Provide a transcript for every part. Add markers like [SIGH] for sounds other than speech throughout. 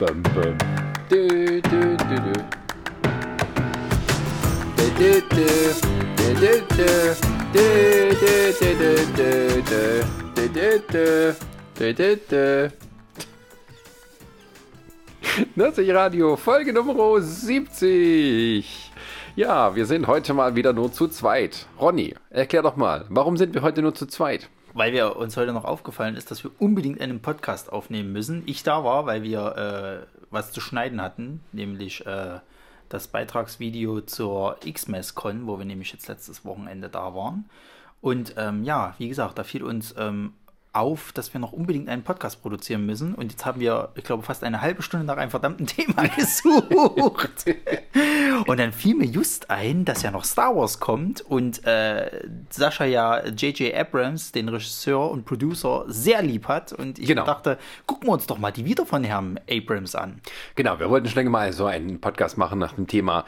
Bum, bum. Du, du, du, du. Du, Radio, Folge Nummer 70. Ja, wir sind heute mal wieder nur zu zweit. Ronny, erklär doch mal, warum sind wir heute nur zu zweit? Weil wir uns heute noch aufgefallen ist, dass wir unbedingt einen Podcast aufnehmen müssen. Ich da war, weil wir äh, was zu schneiden hatten, nämlich äh, das Beitragsvideo zur X-Mess-Con, wo wir nämlich jetzt letztes Wochenende da waren. Und ähm, ja, wie gesagt, da fiel uns ähm, auf, dass wir noch unbedingt einen Podcast produzieren müssen. Und jetzt haben wir, ich glaube, fast eine halbe Stunde nach einem verdammten [LAUGHS] Thema gesucht. [LAUGHS] und dann fiel mir just ein, dass ja noch Star Wars kommt und äh, Sascha ja J.J. Abrams, den Regisseur und Producer, sehr lieb hat. Und ich Genau. dachte, gucken wir uns doch mal die wieder von Herrn Abrams an. Genau, wir wollten schon länger mal so einen Podcast machen nach dem Thema.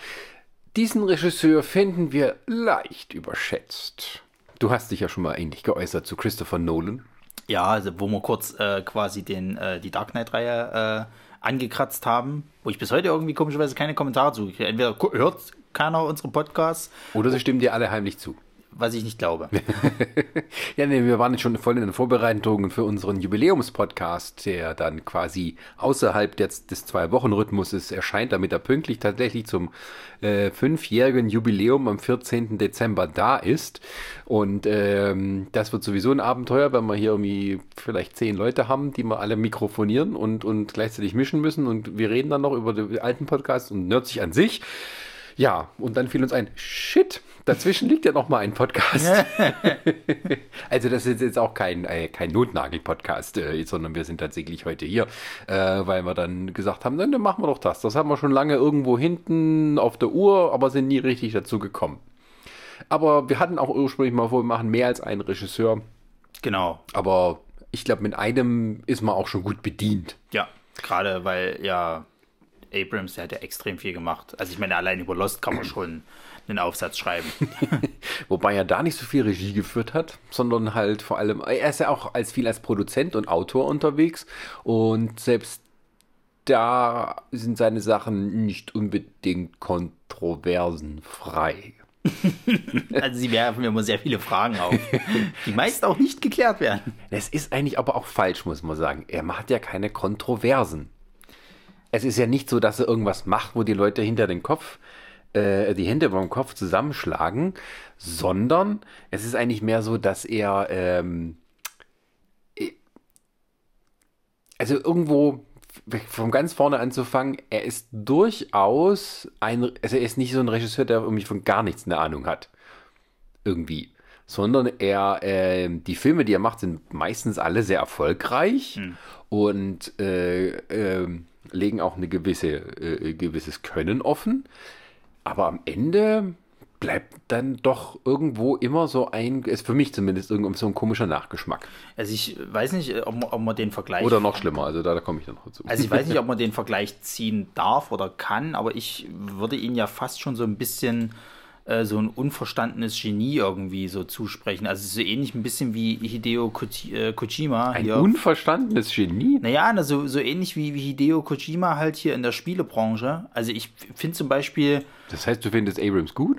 Diesen Regisseur finden wir leicht überschätzt. Du hast dich ja schon mal ähnlich geäußert zu Christopher Nolan. Ja, also wo wir kurz äh, quasi den, äh, die Dark Knight-Reihe äh, angekratzt haben, wo ich bis heute irgendwie komischerweise keine Kommentare zu. Entweder hört keiner unsere Podcasts, Oder sie stimmen dir alle heimlich zu. Was ich nicht glaube. [LAUGHS] Ja, nee, wir waren schon voll in den Vorbereitungen für unseren Jubiläumspodcast, der dann quasi außerhalb des, des Zwei-Wochen-Rhythmuses erscheint, damit er pünktlich tatsächlich zum äh, fünfjährigen Jubiläum am 14. Dezember da ist. Und ähm, das wird sowieso ein Abenteuer, wenn wir hier irgendwie vielleicht zehn Leute haben, die wir alle mikrofonieren und, und gleichzeitig mischen müssen. Und wir reden dann noch über den alten Podcast und Nerdsig an sich. Ja, und dann fiel uns ein, shit, dazwischen liegt ja noch mal ein Podcast. [LAUGHS] also das ist jetzt auch kein, äh, kein Notnagel-Podcast, äh, sondern wir sind tatsächlich heute hier, äh, weil wir dann gesagt haben, dann machen wir doch das. Das haben wir schon lange irgendwo hinten auf der Uhr, aber sind nie richtig dazu gekommen. Aber wir hatten auch ursprünglich mal vor, wir machen mehr als einen Regisseur. genau. Aber ich glaube, mit einem ist man auch schon gut bedient. Ja, gerade weil ja Abrams, der hat ja extrem viel gemacht. Also ich meine, allein über Lost kann man schon einen Aufsatz schreiben. [LAUGHS] Wobei er da nicht so viel Regie geführt hat, sondern halt vor allem, er ist ja auch als viel als Produzent und Autor unterwegs und selbst da sind seine Sachen nicht unbedingt kontroversenfrei. [LAUGHS] Also sie werfen mir immer sehr viele Fragen auf, [LAUGHS] die meist auch nicht geklärt werden. Das ist eigentlich aber auch falsch, muss man sagen. Er macht ja keine Kontroversen. Es ist ja nicht so, dass er irgendwas macht, wo die Leute hinter den Kopf, äh, die Hände beim Kopf zusammenschlagen, sondern es ist eigentlich mehr so, dass er, ähm, äh, also irgendwo von ganz vorne anzufangen, er ist durchaus ein, also er ist nicht so ein Regisseur, der irgendwie von gar nichts eine Ahnung hat irgendwie. Sondern er, äh, die Filme, die er macht, sind meistens alle sehr erfolgreich und äh, äh, legen auch eine gewisse, äh, gewisses Können offen. Aber am Ende bleibt dann doch irgendwo immer so ein, ist für mich zumindest irgendwie so ein komischer Nachgeschmack. Also ich weiß nicht, ob man, ob man den Vergleich Oder noch schlimmer, also da, da komme ich dann noch dazu. Also ich weiß nicht, [LAUGHS] ob man den Vergleich ziehen darf oder kann, aber ich würde ihn ja fast schon so ein bisschen äh, so ein unverstandenes Genie irgendwie so zusprechen. Also so ähnlich ein bisschen wie Hideo äh, Kojima. ein hier. unverstandenes Genie? Naja, na, so, so ähnlich wie, wie Hideo Kojima halt hier in der Spielebranche. Also ich finde zum Beispiel, Das heißt, du findest Abrams gut?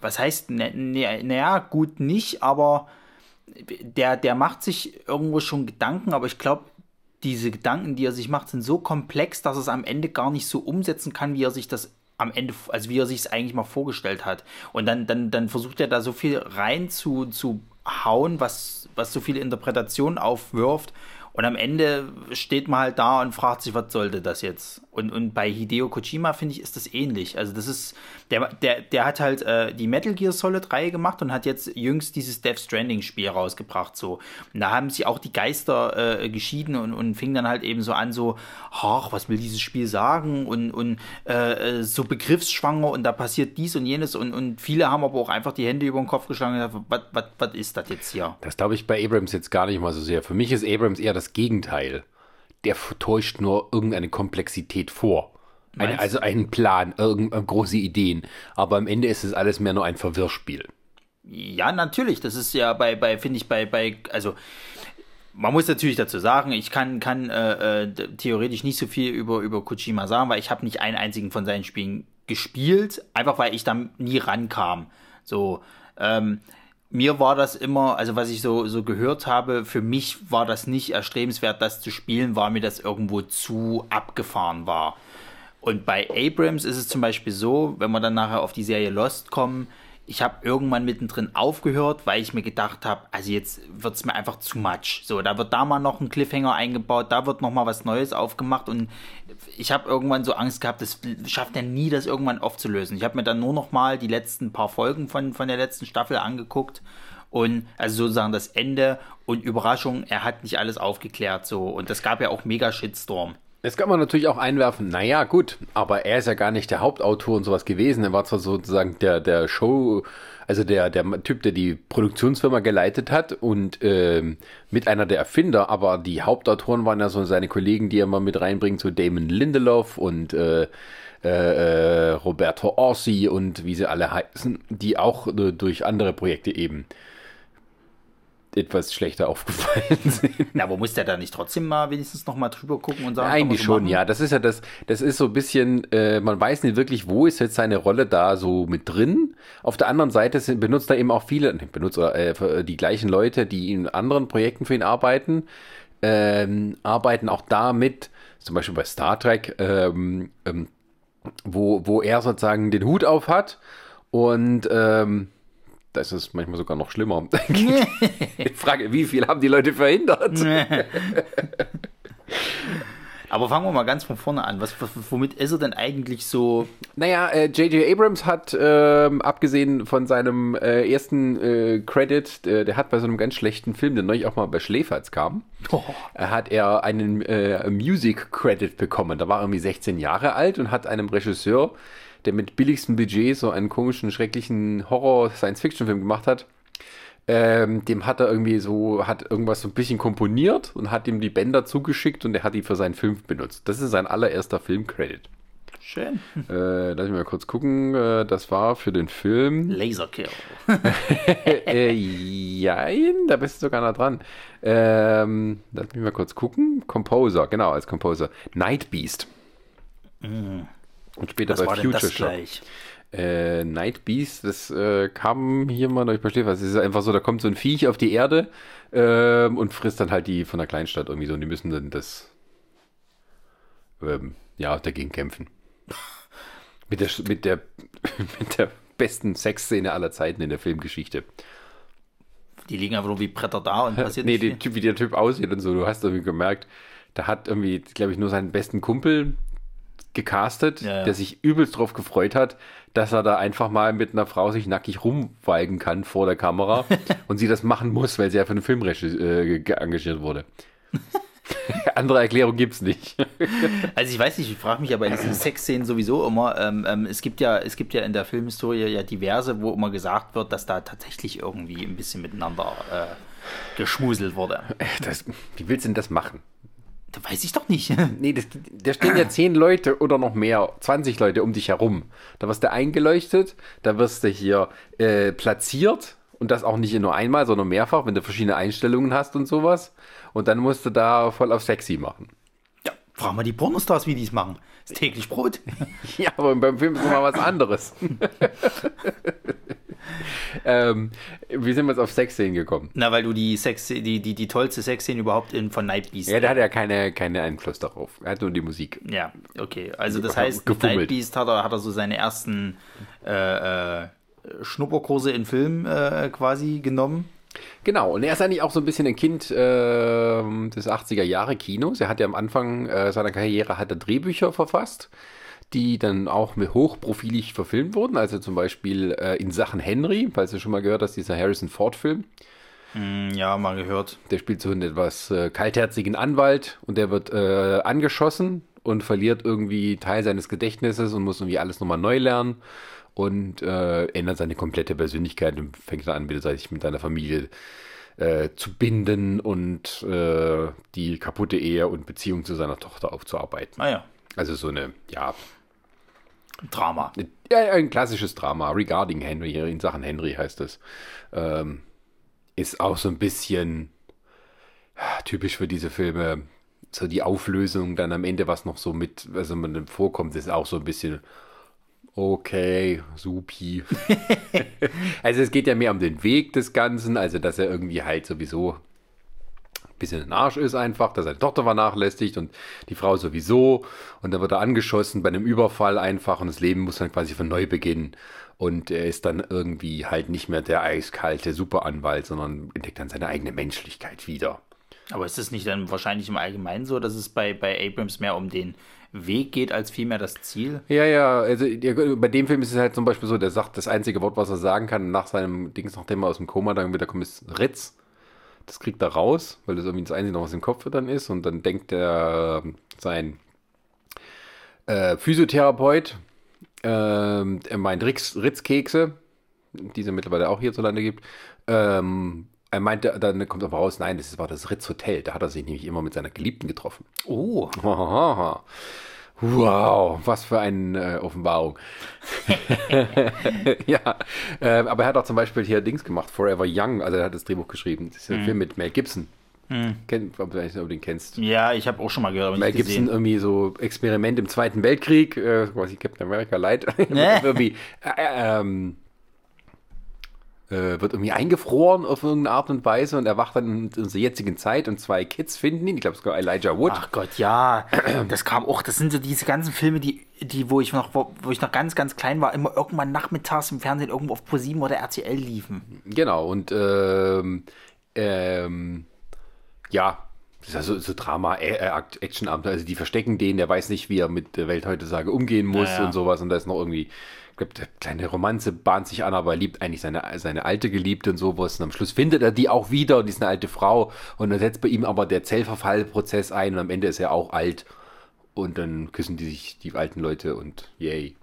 was heißt, naja, ne, naja, gut nicht, aber der, der macht sich irgendwo schon Gedanken, aber ich glaube, diese Gedanken, die er sich macht, sind so komplex, dass er es am Ende gar nicht so umsetzen kann, wie er sich das am Ende, also wie er sich es eigentlich mal vorgestellt hat. Und dann, dann, dann versucht er da so viel rein zu, zu hauen, was, was so viele Interpretationen aufwirft. Und am Ende steht man halt da und fragt sich, was sollte das jetzt? Und, und bei Hideo Kojima, finde ich, ist das ähnlich. Also das ist, der, der, der hat halt äh, die Metal Gear Solid Reihe gemacht und hat jetzt jüngst dieses Death Stranding Spiel rausgebracht. So. Und da haben sich auch die Geister äh, geschieden und, und fing dann halt eben so an, so, ach, was will dieses Spiel sagen? Und, und äh, äh, so begriffsschwanger und da passiert dies und jenes. Und, und viele haben aber auch einfach die Hände über den Kopf geschlagen und gesagt, was, ist das jetzt hier? Das glaube ich bei Abrams jetzt gar nicht mal so sehr. Für mich ist Abrams eher das Gegenteil. Der täuscht nur irgendeine Komplexität vor. Du? also einen Plan, irgendeine große Ideen. Aber am Ende ist es alles mehr nur ein Verwirrspiel. Ja, natürlich. Das ist ja bei, bei finde ich, bei, bei, also man muss natürlich dazu sagen, ich kann, kann äh, äh, theoretisch nicht so viel über, über Kojima sagen, weil ich habe nicht einen einzigen von seinen Spielen gespielt, einfach weil ich da nie rankam. So, ähm, mir war das immer, also was ich so, so gehört habe, für mich war das nicht erstrebenswert, das zu spielen, weil mir das irgendwo zu abgefahren war. Und bei Abrams ist es zum Beispiel so, wenn wir dann nachher auf die Serie Lost kommen, ich habe irgendwann mittendrin aufgehört, weil ich mir gedacht habe, also jetzt wird es mir einfach zu much. So, da wird da mal noch ein Cliffhanger eingebaut, da wird noch mal was Neues aufgemacht und ich habe irgendwann so Angst gehabt, das schafft er nie, das irgendwann aufzulösen. Ich habe mir dann nur noch mal die letzten paar Folgen von, von der letzten Staffel angeguckt und also sozusagen das Ende und Überraschung, er hat nicht alles aufgeklärt so und das gab ja auch mega Shitstorm. Jetzt kann man natürlich auch einwerfen, naja, gut, aber er ist ja gar nicht der Hauptautor und sowas gewesen. Er war zwar sozusagen der, der Show, also der, der Typ, der die Produktionsfirma geleitet hat und ähm, mit einer der Erfinder, aber die Hauptautoren waren ja so seine Kollegen, die er mal mit reinbringt, so Damon Lindelof und äh, äh, äh Roberto Orsi und wie sie alle heißen, die auch äh, durch andere Projekte eben etwas schlechter [LAUGHS] aufgefallen sind. Na, aber muss der da nicht trotzdem mal wenigstens noch mal drüber gucken und sagen? Eigentlich so schon, machen? ja. Das ist ja das, das ist so ein bisschen, äh, man weiß nicht wirklich, wo ist jetzt seine Rolle da so mit drin. Auf der anderen Seite sind, benutzt er eben auch viele, benutzt er, äh, die gleichen Leute, die in anderen Projekten für ihn arbeiten, ähm, arbeiten auch damit, zum Beispiel bei Star Trek, ähm, ähm, wo, wo er sozusagen den Hut auf hat und ähm, da ist es manchmal sogar noch schlimmer. [LAUGHS] [LAUGHS] ich frage, wie viel haben die Leute verhindert? [LAUGHS] Aber fangen wir mal ganz von vorne an. Was, womit ist er denn eigentlich so? Naja, J.J. Äh, Abrams hat, äh, abgesehen von seinem äh, ersten äh, Credit, äh, der hat bei so einem ganz schlechten Film, der neulich auch mal bei Schläferz kam, oh. hat er einen äh, Music Credit bekommen. Da war er irgendwie 16 Jahre alt und hat einem Regisseur der mit billigstem Budget so einen komischen, schrecklichen Horror-Science-Fiction-Film gemacht hat. Ähm, dem hat er irgendwie so, hat irgendwas so ein bisschen komponiert und hat ihm die Bänder zugeschickt und er hat die für seinen Film benutzt. Das ist sein allererster Film-Credit. Schön. Äh, lass mich mal kurz gucken. Äh, das war für den Film. Laserkill. [LAUGHS] äh, jein, da bist du sogar nah dran. Ähm, lass mich mal kurz gucken. Composer, genau, als Composer. Night Beast. Mm. Und später Was bei Future Shop. Äh, Night Beast, das äh, kam hier mal durch bei was. Es ist einfach so, da kommt so ein Viech auf die Erde äh, und frisst dann halt die von der Kleinstadt irgendwie so und die müssen dann das ähm, ja, dagegen kämpfen. mit der mit der [LAUGHS] mit der besten Sexszene aller Zeiten in der Filmgeschichte. Die liegen einfach nur wie Bretter da und [LAUGHS] passiert Nee, die, wie der Typ aussieht und so, du hast irgendwie gemerkt, da hat irgendwie, glaube ich, nur seinen besten Kumpel gecastet, ja, ja. der sich übelst drauf gefreut hat, dass er da einfach mal mit einer Frau sich nackig rumweigen kann vor der Kamera [LAUGHS] und sie das machen muss, weil sie ja für einen Film äh, engagiert wurde. [LAUGHS] Andere Erklärung gibt es nicht. [LAUGHS] also ich weiß nicht, ich frage mich aber in diesen Sexszenen sowieso immer, ähm, ähm, es gibt ja, es gibt ja in der Filmhistorie ja diverse, wo immer gesagt wird, dass da tatsächlich irgendwie ein bisschen miteinander äh, geschmuselt wurde. Das, wie willst du denn das machen? Da weiß ich doch nicht. [LAUGHS] nee, das, da stehen ja zehn Leute oder noch mehr, 20 Leute um dich herum. Da wirst du eingeleuchtet, da wirst du hier äh, platziert und das auch nicht nur einmal, sondern mehrfach, wenn du verschiedene Einstellungen hast und sowas. Und dann musst du da voll auf sexy machen. Ja, fragen wir die Pornostars, wie die es machen. Das ist täglich Brot. [LAUGHS] ja, aber beim Film ist immer was anderes. [LAUGHS] ähm, wie sind wir jetzt auf Sexszenen gekommen? Na, weil du die Sex, die, die, die tollste Sexszene überhaupt in, von Nightbeast. Ja, der hat ja keine, keine Einfluss darauf. Er hat nur die Musik. Ja, okay. Also das heißt, Gefummelt. Nightbeast hat er, hat er so seine ersten äh, äh, Schnupperkurse in Film äh, quasi genommen. Genau, und er ist eigentlich auch so ein bisschen ein Kind äh, des 80er Jahre Kinos. Er hat ja am Anfang äh, seiner Karriere hat er Drehbücher verfasst die dann auch mit hochprofilig verfilmt wurden. Also zum Beispiel äh, in Sachen Henry, falls du schon mal gehört hast, dieser Harrison Ford-Film. Mm, ja, mal gehört. Der spielt so einen etwas äh, kaltherzigen Anwalt und der wird äh, angeschossen und verliert irgendwie Teil seines Gedächtnisses und muss irgendwie alles nochmal neu lernen und äh, ändert seine komplette Persönlichkeit und fängt dann an, wieder sich mit seiner Familie äh, zu binden und äh, die kaputte Ehe und Beziehung zu seiner Tochter aufzuarbeiten. Ah ja. Also so eine, ja, Drama. Ja, ein klassisches Drama. Regarding Henry, in Sachen Henry heißt es. Ähm, ist auch so ein bisschen, typisch für diese Filme, so die Auflösung dann am Ende, was noch so mit, also man vorkommt, ist auch so ein bisschen okay, supi. [LAUGHS] also es geht ja mehr um den Weg des Ganzen, also dass er irgendwie halt sowieso ein bisschen ein Arsch ist einfach, dass seine Tochter vernachlässigt und die Frau sowieso und dann wird er angeschossen bei einem Überfall einfach und das Leben muss dann quasi von neu beginnen und er ist dann irgendwie halt nicht mehr der eiskalte Superanwalt, sondern entdeckt dann seine eigene Menschlichkeit wieder. Aber ist es nicht dann wahrscheinlich im Allgemeinen so, dass es bei, bei Abrams mehr um den Weg geht, als vielmehr das Ziel? Ja, ja, also bei dem Film ist es halt zum Beispiel so, der sagt, das einzige Wort, was er sagen kann, nach seinem Dings, nachdem er aus dem Koma dann wieder kommt, ist Ritz. Das kriegt er raus, weil das irgendwie das Einzige noch was im Kopf dann ist. Und dann denkt er, sein äh, Physiotherapeut, äh, er meint Ritz, Ritzkekse, die es mittlerweile auch hierzulande gibt, ähm, er meinte, dann kommt aber raus, nein, das war das Ritz Hotel. Da hat er sich nämlich immer mit seiner Geliebten getroffen. Oh. Wow, was für eine äh, Offenbarung. [LAUGHS] ja, äh, aber er hat auch zum Beispiel hier Dings gemacht, Forever Young, also er hat das Drehbuch geschrieben. Das ist ein hm. Film mit Mel Gibson. Hm. Kennt, ob du den kennst. Ja, ich habe auch schon mal gehört. Aber Mel Gibson irgendwie so Experiment im Zweiten Weltkrieg, äh, quasi Captain America Light. [LAUGHS] irgendwie, äh, ähm, äh, wird irgendwie eingefroren auf irgendeine Art und Weise und er wacht dann in unserer jetzigen Zeit und zwei Kids finden ihn. Ich glaube, es war Elijah Wood. Ach Gott, ja. [CLEARS THROAT] Das kam auch, das sind so diese ganzen Filme, die, die wo ich noch, wo, wo ich noch ganz, ganz klein war, immer irgendwann nachmittags im Fernsehen irgendwo auf ProSieben oder RTL liefen. Genau, und ähm, ähm, ja, das ist also so Drama, äh, action abend Also die verstecken den, der weiß nicht, wie er mit der Welt heute sage umgehen muss ja, ja. und sowas. Und da ist noch irgendwie kleine Romanze bahnt sich an, aber er liebt eigentlich seine, seine alte Geliebte und sowas. Und am Schluss findet er die auch wieder und die ist eine alte Frau. Und dann setzt bei ihm aber der Zellverfallprozess ein und am Ende ist er auch alt. Und dann küssen die sich, die alten Leute und yay.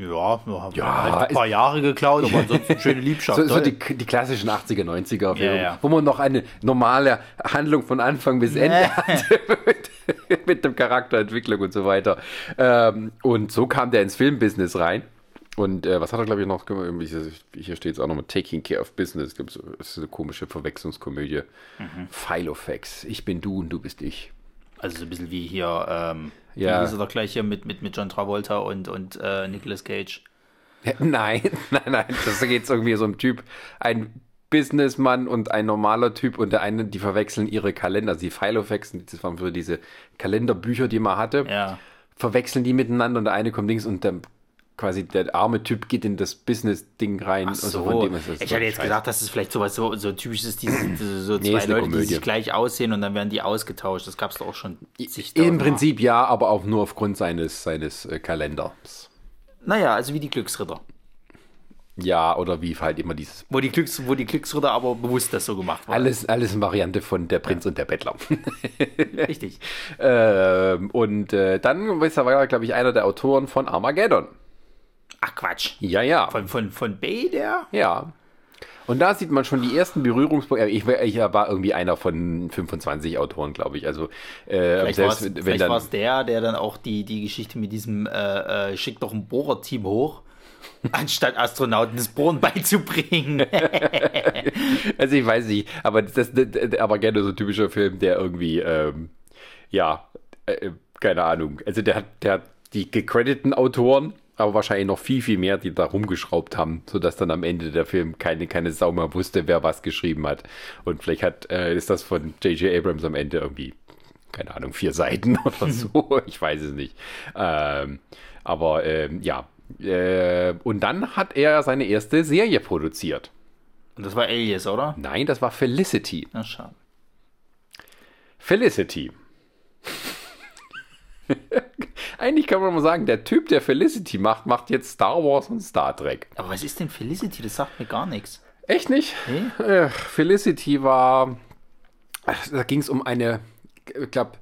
Ja, wir haben ja, halt ein paar Jahre geklaut, aber ansonsten [LAUGHS] schöne Liebschaft. so, so die, die, klassischen 80er, 90er Filme, ja, ja. wo man noch eine normale Handlung von Anfang bis Ende nee. hatte [LAUGHS] mit, mit dem Charakterentwicklung und so weiter. Ähm, und so kam der ins Filmbusiness rein. Und äh, was hat er, glaube ich, noch gemacht? Hier steht es auch noch mit Taking Care of Business. Ich glaube, das ist eine komische Verwechslungskomödie. Mhm. Filofax. Ich bin du und du bist ich. Also so ein bisschen wie hier, ähm, ja. ist er doch gleich hier mit, mit, mit John Travolta und, und äh, Nicolas Cage. Nein, [LAUGHS] nein, nein. Das geht irgendwie so um Typ, ein Businessmann und ein normaler Typ und der eine, die verwechseln ihre Kalender, also die Filofax, das waren für diese Kalenderbücher, die man hatte, ja. verwechseln die miteinander und der eine kommt links und der quasi der arme Typ geht in das Business-Ding rein. Ach so. Und so ich hatte jetzt scheiße. gedacht, dass es vielleicht sowas so, so typisch ist, [CLEARS THROAT] diese, so nee, zwei Leute, Komödie. die sich gleich aussehen und dann werden die ausgetauscht. Das gab es doch auch schon. Im Prinzip Mal. ja, aber auch nur aufgrund seines, seines äh, Kalenders. Naja, also wie die Glücksritter. Ja, oder wie halt immer dieses. Wo die, Glücks, wo die Glücksritter aber bewusst das so gemacht haben. Alles, alles eine Variante von Der Prinz ja. und der Bettler. [LAUGHS] Richtig. [LAUGHS] ähm, und äh, dann er, glaube ich, einer der Autoren von Armageddon. Ach Quatsch. Ja, ja. Von, von, von Bay, der? Ja. Und da sieht man schon die ersten Berührungspunkte. Ich, ich war irgendwie einer von 25 Autoren, glaube ich. Also äh, vielleicht war es der, der dann auch die, die Geschichte mit diesem äh, äh, schickt doch ein Bohrerteam hoch, [LAUGHS] anstatt Astronauten das Bohren beizubringen. [LAUGHS] also ich weiß nicht, aber das, das aber gerne so ein typischer Film, der irgendwie ähm, ja äh, keine Ahnung. Also der hat der hat die gecrediteten Autoren aber wahrscheinlich noch viel, viel mehr, die da rumgeschraubt haben, sodass dann am Ende der Film keine, keine Sau mehr wusste, wer was geschrieben hat. Und vielleicht hat, äh, ist das von J.J. Abrams am Ende irgendwie, keine Ahnung, vier Seiten [LAUGHS] oder so. ich weiß es nicht. Ähm, aber ähm, ja. Äh, und dann hat er seine erste Serie produziert. Und das war Alias, oder? Nein, das war Felicity. Na, schade. Felicity. [LAUGHS] Eigentlich kann man mal sagen, der Typ, der Felicity macht, macht jetzt Star Wars und Star Trek. Aber was ist denn Felicity? Das sagt mir gar nichts. Echt nicht? Nee? Äh, Felicity war. Da ging es um eine, ich glaube,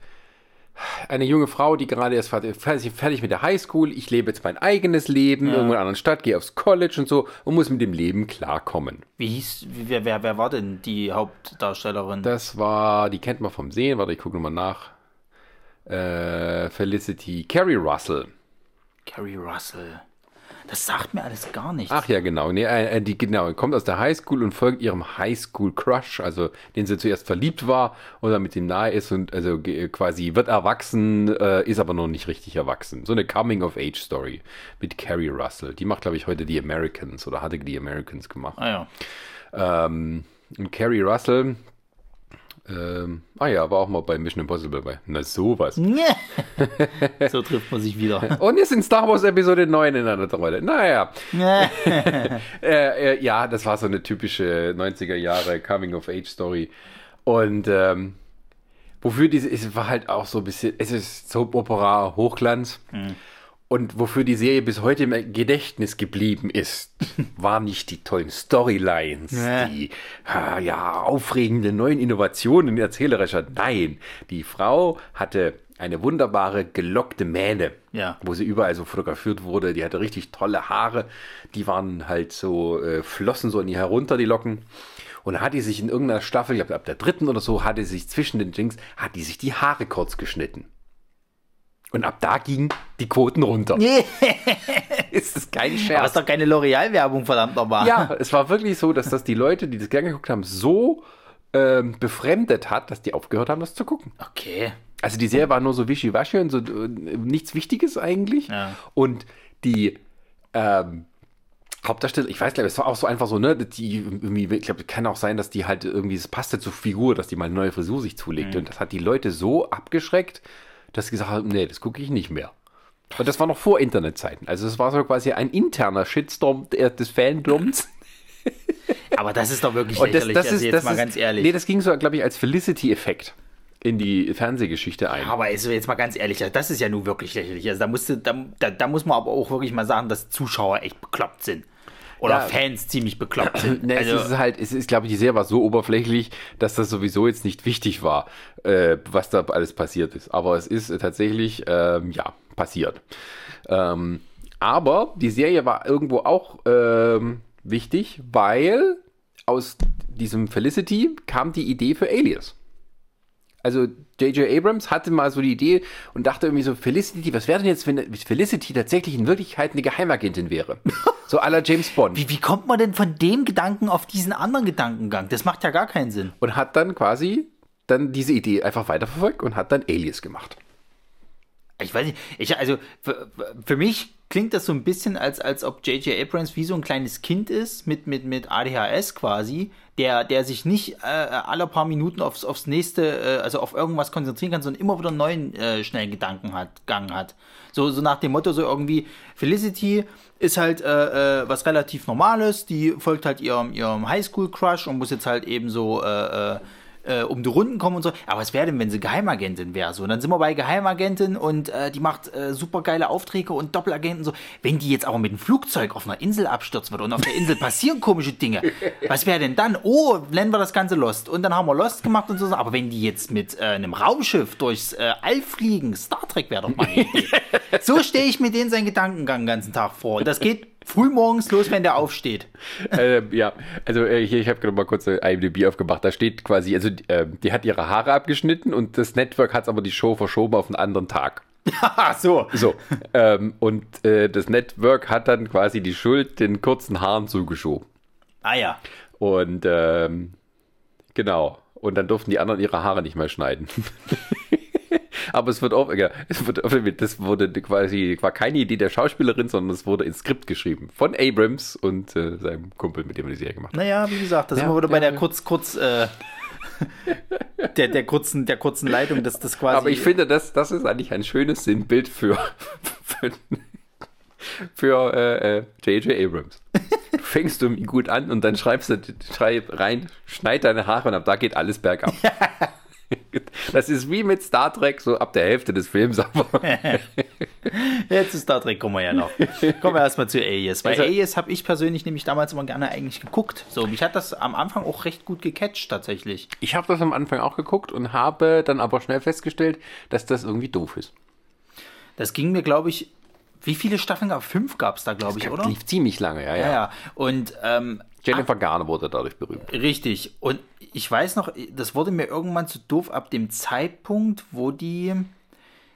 eine junge Frau, die gerade erst fertig, fertig mit der Highschool. Ich lebe jetzt mein eigenes Leben ja. irgendwo in einer anderen Stadt, gehe aufs College und so und muss mit dem Leben klarkommen. Wie hieß, wer, wer, wer war denn die Hauptdarstellerin? Das war, die kennt man vom Sehen, warte, ich gucke nochmal nach äh, Felicity, Carrie Russell. Carrie Russell. Das sagt mir alles gar nichts. Ach ja, genau. Nee, äh, die genau, kommt aus der Highschool und folgt ihrem Highschool-Crush, also den sie zuerst verliebt war und dann mit ihm nahe ist und also quasi wird erwachsen, äh, ist aber noch nicht richtig erwachsen. So eine Coming-of-Age-Story mit Carrie Russell. Die macht, glaube ich, heute die Americans oder hatte die Americans gemacht. Ah ja. Ähm, und Carrie Russell, ähm, ah ja, war auch mal bei Mission Impossible bei. Na sowas. [LAUGHS] so trifft man sich wieder. [LAUGHS] Und ist in Star Wars Episode 9 in einer Rolle. Naja. [LAUGHS] äh, äh, ja, das war so eine typische 90er Jahre Coming-of-Age-Story. Und ähm, wofür diese, es war halt auch so ein bisschen, es ist Soap Opera Hochglanz. Mhm. Und wofür die Serie bis heute im Gedächtnis geblieben ist, [LAUGHS] waren nicht die tollen Storylines, die ja, aufregenden neuen Innovationen erzählerischer. Nein, die Frau hatte eine wunderbare gelockte Mähne, ja. wo sie überall so fotografiert wurde. Die hatte richtig tolle Haare. Die waren halt so, äh, flossen so in ihr herunter, die Locken. Und dann hat die sich in irgendeiner Staffel, ich glaube ab der dritten oder so, hatte sich zwischen den Jinx, hat die sich die Haare kurz geschnitten. Und ab da gingen die Quoten runter. [LAUGHS] ist das kein Scherz? Aber ist doch keine L'Oreal-Werbung, verdammt nochmal. Ja, es war wirklich so, dass das die Leute, die das gerne geguckt haben, so ähm, befremdet hat, dass die aufgehört haben, das zu gucken. Okay. Also die Serie war nur so wischiwaschi und so äh, nichts Wichtiges eigentlich. Ja. Und die ähm, Hauptdarsteller, ich weiß glaube, es war auch so einfach so, ne, die irgendwie, ich glaube, kann auch sein, dass die halt irgendwie, es passte zur Figur, dass die mal eine neue Frisur sich zulegt. Mhm. Und das hat die Leute so abgeschreckt, dass sie gesagt haben, nee, das gucke ich nicht mehr. Und das war noch vor Internetzeiten. Also es war so quasi ein interner Shitstorm des Fandoms. [LAUGHS] Aber das ist doch wirklich lächerlich, das, das also ist, jetzt das mal ist, ganz ehrlich. Nee, das ging so, glaube ich, als Felicity-Effekt in die Fernsehgeschichte ein. Aber also jetzt mal ganz ehrlich, das ist ja nun wirklich lächerlich. Also da, musste, da, da, da muss man aber auch wirklich mal sagen, dass Zuschauer echt bekloppt sind oder ja. Fans ziemlich bekloppt [CLEARS THROAT] sind. Ne, also, es ist halt, es ist, glaube ich, die Serie war so oberflächlich, dass das sowieso jetzt nicht wichtig war, äh, was da alles passiert ist. Aber es ist tatsächlich, ähm, ja, passiert. Ähm, aber die Serie war irgendwo auch ähm, wichtig, weil aus diesem Felicity kam die Idee für Alias. Also J.J. Abrams hatte mal so die Idee und dachte irgendwie so, Felicity, was wäre denn jetzt, wenn Felicity tatsächlich in Wirklichkeit eine Geheimagentin wäre? So aller James Bond. Wie, wie kommt man denn von dem Gedanken auf diesen anderen Gedankengang? Das macht ja gar keinen Sinn. Und hat dann quasi dann diese Idee einfach weiterverfolgt und hat dann Alias gemacht. Ich weiß nicht, ich, also für, für mich klingt das so ein bisschen, als, als ob J.J. Abrams wie so ein kleines Kind ist, mit, mit, mit ADHS quasi, der, der sich nicht äh, alle paar Minuten aufs, aufs nächste, äh, also auf irgendwas konzentrieren kann, sondern immer wieder einen neuen äh, schnellen Gedanken hat, Gang hat. So, so nach dem Motto, so irgendwie, Felicity ist halt äh, äh, was relativ Normales, die folgt halt ihrem, ihrem Highschool-Crush und muss jetzt halt eben so äh, äh äh, um die Runden kommen und so. Aber was wäre denn, wenn sie Geheimagentin wäre? So, und dann sind wir bei Geheimagentin und äh, die macht äh, super geile Aufträge und Doppelagenten so. Wenn die jetzt aber mit einem Flugzeug auf einer Insel abstürzen würde und auf der Insel [LAUGHS] passieren komische Dinge, was wäre denn dann? Oh, nennen wir das Ganze Lost. Und dann haben wir Lost gemacht und so. Aber wenn die jetzt mit äh, einem Raumschiff durchs äh, All fliegen, Star Trek wäre doch mal [LAUGHS] so stehe ich mir den seinen Gedankengang den ganzen Tag vor. Und das geht frühmorgens los, wenn der aufsteht. äh, ja, also äh, hier, ich habe gerade mal kurz IMDb aufgemacht. Da steht quasi, also äh, die hat ihre Haare abgeschnitten und das Network hat aber die Show verschoben auf einen anderen Tag. [LAUGHS] So. So. Ähm, und äh, das Network hat dann quasi die Schuld den kurzen Haaren zugeschoben. Ah ja. Und ähm, genau. Und dann durften die anderen ihre Haare nicht mehr schneiden. [LAUGHS] Aber es wird auch, ja, [LAUGHS] es wird, das wurde quasi, war keine Idee der Schauspielerin, sondern es wurde ins Skript geschrieben. Von Abrams und äh, seinem Kumpel, mit dem er die Serie gemacht hat. Naja, wie gesagt, das ja, wieder bei der kurz, kurz, äh, [LAUGHS] der, der, kurzen, der kurzen Leitung, dass das quasi. Aber ich finde, das, das ist eigentlich ein schönes Sinnbild für, für, für J.J. Äh, Abrams. Du fängst irgendwie gut an und dann schreibst du schreib rein, schneid deine Haare und ab da geht alles bergab. [LAUGHS] [LAUGHS] Das ist wie mit Star Trek, so ab der Hälfte des Films. Aber [LAUGHS] Jetzt zu Star Trek kommen wir ja noch. Kommen wir erstmal zu Alias. Weil also, Alias habe ich persönlich nämlich damals immer gerne eigentlich geguckt. So, mich hat das am Anfang auch recht gut gecatcht tatsächlich. Ich habe das am Anfang auch geguckt und habe dann aber schnell festgestellt, dass das irgendwie doof ist. Das ging mir, glaube ich, wie viele Staffeln gab es? Fünf gab es da, glaube ich, oder? lief ziemlich lange, ja, ja. ja, ja. Und ähm, Jennifer Garner wurde dadurch berühmt. Richtig. Und ich weiß noch, das wurde mir irgendwann zu doof ab dem Zeitpunkt, wo die,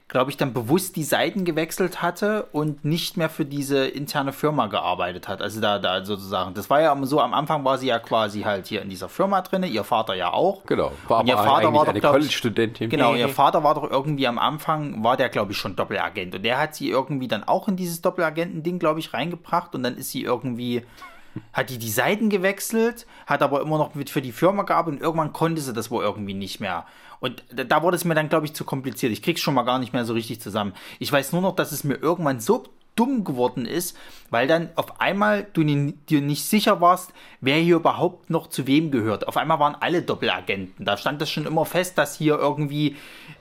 glaube ich, dann bewusst die Seiten gewechselt hatte und nicht mehr für diese interne Firma gearbeitet hat. Also da, da sozusagen. Das war ja so, am Anfang war sie ja quasi halt hier in dieser Firma drin, ihr Vater ja auch. Genau. War und ihr Vater war doch, eine College-Studentin. Genau, ihr Vater war doch irgendwie am Anfang, war der, glaube ich, schon Doppelagent. Und der hat sie irgendwie dann auch in dieses Doppelagenten-Ding, glaube ich, reingebracht. Und dann ist sie irgendwie hat die die Seiten gewechselt, hat aber immer noch mit für die Firma gearbeitet und irgendwann konnte sie das wohl irgendwie nicht mehr. Und da wurde es mir dann, glaube ich, zu kompliziert. Ich krieg's schon mal gar nicht mehr so richtig zusammen. Ich weiß nur noch, dass es mir irgendwann so dumm geworden ist, weil dann auf einmal du dir nicht sicher warst, wer hier überhaupt noch zu wem gehört. Auf einmal waren alle Doppelagenten. Da stand das schon immer fest, dass hier irgendwie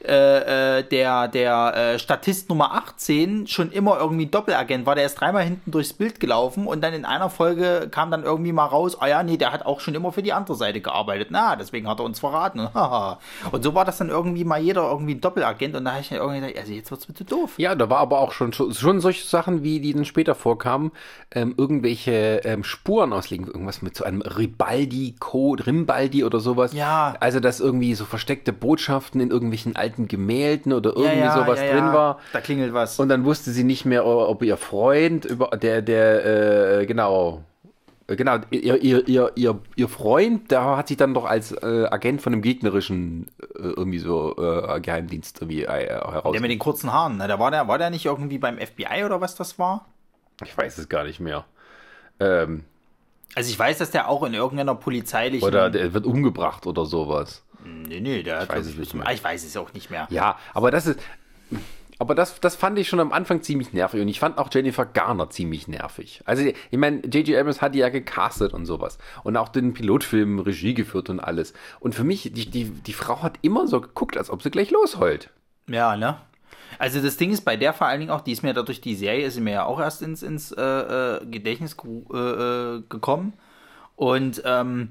äh, äh, der, der äh, Statist Nummer 18 schon immer irgendwie Doppelagent war. Der ist dreimal hinten durchs Bild gelaufen und dann in einer Folge kam dann irgendwie mal raus, ah ja, nee, der hat auch schon immer für die andere Seite gearbeitet. Na, deswegen hat er uns verraten. [LAUGHS] und so war das dann irgendwie mal jeder irgendwie Doppelagent und da habe ich mir irgendwie gedacht, also jetzt wird's bitte doof. Ja, da war aber auch schon, schon solche Sachen, wie die dann später vorkamen, ähm, irgendwelche ähm, Spuren auslegen, irgendwas mit so einem Ribaldi-Code, Rimbaldi oder sowas. Ja. Also, dass irgendwie so versteckte Botschaften in irgendwelchen alten Gemälden oder irgendwie ja, ja, sowas ja, drin war. Da klingelt was. Und dann wusste sie nicht mehr, ob ihr Freund, über der, der, äh, genau, genau, ihr, ihr, ihr, ihr, ihr Freund, der hat sich dann doch als äh, Agent von einem gegnerischen äh, irgendwie so äh, Geheimdienst irgendwie äh, heraus. Der mit den kurzen Haaren, ne? Da war der, war der nicht irgendwie beim FBI oder was das war? Ich weiß es gar nicht mehr. Ähm, also ich weiß, dass der auch in irgendeiner polizeilichen. Oder der wird umgebracht oder sowas. Nee, nee, der ich hat weiß es nicht mehr. Ich weiß es auch nicht mehr. Ja, aber das ist. Aber das, das fand ich schon am Anfang ziemlich nervig und ich fand auch Jennifer Garner ziemlich nervig. Also, ich meine, J.J. Abrams hat die ja gecastet und sowas und auch den Pilotfilm Regie geführt und alles. Und für mich, die, die, die Frau hat immer so geguckt, als ob sie gleich losheult. Ja, ne? Also das Ding ist bei der vor allen Dingen auch, die ist mir dadurch die Serie ist mir ja auch erst ins, ins äh, äh Gedächtnis äh, äh, gekommen und ähm,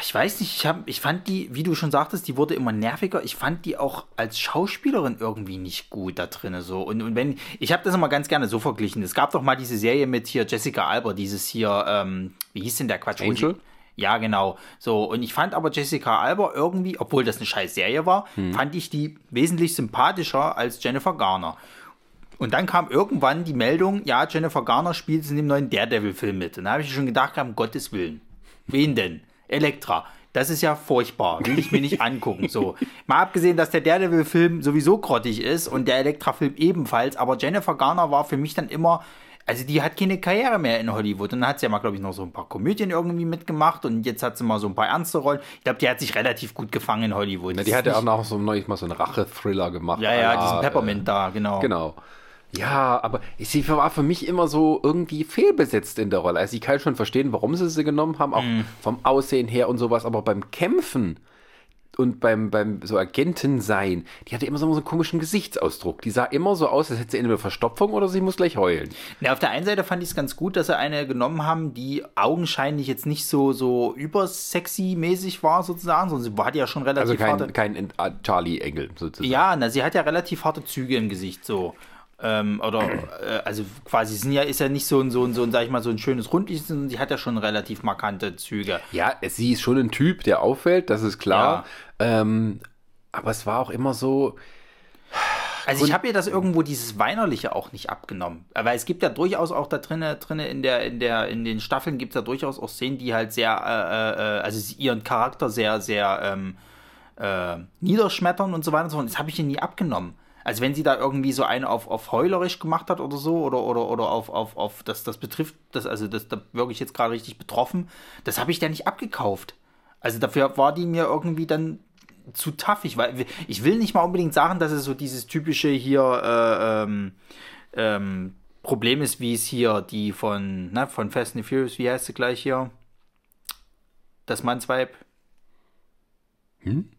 ich weiß nicht, ich, hab, ich fand die, wie du schon sagtest, die wurde immer nerviger. Ich fand die auch als Schauspielerin irgendwie nicht gut da drin. So. Und, und wenn, ich habe das immer ganz gerne so verglichen. Es gab doch mal diese Serie mit hier Jessica Alba, dieses hier, ähm, wie hieß denn der Quatsch? Angel? Ja, genau. So, und ich fand aber Jessica Alba irgendwie, obwohl das eine scheiß Serie war, hm. fand ich die wesentlich sympathischer als Jennifer Garner. Und dann kam irgendwann die Meldung, ja, Jennifer Garner spielt in dem neuen Daredevil-Film mit. Und da habe ich schon gedacht, um Gottes Willen. Wen denn? Elektra. Das ist ja furchtbar. Will ich mir nicht angucken. So. Mal abgesehen, dass der Daredevil-Film sowieso grottig ist und der Elektra-Film ebenfalls, aber Jennifer Garner war für mich dann immer, also die hat keine Karriere mehr in Hollywood. Und dann hat sie ja mal, glaube ich, noch so ein paar Komödien irgendwie mitgemacht und jetzt hat sie mal so ein paar ernste Rollen. Ich glaube, die hat sich relativ gut gefangen in Hollywood. Na, die hat ja auch noch so neulich mal so einen Rache-Thriller gemacht. Ja, ja, diesen Peppermint äh, da, genau. Genau. Ja, aber sie war für mich immer so irgendwie fehlbesetzt in der Rolle. Also ich kann schon verstehen, warum sie sie genommen haben, auch mm. vom Aussehen her und sowas, aber beim Kämpfen und beim, beim so Agenten sein, die hatte immer so einen komischen Gesichtsausdruck. Die sah immer so aus, als hätte sie entweder Verstopfung oder sie muss gleich heulen. Ja, auf der einen Seite fand ich es ganz gut, dass sie eine genommen haben, die augenscheinlich jetzt nicht so, so übersexy-mäßig war, sozusagen, sondern sie hat ja schon relativ Also kein, harte... kein Charlie-Engel, sozusagen. Ja, na, sie hat ja relativ harte Züge im Gesicht, so. Ähm, oder äh, also quasi sind ja, ist ja nicht so ein, so ein, so ein, sag ich mal, so ein schönes Rundliches, sondern die hat ja schon relativ markante Züge. Ja, sie ist schon ein Typ, der auffällt, das ist klar. Ja. Ähm, aber es war auch immer so. Also ich habe ihr das irgendwo dieses Weinerliche auch nicht abgenommen. Aber es gibt ja durchaus auch da drinnen, drinne in der, in der, in den Staffeln gibt es ja durchaus auch Szenen, die halt sehr, äh, äh, also ihren Charakter sehr, sehr ähm, äh, niederschmettern und so weiter und so fort. Das habe ich ihr nie abgenommen. Also wenn sie da irgendwie so eine auf, auf heulerisch gemacht hat oder so, oder, oder, oder auf, auf, auf das, das betrifft, das, also das, da wirklich jetzt gerade richtig betroffen, das habe ich da nicht abgekauft. Also dafür war die mir irgendwie dann zu taffig, weil ich will nicht mal unbedingt sagen, dass es so dieses typische hier äh, ähm, ähm, Problem ist, wie es hier die von, ne, von Fast and Furious, wie heißt sie gleich hier? Das Mannsweib. Hm?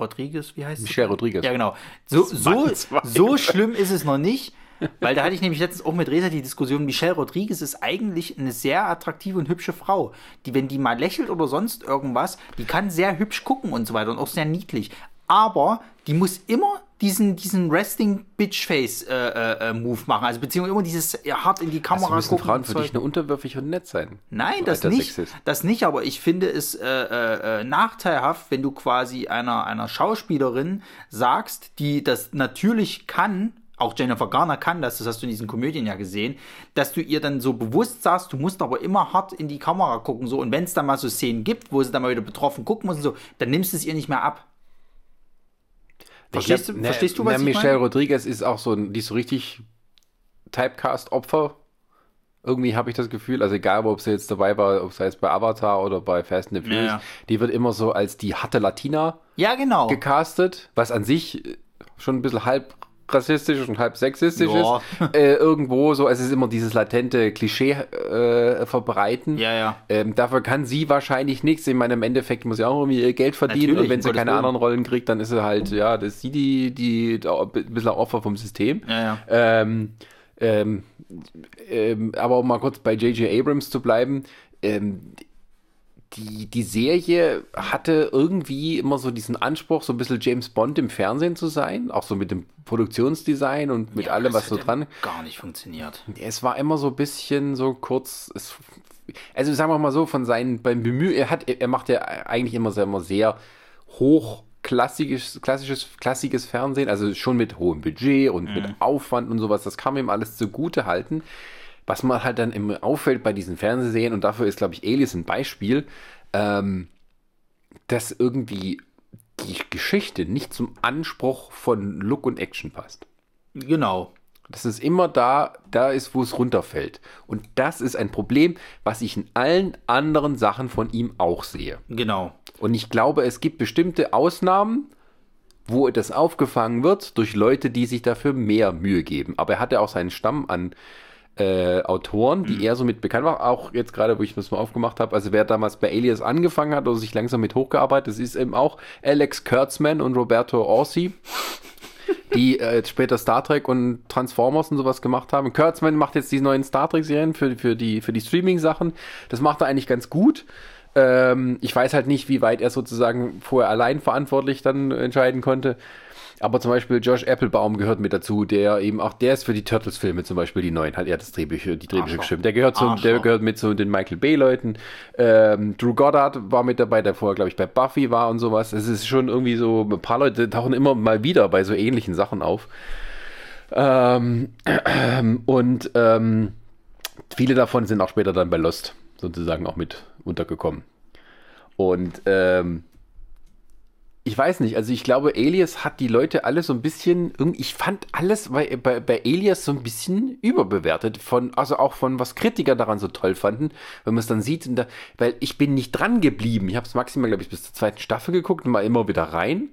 Rodriguez, wie heißt Michelle Rodriguez. Ja, genau. So, so, so schlimm ist es noch nicht, weil da hatte ich nämlich letztens auch mit Resa die Diskussion, Michelle Rodriguez ist eigentlich eine sehr attraktive und hübsche Frau, die, wenn die mal lächelt oder sonst irgendwas, die kann sehr hübsch gucken und so weiter und auch sehr niedlich. Aber die muss immer diesen, diesen Resting-Bitch-Face-Move äh, äh, äh machen. Also beziehungsweise immer dieses ja, hart in die Kamera also müssen Frauen für dich nur unterwürfig und nett sein. Nein, das nicht. Das nicht, aber ich finde es äh, äh, äh, nachteilhaft, wenn du quasi einer, einer Schauspielerin sagst, die das natürlich kann, auch Jennifer Garner kann das, das hast du in diesen Komödien ja gesehen, dass du ihr dann so bewusst sagst, du musst aber immer hart in die Kamera gucken, so, und wenn es dann mal so Szenen gibt, wo sie dann mal wieder betroffen gucken muss und so, dann nimmst du es ihr nicht mehr ab. Verstehst, glaub, du, ne, verstehst du, was ne, ich Michelle meine? Rodriguez ist auch so, die ist so richtig Typecast-Opfer. Irgendwie habe ich das Gefühl, also egal, ob sie jetzt dabei war, ob es jetzt bei Avatar oder bei Fast and the Furious, ja. die wird immer so als die harte Latina ja, genau. gecastet, was an sich schon ein bisschen halb rassistisch und halb sexistisch ja. ist. [LAUGHS] Äh, irgendwo so, es ist immer dieses latente Klischee äh, verbreiten. Ja, ja. Ähm, dafür kann sie wahrscheinlich nichts. Ich meine, im Endeffekt muss sie auch irgendwie ihr Geld verdienen Natürlich, und wenn sie keine anderen Rollen kriegt, dann ist sie halt, ja, das ist sie die, die, die ein bisschen Opfer vom System. Ja, ja. Ähm, ähm, ähm, aber um mal kurz bei J.J. Abrams zu bleiben, ähm, die, die Serie hatte irgendwie immer so diesen Anspruch, so ein bisschen James Bond im Fernsehen zu sein, auch so mit dem Produktionsdesign und mit ja, allem, was so dran. Gar nicht funktioniert. Es war immer so ein bisschen so kurz. Es, also sagen wir mal so, von seinen beim Bemühen, er hat, er macht ja eigentlich immer sehr, immer sehr hoch klassisches, klassisches, klassisches Fernsehen, also schon mit hohem Budget und mhm. mit Aufwand und sowas, das kann man ihm alles zugute halten. Was man halt dann immer auffällt bei diesen Fernsehserien, und dafür ist, glaube ich, Alias ein Beispiel, ähm, dass irgendwie die Geschichte nicht zum Anspruch von Look und Action passt. Genau. Das ist immer da, da ist, wo es runterfällt. Und das ist ein Problem, was ich in allen anderen Sachen von ihm auch sehe. Genau. Und ich glaube, es gibt bestimmte Ausnahmen, wo das aufgefangen wird durch Leute, die sich dafür mehr Mühe geben. Aber er hatte auch seinen Stamm an äh, Autoren, die mhm. eher so mit bekannt waren, auch jetzt gerade, wo ich das mal aufgemacht habe, also wer damals bei Alias angefangen hat oder sich langsam mit hochgearbeitet, das ist eben auch Alex Kurtzman und Roberto Orsi, [LAUGHS] die äh, später Star Trek und Transformers und sowas gemacht haben. Kurtzman macht jetzt die neuen Star Trek-Serien für, für die, für die Streaming-Sachen. Das macht er eigentlich ganz gut. Ähm, ich weiß halt nicht, wie weit er sozusagen vorher allein verantwortlich dann entscheiden konnte. Aber zum Beispiel Josh Applebaum gehört mit dazu, der eben auch, der ist für die Turtles-Filme zum Beispiel die neuen, hat er das Drehbuch, die Drehbücher geschrieben. Der gehört, zum, der gehört mit zu den Michael Bay-Leuten. Ähm, Drew Goddard war mit dabei, der vorher, glaube ich, bei Buffy war und sowas. Es ist schon irgendwie so, ein paar Leute tauchen immer mal wieder bei so ähnlichen Sachen auf. Ähm, äh, [CLEARS THROAT] und ähm, viele davon sind auch später dann bei Lost sozusagen auch mit untergekommen. Und ähm, ich weiß nicht, also ich glaube, Alias hat die Leute alle so ein bisschen, ich fand alles bei, bei, bei Alias so ein bisschen überbewertet, von, also auch von was Kritiker daran so toll fanden, wenn man es dann sieht, da, weil ich bin nicht dran geblieben. Ich habe es maximal, glaube ich, bis zur zweiten Staffel geguckt und mal immer wieder rein,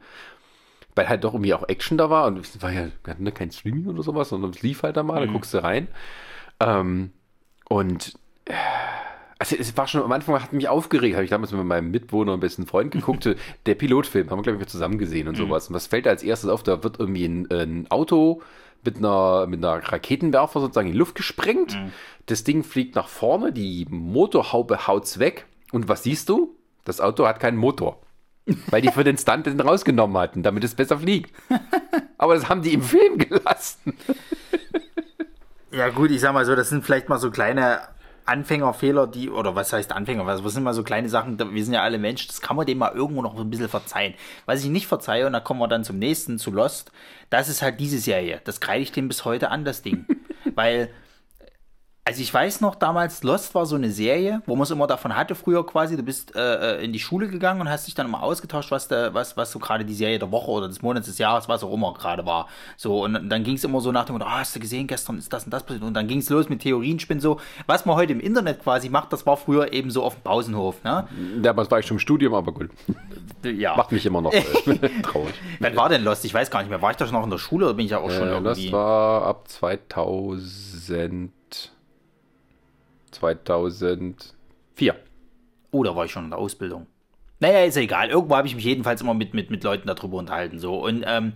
weil halt doch irgendwie auch Action da war und es war ja ne, kein Streaming oder sowas, sondern es lief halt da mal, mhm. da guckst du rein. Ähm, und äh, also es war schon am Anfang hat mich aufgeregt, habe ich damals mit meinem Mitwohner und besten Freund geguckt, [LAUGHS] der Pilotfilm, haben wir glaube ich zusammen gesehen und mhm. sowas. Und was fällt da als erstes auf? Da wird irgendwie ein, ein Auto mit einer, mit einer Raketenwerfer sozusagen in die Luft gesprengt. Mhm. Das Ding fliegt nach vorne, die Motorhaube haut's weg. Und was siehst du? Das Auto hat keinen Motor. [LAUGHS] Weil die für den Stunt den rausgenommen hatten, damit es besser fliegt. [LAUGHS] Aber das haben die im Film gelassen. Ja, gut, ich sag mal so, das sind vielleicht mal so kleine Anfängerfehler, die, oder was heißt Anfänger, was, was sind mal so kleine Sachen, wir sind ja alle Menschen, das kann man dem mal irgendwo noch ein bisschen verzeihen. Was ich nicht verzeihe, und da kommen wir dann zum nächsten, zu Lost, das ist halt diese Serie. Das kreide ich dem bis heute an, das Ding. [LAUGHS] Weil also ich weiß noch, damals Lost war so eine Serie, wo man es immer davon hatte früher quasi, du bist äh, äh, in die Schule gegangen und hast dich dann immer ausgetauscht, was, da, was, was so gerade die Serie der Woche oder des Monats, des Jahres, was auch immer gerade war. So, und dann ging es immer so nach dem, oh, hast du gesehen, gestern ist das und das passiert. Und dann ging es los mit Theorienspinnen so. Was man heute im Internet quasi macht, das war früher eben so auf dem Pausenhof. Ne? Damals war ich schon im Studium, aber gut. Ja. Macht mich immer noch äh, [LAUGHS] traurig. Wann war denn Lost? Ich weiß gar nicht mehr. War ich da schon noch in der Schule oder bin ich ja auch schon äh, irgendwie... Das war ab 2000 2004. Oh, da war ich schon in der Ausbildung. Naja, ist ja egal. Irgendwo habe ich mich jedenfalls immer mit, mit, mit Leuten darüber unterhalten. So. Und ähm,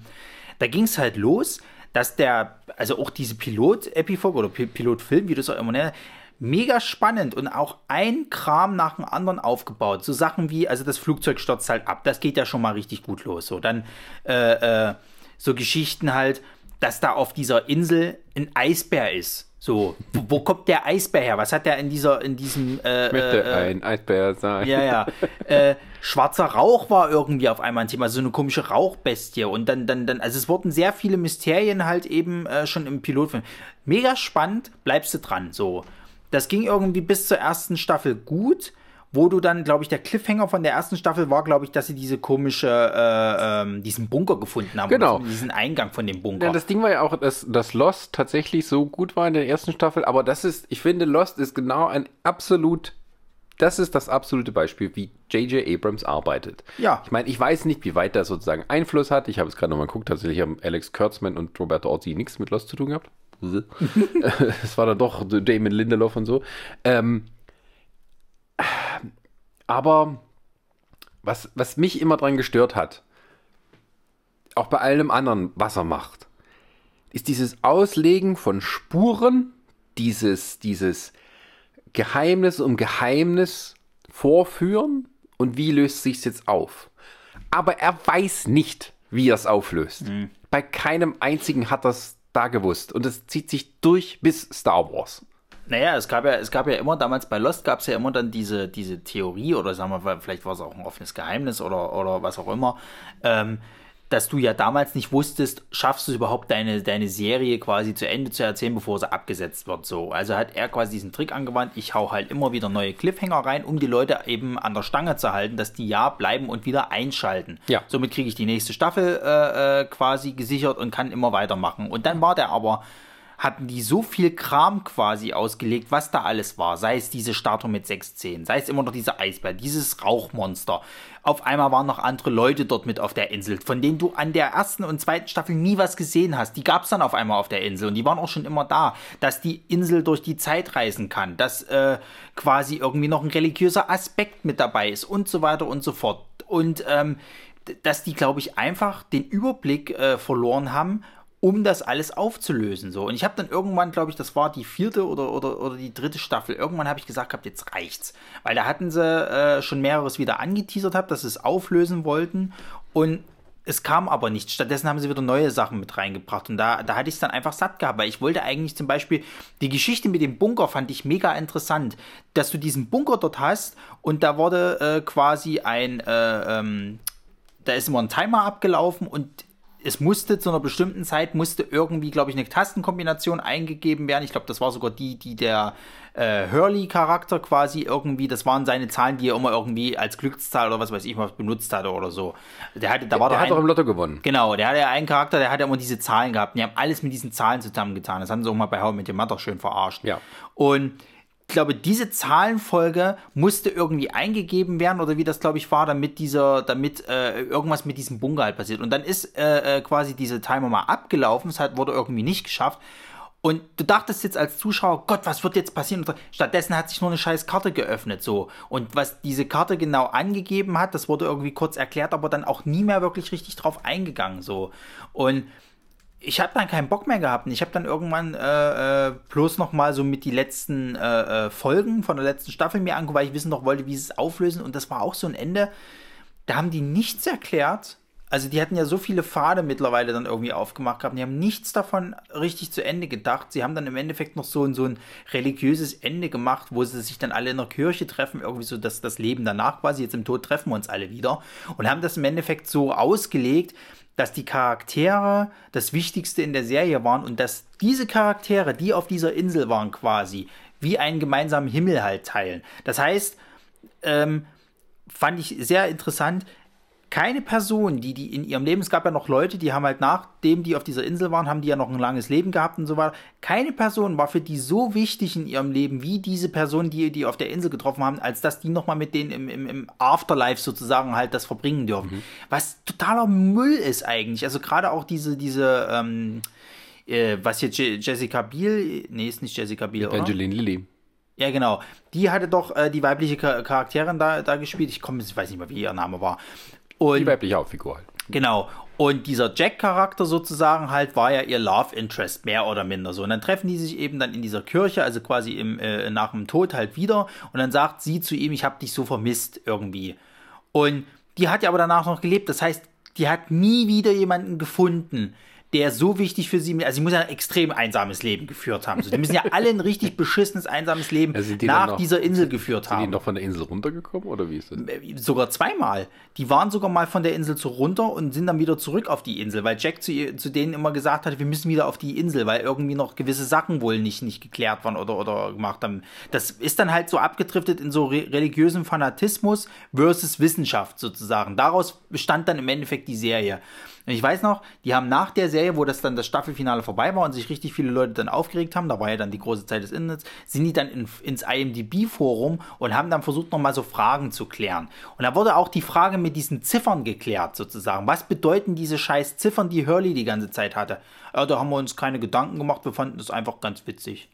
da ging es halt los, dass der, also auch diese Pilot-Epifolge oder Pilotfilm, wie du es auch immer nennst, mega spannend und auch ein Kram nach dem anderen aufgebaut. So Sachen wie, also das Flugzeug stürzt halt ab, das geht ja schon mal richtig gut los. So, dann äh, äh, so Geschichten halt, dass da auf dieser Insel ein Eisbär ist. So, wo, wo kommt der Eisbär her? Was hat der in dieser, in diesem äh, Ich möchte äh, ein Eisbär sein. ja, ja. [LAUGHS] Äh, schwarzer Rauch war irgendwie auf einmal ein Thema, so eine komische Rauchbestie. Und dann, dann, dann, also es wurden sehr viele Mysterien halt eben äh, schon im Pilotfilm. Mega spannend, bleibst du dran. So. Das ging irgendwie bis zur ersten Staffel gut, wo du dann, glaube ich, der Cliffhanger von der ersten Staffel war, glaube ich, dass sie diese komische, äh, ähm, diesen Bunker gefunden haben. Genau. Diesen Eingang von dem Bunker. Ja, das Ding war ja auch, dass, dass Lost tatsächlich so gut war in der ersten Staffel, aber das ist, ich finde, Lost ist genau ein absolut, das ist das absolute Beispiel, wie J.J. Abrams arbeitet. Ja. Ich meine, ich weiß nicht, wie weit das sozusagen Einfluss hat. Ich habe es gerade nochmal geguckt, tatsächlich haben Alex Kurtzman und Roberto Orsi nichts mit Lost zu tun gehabt. [LAUGHS] Es war dann doch Damon Lindelof und so. Ähm, aber was, was mich immer dran gestört hat, auch bei allem anderen, was er macht, ist dieses Auslegen von Spuren, dieses, dieses Geheimnis um Geheimnis vorführen und wie löst sich's jetzt auf. Aber er weiß nicht, wie er es auflöst. Bei keinem einzigen hat er es da gewusst. Und es zieht sich durch bis Star Wars. Naja, es gab ja, es gab ja immer, damals bei Lost gab es ja immer dann diese, diese Theorie, oder sagen wir, vielleicht war es auch ein offenes Geheimnis oder, oder was auch immer, ähm, dass du ja damals nicht wusstest, schaffst du es überhaupt, deine, deine Serie quasi zu Ende zu erzählen, bevor sie abgesetzt wird. So. Also hat er quasi diesen Trick angewandt, ich hau halt immer wieder neue Cliffhanger rein, um die Leute eben an der Stange zu halten, dass die ja bleiben und wieder einschalten. Ja. Somit kriege ich die nächste Staffel äh, äh, quasi gesichert und kann immer weitermachen. Und dann war der aber hatten die so viel Kram quasi ausgelegt, was da alles war. Sei es diese Statue mit sechs Zähnen, sei es immer noch dieser Eisbär, dieses Rauchmonster. Auf einmal waren noch andere Leute dort mit auf der Insel, von denen du an der ersten und zweiten Staffel nie was gesehen hast. Die gab es dann auf einmal auf der Insel und die waren auch schon immer da. Dass die Insel durch die Zeit reisen kann, dass äh, quasi irgendwie noch ein religiöser Aspekt mit dabei ist und so weiter und so fort. Und ähm, dass die, glaube ich, einfach den Überblick äh, verloren haben um das alles aufzulösen. So. Und ich habe dann irgendwann, glaube ich, das war die vierte oder, oder, oder die dritte Staffel, irgendwann habe ich gesagt gehabt, jetzt reicht's. Weil da hatten sie äh, schon mehreres wieder angeteasert habt, dass sie es auflösen wollten. Und es kam aber nicht. Stattdessen haben sie wieder neue Sachen mit reingebracht. Und da, da hatte ich es dann einfach satt gehabt, weil ich wollte eigentlich zum Beispiel, die Geschichte mit dem Bunker fand ich mega interessant, dass du diesen Bunker dort hast und da wurde äh, quasi ein, äh, ähm, da ist immer ein Timer abgelaufen und es musste zu einer bestimmten Zeit, musste irgendwie, glaube ich, eine Tastenkombination eingegeben werden. Ich glaube, das war sogar die, die der äh, Hurley-Charakter quasi irgendwie, das waren seine Zahlen, die er immer irgendwie als Glückszahl oder was weiß ich was benutzt hatte oder so. Der, hatte, da war Der hat ein, doch im Lotto gewonnen. Genau, der hatte ja einen Charakter, der hat ja immer diese Zahlen gehabt. Und die haben alles mit diesen Zahlen zusammengetan. Das haben sie auch mal bei How I Met Your Mother schön verarscht. Ja. Und ich glaube, diese Zahlenfolge musste irgendwie eingegeben werden oder wie das, glaube ich, war, damit dieser, damit äh, irgendwas mit diesem Bunker halt passiert. Und dann ist äh, äh, quasi diese Timer mal abgelaufen, es hat, wurde irgendwie nicht geschafft. Und du dachtest jetzt als Zuschauer, Gott, was wird jetzt passieren? Stattdessen hat sich nur eine scheiß Karte geöffnet, so. Und was diese Karte genau angegeben hat, das wurde irgendwie kurz erklärt, aber dann auch nie mehr wirklich richtig drauf eingegangen, so. Und ich habe dann keinen Bock mehr gehabt. Ich habe dann irgendwann äh, äh, bloß noch mal so mit die letzten äh, äh, Folgen von der letzten Staffel mir angeguckt, weil ich wissen noch wollte, wie sie es auflösen. Und das war auch so ein Ende. Da haben die nichts erklärt. Also die hatten ja so viele Pfade mittlerweile dann irgendwie aufgemacht gehabt. Die haben nichts davon richtig zu Ende gedacht. Sie haben dann im Endeffekt noch so ein, so ein religiöses Ende gemacht, wo sie sich dann alle in der Kirche treffen, irgendwie so dass das Leben danach quasi, jetzt im Tod treffen wir uns alle wieder. Und haben das im Endeffekt so ausgelegt, dass die Charaktere das Wichtigste in der Serie waren und dass diese Charaktere, die auf dieser Insel waren quasi, wie einen gemeinsamen Himmel halt teilen. Das heißt, ähm, fand ich sehr interessant, keine Person, die die in ihrem Leben, es gab ja noch Leute, die haben halt nachdem die auf dieser Insel waren, haben die ja noch ein langes Leben gehabt und so weiter. Keine Person war für die so wichtig in ihrem Leben wie diese Person, die die auf der Insel getroffen haben, als dass die nochmal mit denen im, im, im Afterlife sozusagen halt das verbringen dürfen. Mhm. Was totaler Müll ist eigentlich. Also gerade auch diese, diese, ähm, äh, was jetzt Je Jessica Biel, nee, ist nicht Jessica Biel, oder? Angeline Lilly. Ja, genau. Die hatte doch äh, die weibliche Char Charakterin da, da gespielt. Ich komme, ich weiß nicht mehr, wie ihr Name war. Und Die weibliche Hauptfigur halt. Genau. Und dieser Jack-Charakter sozusagen halt war ja ihr Love Interest, mehr oder minder so. Und dann treffen die sich eben dann in dieser Kirche, also quasi im, äh, nach dem Tod halt wieder. Und dann sagt sie zu ihm, ich habe dich so vermisst irgendwie. Und die hat ja aber danach noch gelebt. Das heißt, die hat nie wieder jemanden gefunden, der so wichtig für sie, also sie muss ja ein extrem einsames Leben geführt haben. So, die müssen ja [LAUGHS] alle ein richtig beschissenes, einsames Leben Also die nach noch- dieser Insel geführt Sind die haben. noch von der Insel runtergekommen oder wie ist das? Sogar zweimal. Die waren sogar mal von der Insel zu runter und sind dann wieder zurück auf die Insel, weil Jack zu, ihr- zu denen immer gesagt hat, wir müssen wieder auf die Insel, weil irgendwie noch gewisse Sachen wohl nicht, nicht geklärt waren oder, oder gemacht haben. Das ist dann halt so abgedriftet in so re religiösen Fanatismus versus Wissenschaft sozusagen. Daraus bestand dann im Endeffekt die Serie. Und ich weiß noch, die haben nach der Serie, wo das dann das Staffelfinale vorbei war und sich richtig viele Leute dann aufgeregt haben, da war ja dann die große Zeit des Internets, sind die dann in, ins IMDb-Forum und haben dann versucht, nochmal so Fragen zu klären. Und da wurde auch die Frage mit diesen Ziffern geklärt, sozusagen. Was bedeuten diese scheiß Ziffern, die Hurley die ganze Zeit hatte? Ja, da haben wir uns keine Gedanken gemacht, wir fanden das einfach ganz witzig.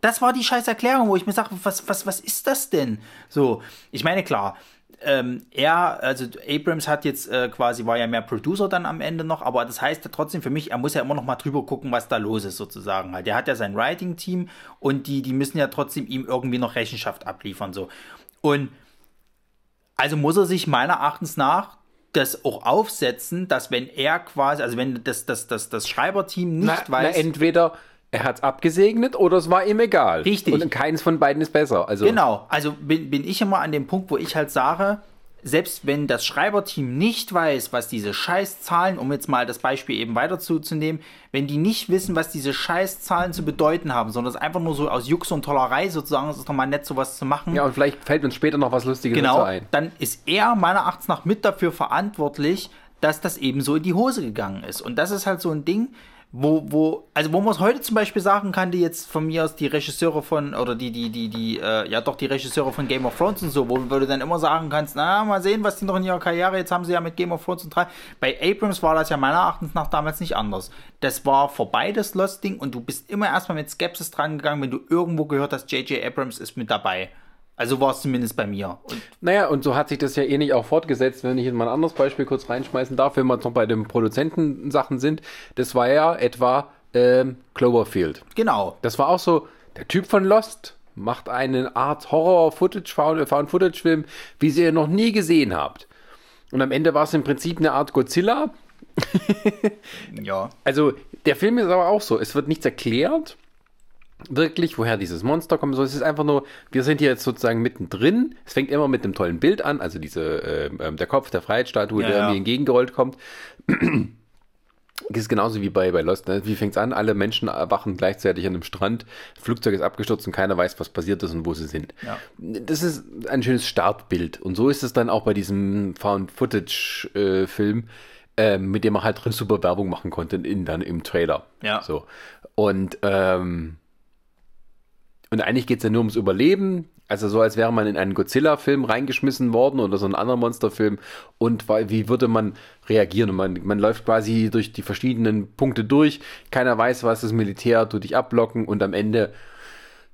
Das war die scheiß Erklärung, wo ich mir sage, was, was, was ist das denn? So, ich meine, klar, ähm, er, also Abrams hat jetzt äh, quasi, war ja mehr Producer dann am Ende noch, aber das heißt ja trotzdem für mich, er muss ja immer noch mal drüber gucken, was da los ist sozusagen. Halt. Der hat ja sein Writing-Team und die, die müssen ja trotzdem ihm irgendwie noch Rechenschaft abliefern. So. Und also muss er sich meiner Erachtens nach das auch aufsetzen, dass wenn er quasi, also wenn das, das, das, das Schreiberteam nicht Na, na, weiß. entweder er hat es abgesegnet oder es war ihm egal. Richtig. Und keins von beiden ist besser. Also, Genau, also bin, bin ich immer an dem Punkt, wo ich halt sage, selbst wenn das Schreiberteam nicht weiß, was diese Scheißzahlen, um jetzt mal das Beispiel eben weiterzunehmen, wenn die nicht wissen, was diese Scheißzahlen zu bedeuten haben, sondern es einfach nur so aus Jux und Tollerei sozusagen, es ist doch mal nett, sowas zu machen. Ja, und vielleicht fällt uns später noch was Lustiges genau, dazu ein. dann ist er meiner Erachtens nach mit dafür verantwortlich, dass das eben so in die Hose gegangen ist. Und das ist halt so ein Ding, wo, wo, also wo man es heute zum Beispiel sagen kann, die jetzt von mir aus die Regisseure von, oder die, die, die, die, äh, ja doch die Regisseure von Game of Thrones und so, wo, wo du dann immer sagen kannst, na, mal sehen, was die noch in ihrer Karriere, jetzt haben sie ja mit Game of Thrones und drei. Bei Abrams war das ja meiner Erachtens nach damals nicht anders. Das war vorbei, das Lost-Ding, und du bist immer erstmal mit Skepsis dran gegangen, wenn du irgendwo gehört hast, J.J. Abrams ist mit dabei. Also war es zumindest bei mir. Und Naja, und so hat sich das ja ähnlich auch fortgesetzt, wenn ich jetzt mal ein anderes Beispiel kurz reinschmeißen darf, wenn wir jetzt noch bei den Produzentensachen sind. Das war ja etwa ähm, Cloverfield. genau. Das war auch so, der Typ von Lost macht eine Art Horror-Footage, Found-Footage-Film, wie sie ihr noch nie gesehen habt. Und am Ende war es im Prinzip eine Art Godzilla. [LAUGHS] Ja. Also, der Film ist aber auch so, es wird nichts erklärt, wirklich, woher dieses Monster kommt. So, es ist einfach nur, wir sind hier jetzt sozusagen mittendrin. Es fängt immer mit einem tollen Bild an, also diese, ähm, ähm, der Kopf der Freiheitsstatue, Ja, der ja. mir entgegengerollt kommt. Das ist genauso wie bei, bei Lost. Ne? Wie fängt es an? Alle Menschen erwachen gleichzeitig an einem Strand. Flugzeug ist abgestürzt und keiner weiß, was passiert ist und wo sie sind. Ja. Das ist ein schönes Startbild. Und so ist es dann auch bei diesem Found-Footage-Film, äh, mit dem man halt super Werbung machen konnte in, dann im Trailer. Ja. So. Und, ähm, und eigentlich geht es ja nur ums Überleben. Also so, als wäre man in einen Godzilla-Film reingeschmissen worden oder so einen anderen Monsterfilm. Und wie würde man reagieren? Und man, man läuft quasi durch die verschiedenen Punkte durch. Keiner weiß, was das Militär tut dich abblocken. Und am Ende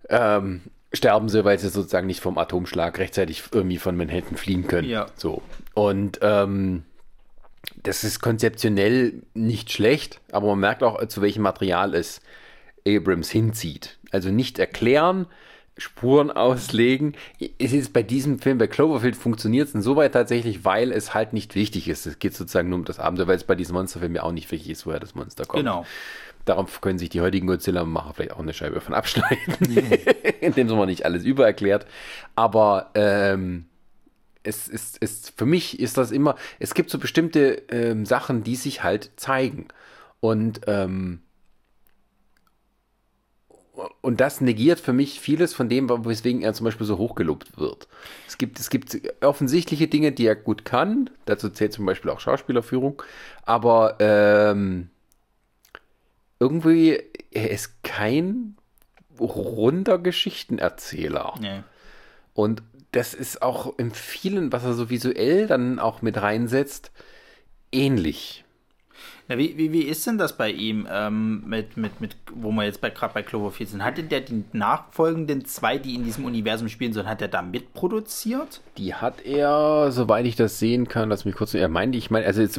ähm, sterben sie, weil sie sozusagen nicht vom Atomschlag rechtzeitig irgendwie von Manhattan fliehen können. Ja. So. Und ähm, das ist konzeptionell nicht schlecht, aber man merkt auch, zu welchem Material es Abrams hinzieht. Also nicht erklären, Spuren [LAUGHS] auslegen. Es ist bei diesem Film, bei Cloverfield funktioniert es insoweit tatsächlich, weil es halt nicht wichtig ist. Es geht sozusagen nur um das Abenteuer, weil es bei diesem Monsterfilm ja auch nicht wichtig ist, woher das Monster kommt. Genau. Darauf können sich die heutigen Godzilla-Macher vielleicht auch eine Scheibe von abschneiden, [LAUGHS] [LAUGHS] indem man nicht alles übererklärt. Aber ähm, es ist, ist, für mich ist das immer, es gibt so bestimmte ähm, Sachen, die sich halt zeigen. Und, ähm, und das negiert für mich vieles von dem, weswegen er zum Beispiel so hochgelobt wird. Es gibt, es gibt offensichtliche Dinge, die er gut kann. Dazu zählt zum Beispiel auch Schauspielerführung. Aber ähm, irgendwie, er ist kein runder Geschichtenerzähler. Nee. Und das ist auch in vielen, was er so visuell dann auch mit reinsetzt, ähnlich. Na, wie, wie, wie ist denn das bei ihm, ähm, mit, mit, mit, wo wir jetzt bei, gerade bei Cloverfield sind? Hatte der die nachfolgenden zwei, die in diesem Universum spielen sollen, hat er da mitproduziert? Die hat er, soweit ich das sehen kann, lass mich kurz, er meint, ich meine, also jetzt,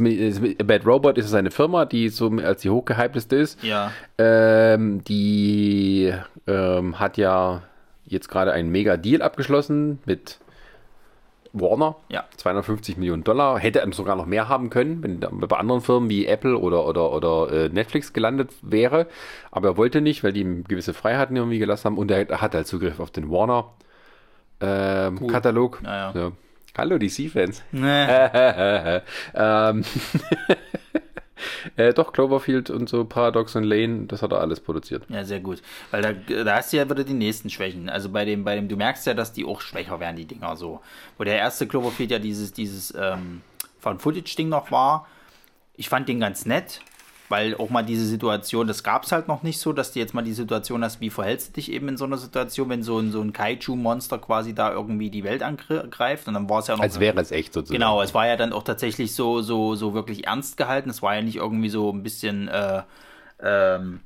Bad Robot ist seine Firma, die so als die hochgehypteste ist. Ja. Ähm, die ähm, hat ja jetzt gerade einen mega Deal abgeschlossen mit Warner. Ja. 250 Millionen Dollar. Hätte sogar noch mehr haben können, wenn er bei anderen Firmen wie Apple oder, oder, oder äh, Netflix gelandet wäre. Aber er wollte nicht, weil die ihm gewisse Freiheiten irgendwie gelassen haben. Und er hat halt Zugriff auf den Warner-Katalog. Ja, ja. Ja. Hallo, DC-Fans. Nee. [LAUGHS] ähm, [LAUGHS] [LAUGHS] äh, doch, Cloverfield und so Paradox und Lane, das hat er alles produziert. Ja, sehr gut. Weil da, da hast du ja wieder die nächsten Schwächen. Also bei dem, bei dem, du merkst ja, dass die auch schwächer werden, die Dinger so. Wo der erste Cloverfield ja dieses, dieses ähm, Found-Footage-Ding noch war. Ich fand den ganz nett, weil auch mal diese Situation, das gab es halt noch nicht so, dass du jetzt mal die Situation hast, wie verhältst du dich eben in so einer Situation, wenn so ein, so ein Kaiju-Monster quasi da irgendwie die Welt angreift und dann war es ja noch. Als wäre es echt sozusagen. Genau, es war ja dann auch tatsächlich so, so, so wirklich ernst gehalten. Es war ja nicht irgendwie so ein bisschen, äh, ähm,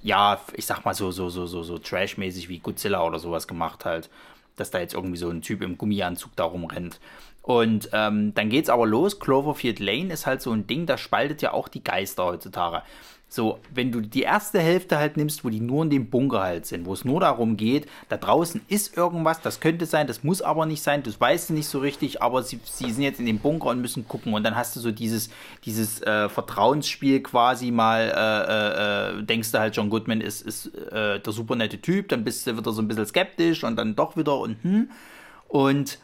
ja, ich sag mal so, so, so, so, so trashmäßig wie Godzilla oder sowas gemacht halt. Dass da jetzt irgendwie so ein Typ im Gummianzug da rumrennt. Und ähm, dann geht's aber los. Cloverfield Lane ist halt so ein Ding, das spaltet ja auch die Geister heutzutage. So, wenn du die erste Hälfte halt nimmst, wo die nur in dem Bunker halt sind, wo es nur darum geht, da draußen ist irgendwas, das könnte sein, das muss aber nicht sein, das weißt du nicht so richtig, aber sie, sie sind jetzt in dem Bunker und müssen gucken und dann hast du so dieses, dieses äh, Vertrauensspiel quasi mal, äh, äh, denkst du halt, John Goodman ist, ist äh, der super nette Typ, dann bist du wieder so ein bisschen skeptisch und dann doch wieder und hm. Und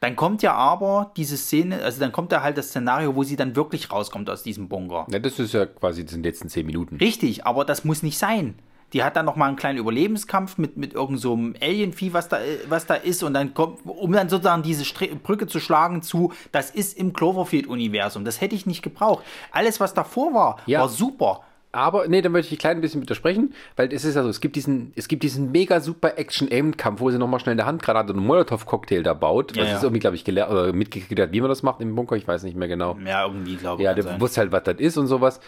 dann kommt ja aber diese Szene, also dann kommt da halt das Szenario, wo sie dann wirklich rauskommt aus diesem Bunker. Ja, das ist ja quasi in den letzten zehn Minuten. Richtig, aber das muss nicht sein. Die hat dann noch mal einen kleinen Überlebenskampf mit, mit irgendeinem so Alienvieh, was da, was da ist, und dann kommt, um dann sozusagen diese Stre Brücke zu schlagen zu, das ist im Cloverfield-Universum. Das hätte ich nicht gebraucht. Alles, was davor war, Ja. war super. Aber, nee, da möchte ich ein klein bisschen widersprechen, weil es ist ja so, es gibt diesen, es gibt diesen mega super Action-Aim-Kampf, wo sie nochmal schnell eine Handgranate und einen Molotow-Cocktail da baut. Ja, was ja. ist irgendwie, glaube ich, gelernt, oder mitgekriegt hat, wie man das macht im Bunker, ich weiß nicht mehr genau. Ja, irgendwie, glaube ich. Ja, der wusste halt, was das ist und sowas.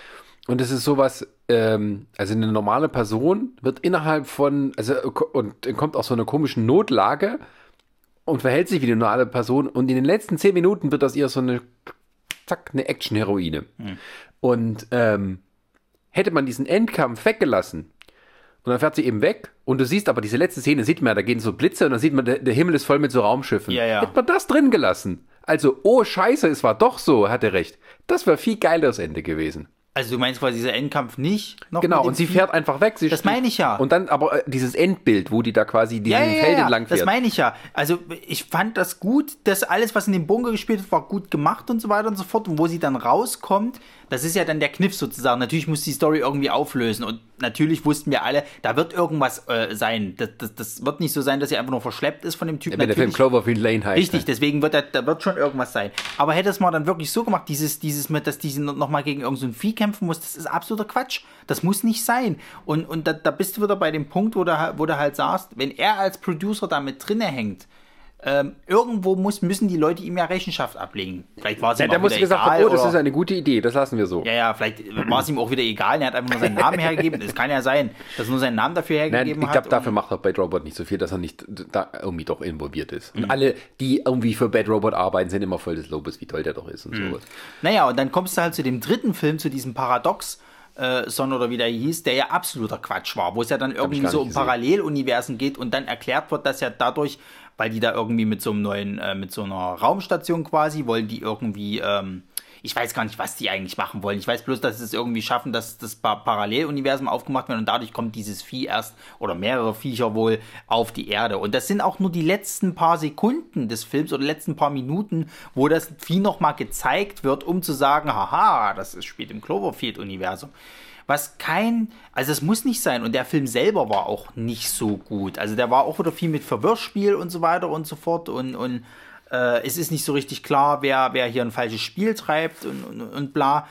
Und es ist sowas, ähm, also eine normale Person wird innerhalb von, also und kommt aus so einer komischen Notlage und verhält sich wie eine normale Person und in den letzten zehn Minuten wird aus ihr so eine, zack, eine Action-Heroine. Und ähm, hätte man diesen Endkampf weggelassen und dann fährt sie eben weg und du siehst aber diese letzte Szene, sieht man, da gehen so Blitze und dann sieht man, der, der Himmel ist voll mit so Raumschiffen. Ja, ja. Hätte man das drin gelassen. Also, oh Scheiße, es war doch so, hat er recht. Das wäre viel geileres Ende gewesen. Also du meinst quasi dieser Endkampf nicht? Genau, und sie Vieh? fährt einfach weg. Sie Das meine ich ja. Und dann aber äh, dieses Endbild, wo die da quasi diesen Ja, ja, Feld ja, entlang das fährt. meine ich ja. Also ich fand das gut, dass alles, was in dem Bunker gespielt hat, war gut gemacht und so weiter und so fort. Und wo sie dann rauskommt, das ist ja dann der Kniff sozusagen. Natürlich muss die Story irgendwie auflösen. Und natürlich wussten wir alle, da wird irgendwas äh, sein. Das, das, das wird nicht so sein, dass sie einfach nur verschleppt ist von dem Typen. Wenn der Film Cloverfield Lane heißt. Richtig, deswegen wird da, da wird schon irgendwas sein. Aber hätte es mal dann wirklich so gemacht, dieses, dieses mit, dass diese nochmal gegen irgendein Vieh kämpfen muss, das ist absoluter Quatsch. Das muss nicht sein. Und, und da, da bist du wieder bei dem Punkt, wo du, halt- wo du halt sagst, wenn er als Producer da mit drinne hängt, ähm, irgendwo muss, müssen die Leute ihm ja Rechenschaft ablegen. Vielleicht war es Ja, ihm auch wieder gesagt egal. haben, oh, das ist eine gute Idee, das lassen wir so. ja, ja, vielleicht war es ihm auch wieder egal. Er hat einfach nur seinen Namen hergegeben. Es kann ja sein, dass er nur seinen Namen dafür Nein, hergegeben ich hat. glaube, und- dafür macht auch Bad Robot nicht so viel, dass er nicht da irgendwie doch involviert ist. Mhm. Und alle, die irgendwie für Bad Robot arbeiten, sind immer voll des Lobes, wie toll der doch ist und sowas. Naja, und dann kommst du halt zu dem dritten Film, zu diesem Paradox. Äh, Son oder wie der hieß, der ja absoluter Quatsch war, wo es ja dann irgendwie so um. Paralleluniversen geht und dann erklärt wird, dass ja dadurch, weil die da irgendwie mit so einem neuen, äh, mit so einer Raumstation quasi, wollen die irgendwie, ähm, ich weiß gar nicht, was die eigentlich machen wollen. Ich weiß bloß, dass sie es irgendwie schaffen, dass das Pa- Paralleluniversum aufgemacht wird und dadurch kommt dieses Vieh erst oder mehrere Viecher wohl auf die Erde. Und das sind auch nur die letzten paar Sekunden des Films oder letzten paar Minuten, wo das Vieh nochmal gezeigt wird, um zu sagen, haha, das ist, spielt im Cloverfield-Universum. Was kein, also es muss nicht sein. Und der Film selber war auch nicht so gut. Also der war auch wieder viel mit Verwirrspiel und so weiter und so fort. Und, und äh, es ist nicht so richtig klar, wer, wer hier ein falsches Spiel treibt und, und, und bla.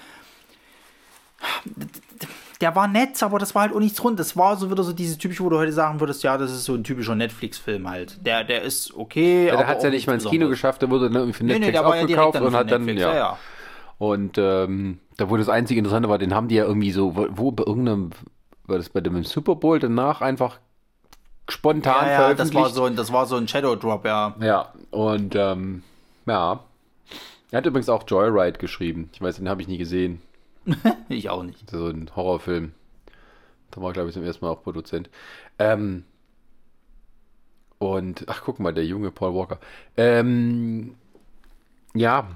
Der war nett, aber das war halt auch nichts rund. Das war so wieder so dieses typische, wo du heute sagen würdest, ja, das ist so ein typischer Netflix-Film halt. Der, der ist okay. Ja, der hat es ja nicht mal ins. Kino geschafft, der wurde dann irgendwie für Nee, Netflix nee, ja direkt aufgekauft dann und hat dann, ja. ja, ja. Und ähm, da wurde das einzige Interessante war, den haben die ja irgendwie so, wo, bei irgendeinem, war das bei dem Super Bowl danach einfach spontan Ja, ja, das veröffentlicht. war so ein, das war so ein Shadow Drop, ja. Ja, und ähm, ja. Er hat übrigens auch Joyride geschrieben. Ich weiß, den habe ich nie gesehen. [LAUGHS] Ich auch nicht. So ein Horrorfilm. Da war, glaube ich, zum ersten Mal auch Produzent. Ähm, Und, ach, guck mal, der junge Paul Walker. Ähm, ja.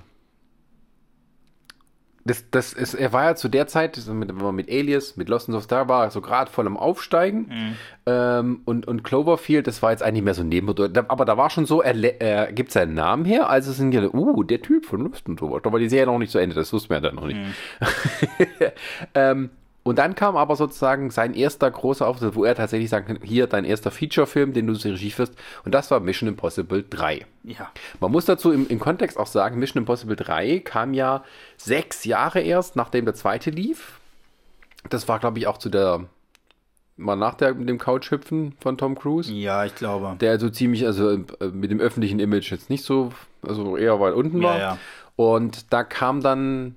Das, das ist, er war ja zu der Zeit, mit, mit Alias, mit Lost in the Star war er so gerade voll am Aufsteigen. Mhm. Ähm, und, und Cloverfield, das war jetzt eigentlich mehr so ein Nebenprodukt. Aber da war schon so, er, er gibt seinen Namen her, also sind ja, uh, der Typ von Lost und sowas. Aber die Serie noch nicht zu Ende, das wussten wir ja dann noch nicht. Mhm. [LAUGHS] ähm, und dann kam aber sozusagen sein erster großer Auftritt, wo er tatsächlich kann, hier dein erster Feature-Film, den du zur Regie führst. Und das war Mission Impossible 3. Ja. Man muss dazu im, im Kontext auch sagen, Mission Impossible 3 kam ja sechs Jahre erst, nachdem der zweite lief. Das war, glaube ich, auch zu der mal nach der, dem Couchhüpfen von Tom Cruise. Ja, ich glaube. Der so ziemlich, also äh, mit dem öffentlichen Image jetzt nicht so, also eher weit unten war. Ja, ja. Und da kam dann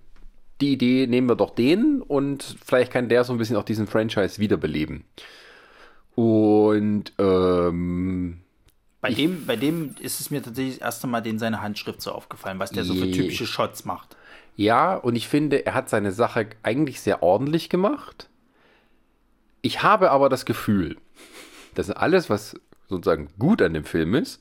die Idee, nehmen wir doch den und vielleicht kann der so ein bisschen auch diesen Franchise wiederbeleben. Und ähm, bei dem, bei dem ist es mir tatsächlich das erste Mal den seine Handschrift so aufgefallen, was der so für typische Shots macht. Ja, und ich finde, er hat seine Sache eigentlich sehr ordentlich gemacht. Ich habe aber das Gefühl, dass alles, was sozusagen gut an dem Film ist,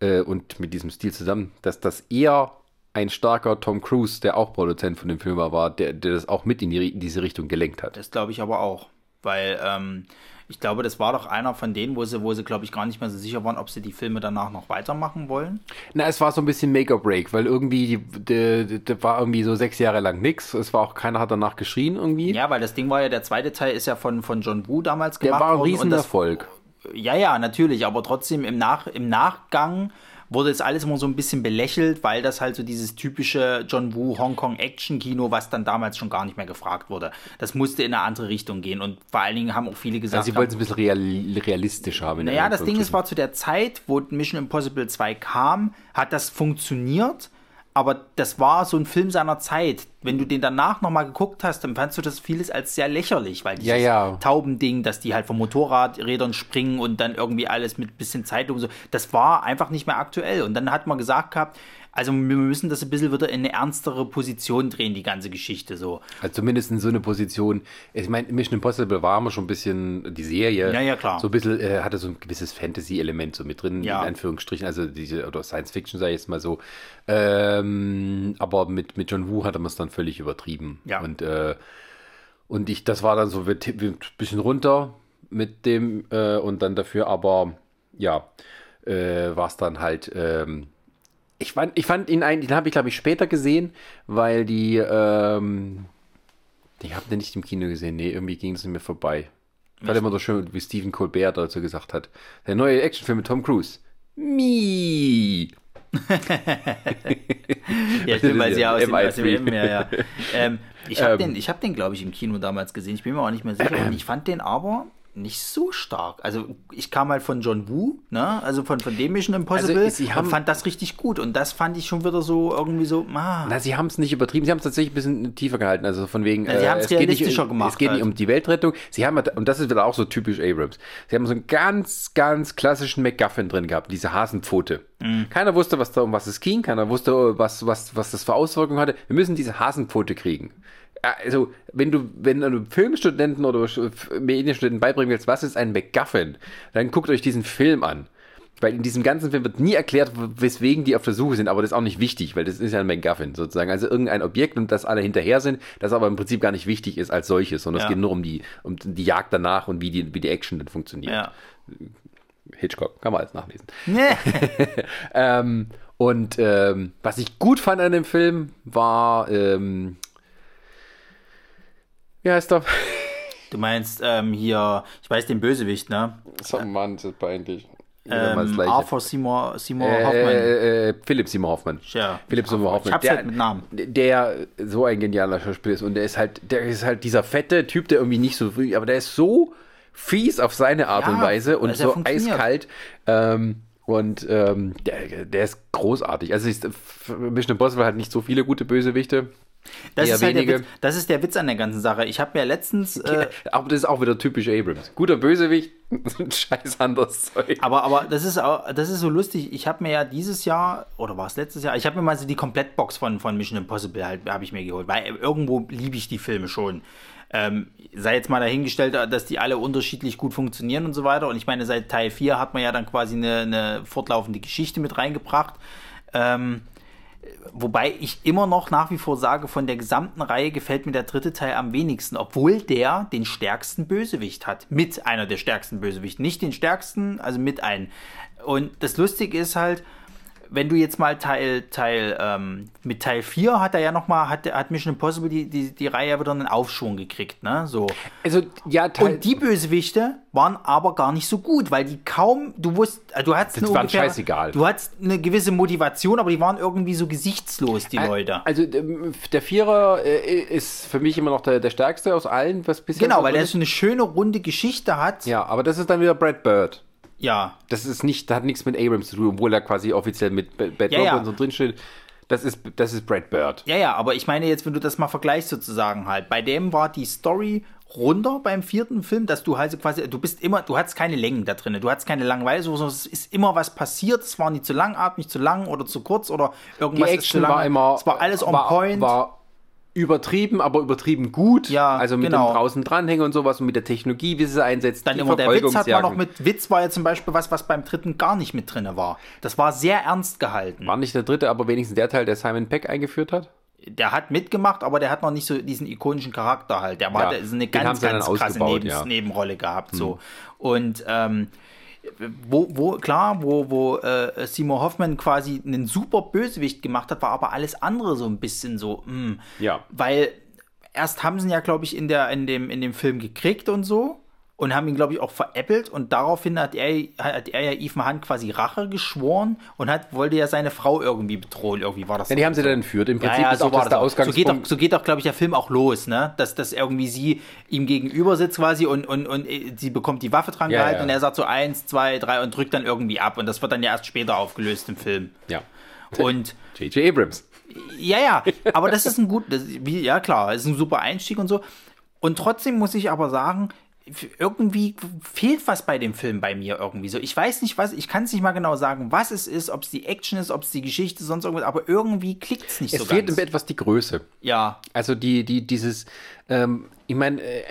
äh, und mit diesem Stil zusammen, dass das eher ein starker Tom Cruise, der auch Produzent von dem Film war, der, der das auch mit in, die, in diese Richtung gelenkt hat. Das glaube ich aber auch. Weil ähm, ich glaube, das war doch einer von denen, wo sie, wo sie, glaube ich, gar nicht mehr so sicher waren, ob sie die Filme danach noch weitermachen wollen. Na, es war so ein bisschen Make or Break, weil irgendwie, der war irgendwie so sechs Jahre lang nichts. Es war auch, keiner hat danach geschrien irgendwie. Ja, weil das Ding war ja, der zweite Teil ist ja von, von John Woo damals gemacht worden. Der war ein Riesenerfolg. Ja, ja, natürlich, aber trotzdem im, Nach, im Nachgang wurde jetzt alles immer so ein bisschen belächelt, weil das halt so dieses typische John Woo Hongkong Action Kino, was dann damals schon gar nicht mehr gefragt wurde. Das musste in eine andere Richtung gehen und vor allen Dingen haben auch viele gesagt, also sie wollten es ein bisschen real, realistisch haben. Naja, das Ding ist, war zu der Zeit, wo Mission Impossible 2 kam, hat das funktioniert aber das war so ein Film seiner Zeit. Wenn du den danach nochmal geguckt hast, dann fandst du das vieles als sehr lächerlich, weil dieses ja, ja. Taubending, dass die halt von Motorradrädern springen und dann irgendwie alles mit bisschen Zeitung so, das war einfach nicht mehr aktuell. Und dann hat man gesagt gehabt, also wir müssen das ein bisschen wieder in eine ernstere Position drehen, die ganze Geschichte so. Also zumindest in so eine Position. Ich meine, Mission Impossible war immer schon ein bisschen die Serie. Ja, ja, klar. So ein bisschen, äh, hatte so ein gewisses Fantasy-Element so mit drin, ja. in Anführungsstrichen. Also diese, oder Science Fiction, sage ich jetzt mal so. Ähm, aber mit, mit John Woo hatte man es dann völlig übertrieben. Ja. Und, äh, und ich, das war dann so ein bisschen runter mit dem äh, und dann dafür aber, ja, äh, war es dann halt, ähm, ich fand, ich fand ihn einen, den habe ich glaube ich später gesehen, weil die, ähm, die habt ihr nicht im Kino gesehen. Nee, irgendwie ging es mir vorbei. Ich fand immer so schön, wie Stephen Colbert dazu gesagt hat. Der neue Actionfilm mit Tom Cruise. Mi. [LAUGHS] ja, stimmt, weil sie ja aus dem, aus dem M, ja, ja. Ähm, ich habe ähm, den, hab den glaube ich, im Kino damals gesehen. Ich bin mir auch nicht mehr sicher. Und ich fand den aber nicht so stark. Also ich kam halt von John Woo, ne? also von, von dem Mission Impossible also, sie haben, und fand das richtig gut. Und das fand ich schon wieder so irgendwie so, ah. Na, sie haben es nicht übertrieben, sie haben es tatsächlich ein bisschen tiefer gehalten. Also von wegen, ja, sie haben es realistischer nicht, gemacht. Es geht halt. nicht um die Weltrettung. Sie haben, und das ist wieder auch so typisch Abrams, sie haben so einen ganz, ganz klassischen MacGuffin drin gehabt, diese Hasenpfote. Mhm. Keiner wusste, was da um was es ging, keiner wusste, was, was, was das für Auswirkungen hatte. Wir müssen diese Hasenpfote kriegen also, wenn du, wenn du Filmstudenten oder Medienstudenten beibringen willst, was ist ein MacGuffin, dann guckt euch diesen Film an. Weil in diesem ganzen Film wird nie erklärt, weswegen die auf der Suche sind, aber das ist auch nicht wichtig, weil das ist ja ein MacGuffin sozusagen. Also irgendein Objekt und das alle hinterher sind, das aber im Prinzip gar nicht wichtig ist als solches, sondern ja. es geht nur um die, um die Jagd danach und wie die, wie die Action dann funktioniert. Ja. Hitchcock, kann man alles nachlesen. Nee. [LAUGHS] ähm, und ähm, was ich gut fand an dem Film war, ähm, wie heißt er? Du meinst ähm, hier, ich weiß den Bösewicht, ne? So, Mann, das ist peinlich. Ähm, Arthur Seymour, Seymour äh, Hoffman. Äh, äh, Philipp Seymour Hoffman. Ja. Philipp Seymour Hoffman. Ich hab's der, halt mit Namen. Der so ein genialer Schauspieler ist und der ist halt, der ist halt dieser fette Typ, der irgendwie nicht so, aber der ist so fies auf seine Art ja, und Weise und so eiskalt. Ähm, und ähm, der, der ist großartig. Also ist, Mission Impossible hat nicht so viele gute Bösewichte. Das ist, halt Witz, das ist, der Witz an der ganzen Sache. Ich habe mir letztens. [LAUGHS] Äh, aber das ist auch wieder typisch Abrams. Guter Bösewicht, [LAUGHS] scheiß anderes Zeug. Aber, aber das, ist auch, das ist so lustig. Ich habe mir ja dieses Jahr, oder war es letztes Jahr, ich habe mir mal so die Komplettbox von, von Mission Impossible halt, habe ich mir geholt. Weil irgendwo liebe ich die Filme schon. Ähm, sei jetzt mal dahingestellt, dass die alle unterschiedlich gut funktionieren und so weiter. Und ich meine, seit Teil 4 hat man ja dann quasi eine, eine fortlaufende Geschichte mit reingebracht. Ähm, wobei ich immer noch nach wie vor sage, von der gesamten Reihe gefällt mir der dritte Teil am wenigsten, obwohl der den stärksten Bösewicht hat. Mit einer der stärksten Bösewichte. Nicht den stärksten, also mit einem. Und das Lustige ist halt, wenn du jetzt mal Teil, Teil, ähm, mit Teil 4 hat er ja nochmal, hat, hat Mission Impossible die, die, die Reihe wieder einen Aufschwung gekriegt, ne? So. Also, ja, Teil Und die Bösewichte waren aber gar nicht so gut, weil die kaum, du wusst, äh, du hattest das eine ungefähr, scheißegal. Du hattest eine gewisse Motivation, aber die waren irgendwie so gesichtslos, die Leute. Also, ähm, der Vierer äh, ist für mich immer noch der, der stärkste aus allen, was bisher. Genau, weil der so eine schöne runde Geschichte hat. Ja, aber das ist dann wieder Brad Bird. Ja. Das ist nicht, das hat nichts mit Abrams zu tun, obwohl er quasi offiziell mit Bad ja, ja. und so drinsteht. Das ist, das ist Brad Bird. Ja, ja, aber ich meine jetzt, wenn du das mal vergleichst sozusagen halt, bei dem war die Story runter beim vierten Film, dass du halt quasi, du bist immer, du hattest keine Längen da drin, du hattest keine Langeweile, sondern es ist immer was passiert, es war nicht zu langatmig, zu lang oder zu kurz oder irgendwas die Action ist zu lang. war immer, es war alles on war, point. War übertrieben, aber übertrieben gut. Ja, also mit genau. dem draußen dranhängen und sowas und mit der Technologie, wie sie es einsetzt. Dann immer der Witz hat man noch mit Witz war ja zum Beispiel was, was beim dritten gar nicht mit drin war. Das war sehr ernst gehalten. War nicht der dritte, aber wenigstens der Teil, der Simon Peck eingeführt hat? Der hat mitgemacht, aber der hat noch nicht so diesen ikonischen Charakter halt. Der war ja, eine ganz, ganz krasse Neben ja. Nebenrolle gehabt. So. Hm. Und ähm, wo, wo, klar, wo, wo äh, Seymour Hoffman quasi einen super Bösewicht gemacht hat, war aber alles andere so ein bisschen so, mh. Hm. Ja. Weil erst haben sie ihn ja, glaube ich, in, der, in, dem, in dem Film gekriegt und so und haben ihn, glaube ich, auch veräppelt. Und daraufhin hat er, hat er ja Ethan Hunt quasi Rache geschworen und hat, wollte ja seine Frau irgendwie bedrohen. Irgendwie war das. Ja, die haben sie dann entführt. Im Prinzip ja, ja, ist so auch das der Ausgangspunkt. So geht, auch, so geht auch, glaube ich, der Film auch los, ne? Dass, dass irgendwie sie ihm gegenüber sitzt quasi und, und, und sie bekommt die Waffe dran gehalten und er sagt so eins, zwei, drei und drückt dann irgendwie ab. Und das wird dann ja erst später aufgelöst im Film. Ja. Und. [LAUGHS] J.J. Abrams. Ja, ja, aber das ist ein gut, das, wie, ja klar, ist ein super Einstieg und so. Und trotzdem muss ich aber sagen, irgendwie fehlt was bei dem Film bei mir irgendwie so. Ich weiß nicht, was, ich kann es nicht mal genau sagen, was es ist, ob es die Action ist, ob es die Geschichte, sonst irgendwas, aber irgendwie klickt es nicht es so ganz. Es fehlt etwas die Größe. Ja. Also die, die, dieses, ähm, ich meine, äh,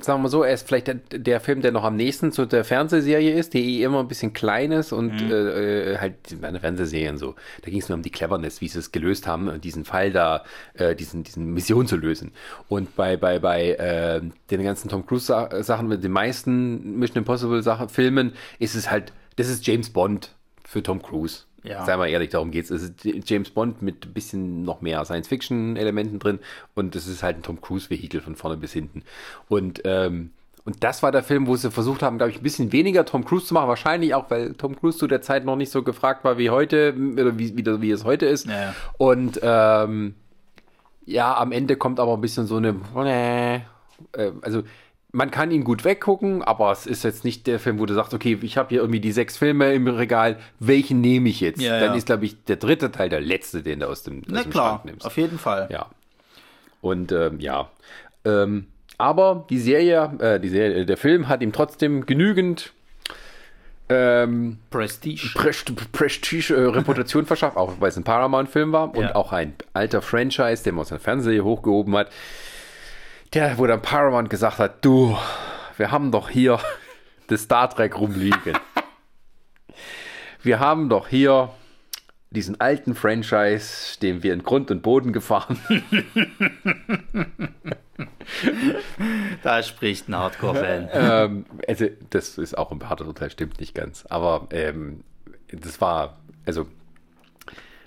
sagen wir mal so, er ist vielleicht der, der, Film, der noch am nächsten zu der Fernsehserie ist, die eh immer ein bisschen klein ist und mhm. äh, äh halt meine Fernsehserien so. Da ging es nur um die Cleverness, wie sie es gelöst haben, diesen Fall da, äh, diesen, diesen Mission zu lösen. Und bei, bei, bei äh, den ganzen Tom Cruise Sachen, mit den meisten Mission Impossible Sachen, Filmen, ist es halt, das ist James Bond für Tom Cruise. Ja. Sei mal ehrlich, darum geht es. Es ist James Bond mit ein bisschen noch mehr Science-Fiction-Elementen drin und es ist halt ein Tom Cruise-Vehikel von vorne bis hinten. Und, ähm, und das war der Film, wo sie versucht haben, glaube ich, ein bisschen weniger Tom Cruise zu machen. Wahrscheinlich auch, weil Tom Cruise zu der Zeit noch nicht so gefragt war wie heute, oder wie, wie, wie es heute ist. Ja. Und ähm, ja, am Ende kommt aber ein bisschen so eine, äh, also man kann ihn gut weggucken, aber es ist jetzt nicht der Film, wo du sagst, okay, ich habe hier irgendwie die sechs Filme im Regal, welchen nehme ich jetzt? Ja, Dann ja. ist, glaube ich, der dritte Teil der letzte, den du aus dem, Na aus dem klar, Schrank nimmst. auf jeden Fall. Ja. Und ähm, ja. Ähm, aber die Serie, äh, die Serie, der Film hat ihm trotzdem genügend ähm, Prestige, Prestige, Prestige äh, Reputation [LAUGHS] verschafft, auch weil es ein Paramount-Film war und Ja. auch ein alter Franchise, den man aus der Fernsehserie hochgehoben hat. Der, wo dann Paramount gesagt hat, du, wir haben doch hier [LAUGHS] das Star Trek rumliegen. [LAUGHS] wir haben doch hier diesen alten Franchise, den wir in Grund und Boden gefahren. [LAUGHS] Da spricht ein Hardcore-Fan. ähm, also, das ist auch ein hartes Urteil, stimmt nicht ganz. Aber ähm, das war, also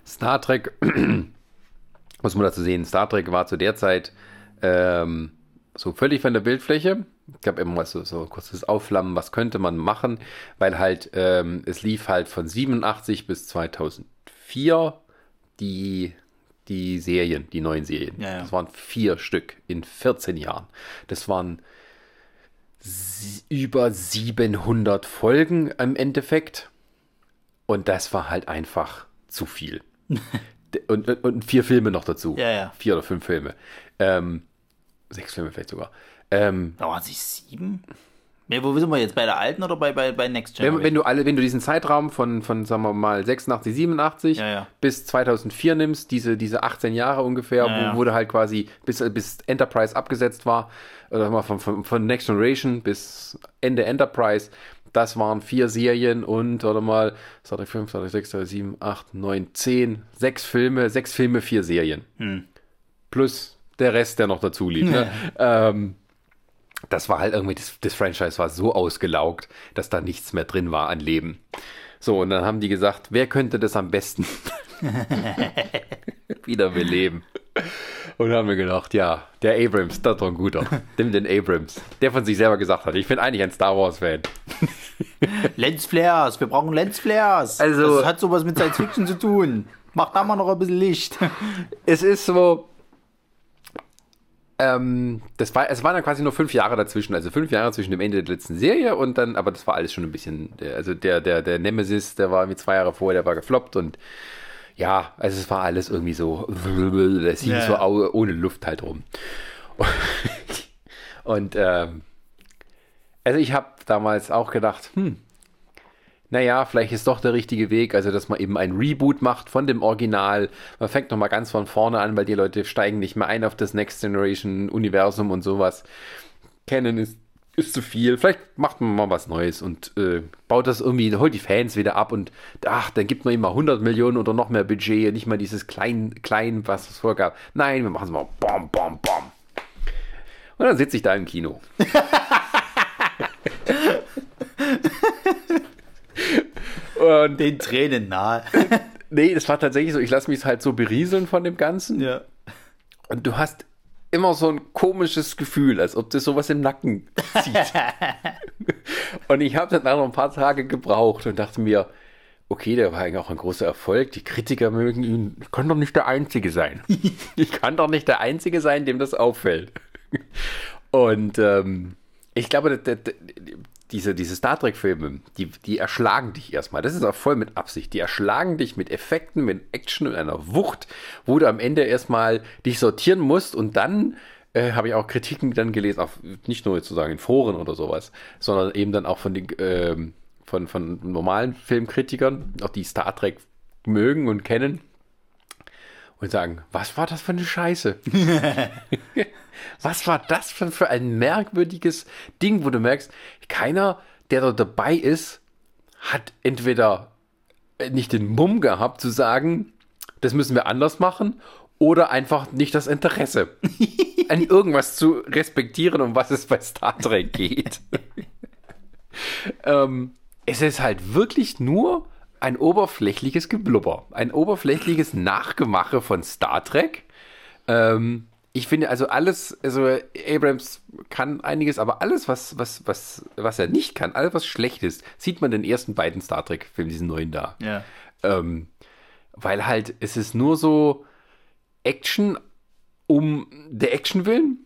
Star Trek, [CLEARS THROAT] muss man dazu sehen, Star Trek war zu der Zeit ähm, so völlig von der Bildfläche. Ich glaube, immer so, so kurzes Aufflammen, was könnte man machen, weil halt, ähm, es lief halt von 87 bis 2004 die, die Serien, die neuen Serien. Ja, ja. Das waren vier Stück in 14 Jahren. Das waren über 700 Folgen im Endeffekt. Und das war halt einfach zu viel. [LAUGHS] Und, und, und vier Filme noch dazu. Ja, ja. Vier oder fünf Filme. Ähm, sechs Filme vielleicht sogar. Ähm, Da waren sie sieben? Nee, wo sind wir jetzt? Bei der alten oder bei, bei, bei Next Wenn, Generation? wenn du alle, wenn du diesen Zeitraum von, von sagen wir mal 86, 87 Ja, ja. bis 2004 nimmst, diese, diese 18 Jahre ungefähr, Ja, ja. wo, du halt quasi bis, bis Enterprise abgesetzt war, oder sagen wir mal von, von, von Next Generation bis Ende Enterprise, das waren vier Serien und, oder mal, Star Trek 5, Star Trek 6, Star Trek 7, 8, 9, 10, sechs Filme, sechs Filme, vier Serien. Hm. Plus der Rest, der noch dazu lief. Ne? ähm, das war halt irgendwie, das, das Franchise war so ausgelaugt, dass da nichts mehr drin war an Leben. So, und dann haben die gesagt, wer könnte das am besten [LAUGHS] wieder beleben? Und haben wir gedacht, ja, der Abrams, das ist doch ein guter. Nimm den Abrams. Der von sich selber gesagt hat, ich bin eigentlich ein Star Wars-Fan. [LAUGHS] Lensflares, wir brauchen Lensflares. Also- das hat sowas mit Science Fiction zu tun. Mach da mal noch ein bisschen Licht. Es ist so. Ähm, das war, es waren dann quasi nur fünf Jahre dazwischen, also fünf Jahre zwischen dem Ende der letzten Serie und dann, aber das war alles schon ein bisschen, also der, der, der Nemesis, der war irgendwie zwei Jahre vorher, der war gefloppt und ja, also es war alles irgendwie so, es hing Ja, so ohne Luft halt rum. [LAUGHS] Und ähm, also ich habe damals auch gedacht, hm, naja, vielleicht ist doch der richtige Weg, also dass man eben ein Reboot macht von dem Original. Man fängt nochmal ganz von vorne an, weil die Leute steigen nicht mehr ein auf das Next Generation Universum und sowas. Canon ist, ist zu viel. Vielleicht macht man mal was Neues und äh, baut das irgendwie, holt die Fans wieder ab und ach, dann gibt man ihm mal 100 Millionen oder noch mehr Budget, nicht mal dieses klein, klein, was es vorgab. Nein, wir machen es mal bom, bom, bom. Und dann sitze ich da im Kino. [LAUGHS] und Den Tränen nahe. [LAUGHS] Nee, es war tatsächlich so, ich lasse mich halt so berieseln von dem Ganzen. ja. Und du hast immer so ein komisches Gefühl, als ob das sowas im Nacken zieht. [LAUGHS] und ich habe dann auch noch ein paar Tage gebraucht und dachte mir, okay, der war eigentlich auch ein großer Erfolg. Die Kritiker mögen ihn. Ich kann doch nicht der Einzige sein. [LAUGHS] ich kann doch nicht der Einzige sein, dem das auffällt. Und ähm, ich glaube, der, der, diese, diese Star Trek-Filme, die, die erschlagen dich erstmal. Das ist auch voll mit Absicht. Die erschlagen dich mit Effekten, mit Action und einer Wucht, wo du am Ende erstmal dich sortieren musst und dann äh, habe ich auch Kritiken dann gelesen, auch nicht nur sozusagen in Foren oder sowas, sondern eben dann auch von den ähm, von, von normalen Filmkritikern, auch die Star Trek mögen und kennen und sagen, was war das für eine Scheiße? [LAUGHS] [LAUGHS] was war das für, für ein merkwürdiges Ding, wo du merkst, keiner, der da dabei ist, hat entweder nicht den Mumm gehabt zu sagen, das müssen wir anders machen, oder einfach nicht das Interesse, [LAUGHS] an irgendwas zu respektieren, um was es bei Star Trek geht. ähm, es ist halt wirklich nur ein oberflächliches Geblubber, ein oberflächliches Nachgemache von Star Trek. Ähm, ich finde also alles, also Abrams kann einiges, aber alles, was, was, was, was er nicht kann, alles, was schlecht ist, sieht man in den ersten beiden Star Trek-Filmen, diesen neuen da. Ja. Ähm, weil halt, es ist nur so Action um der Action willen,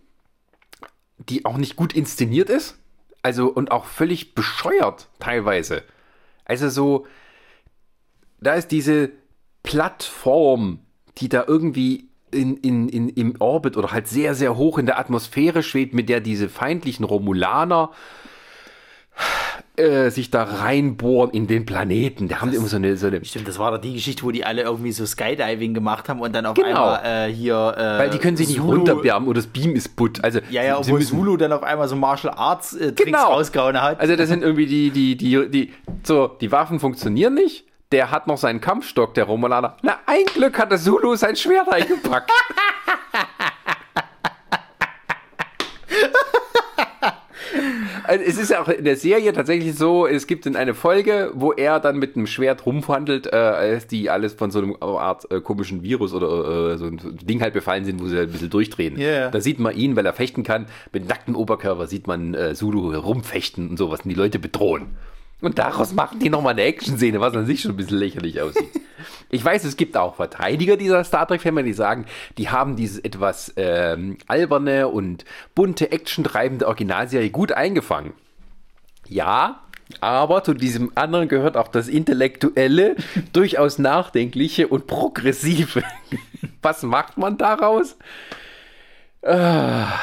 die auch nicht gut inszeniert ist. Also und auch völlig bescheuert teilweise. Also so, da ist diese Plattform, die da irgendwie in, in, in, im Orbit oder halt sehr, sehr hoch in der Atmosphäre schwebt, mit der diese feindlichen Romulaner äh, sich da reinbohren in den Planeten. Da haben die immer so eine, so eine Stimmt, das war doch die Geschichte, wo die alle irgendwie so Skydiving gemacht haben und dann auf Genau. einmal äh, hier. Äh, weil die können sich nicht Zulu- runterbeamen oder das Beam ist butt. Also Ja, ja, obwohl müssen- Zulu dann auf einmal so Martial Arts äh, Tricks Genau. rausgehauen hat. Also das sind irgendwie die, die, die, die, so, die Waffen funktionieren nicht. Der hat noch seinen Kampfstock, der Romulaner. Na, ein Glück hat der Zulu sein Schwert eingepackt. [LAUGHS] Also es ist ja auch in der Serie tatsächlich so, es gibt in eine Folge, wo er dann mit einem Schwert rumwandelt, äh, als die alles von so einem Art äh, komischen Virus oder äh, so ein Ding halt befallen sind, wo sie halt ein bisschen durchdrehen. Ja. Da sieht man ihn, weil er fechten kann, mit nacktem Oberkörper sieht man äh, Zulu rumfechten und sowas und die Leute bedrohen. Und daraus machen die nochmal eine Action-Szene, was an sich schon ein bisschen lächerlich aussieht. Ich weiß, es gibt auch Verteidiger dieser Star Trek-Filme, die sagen, die haben dieses etwas ähm, alberne und bunte, actiontreibende Originalserie gut eingefangen. Ja, aber zu diesem anderen gehört auch das intellektuelle, [LAUGHS] durchaus nachdenkliche und progressive. [LAUGHS] Was macht man daraus? Ah.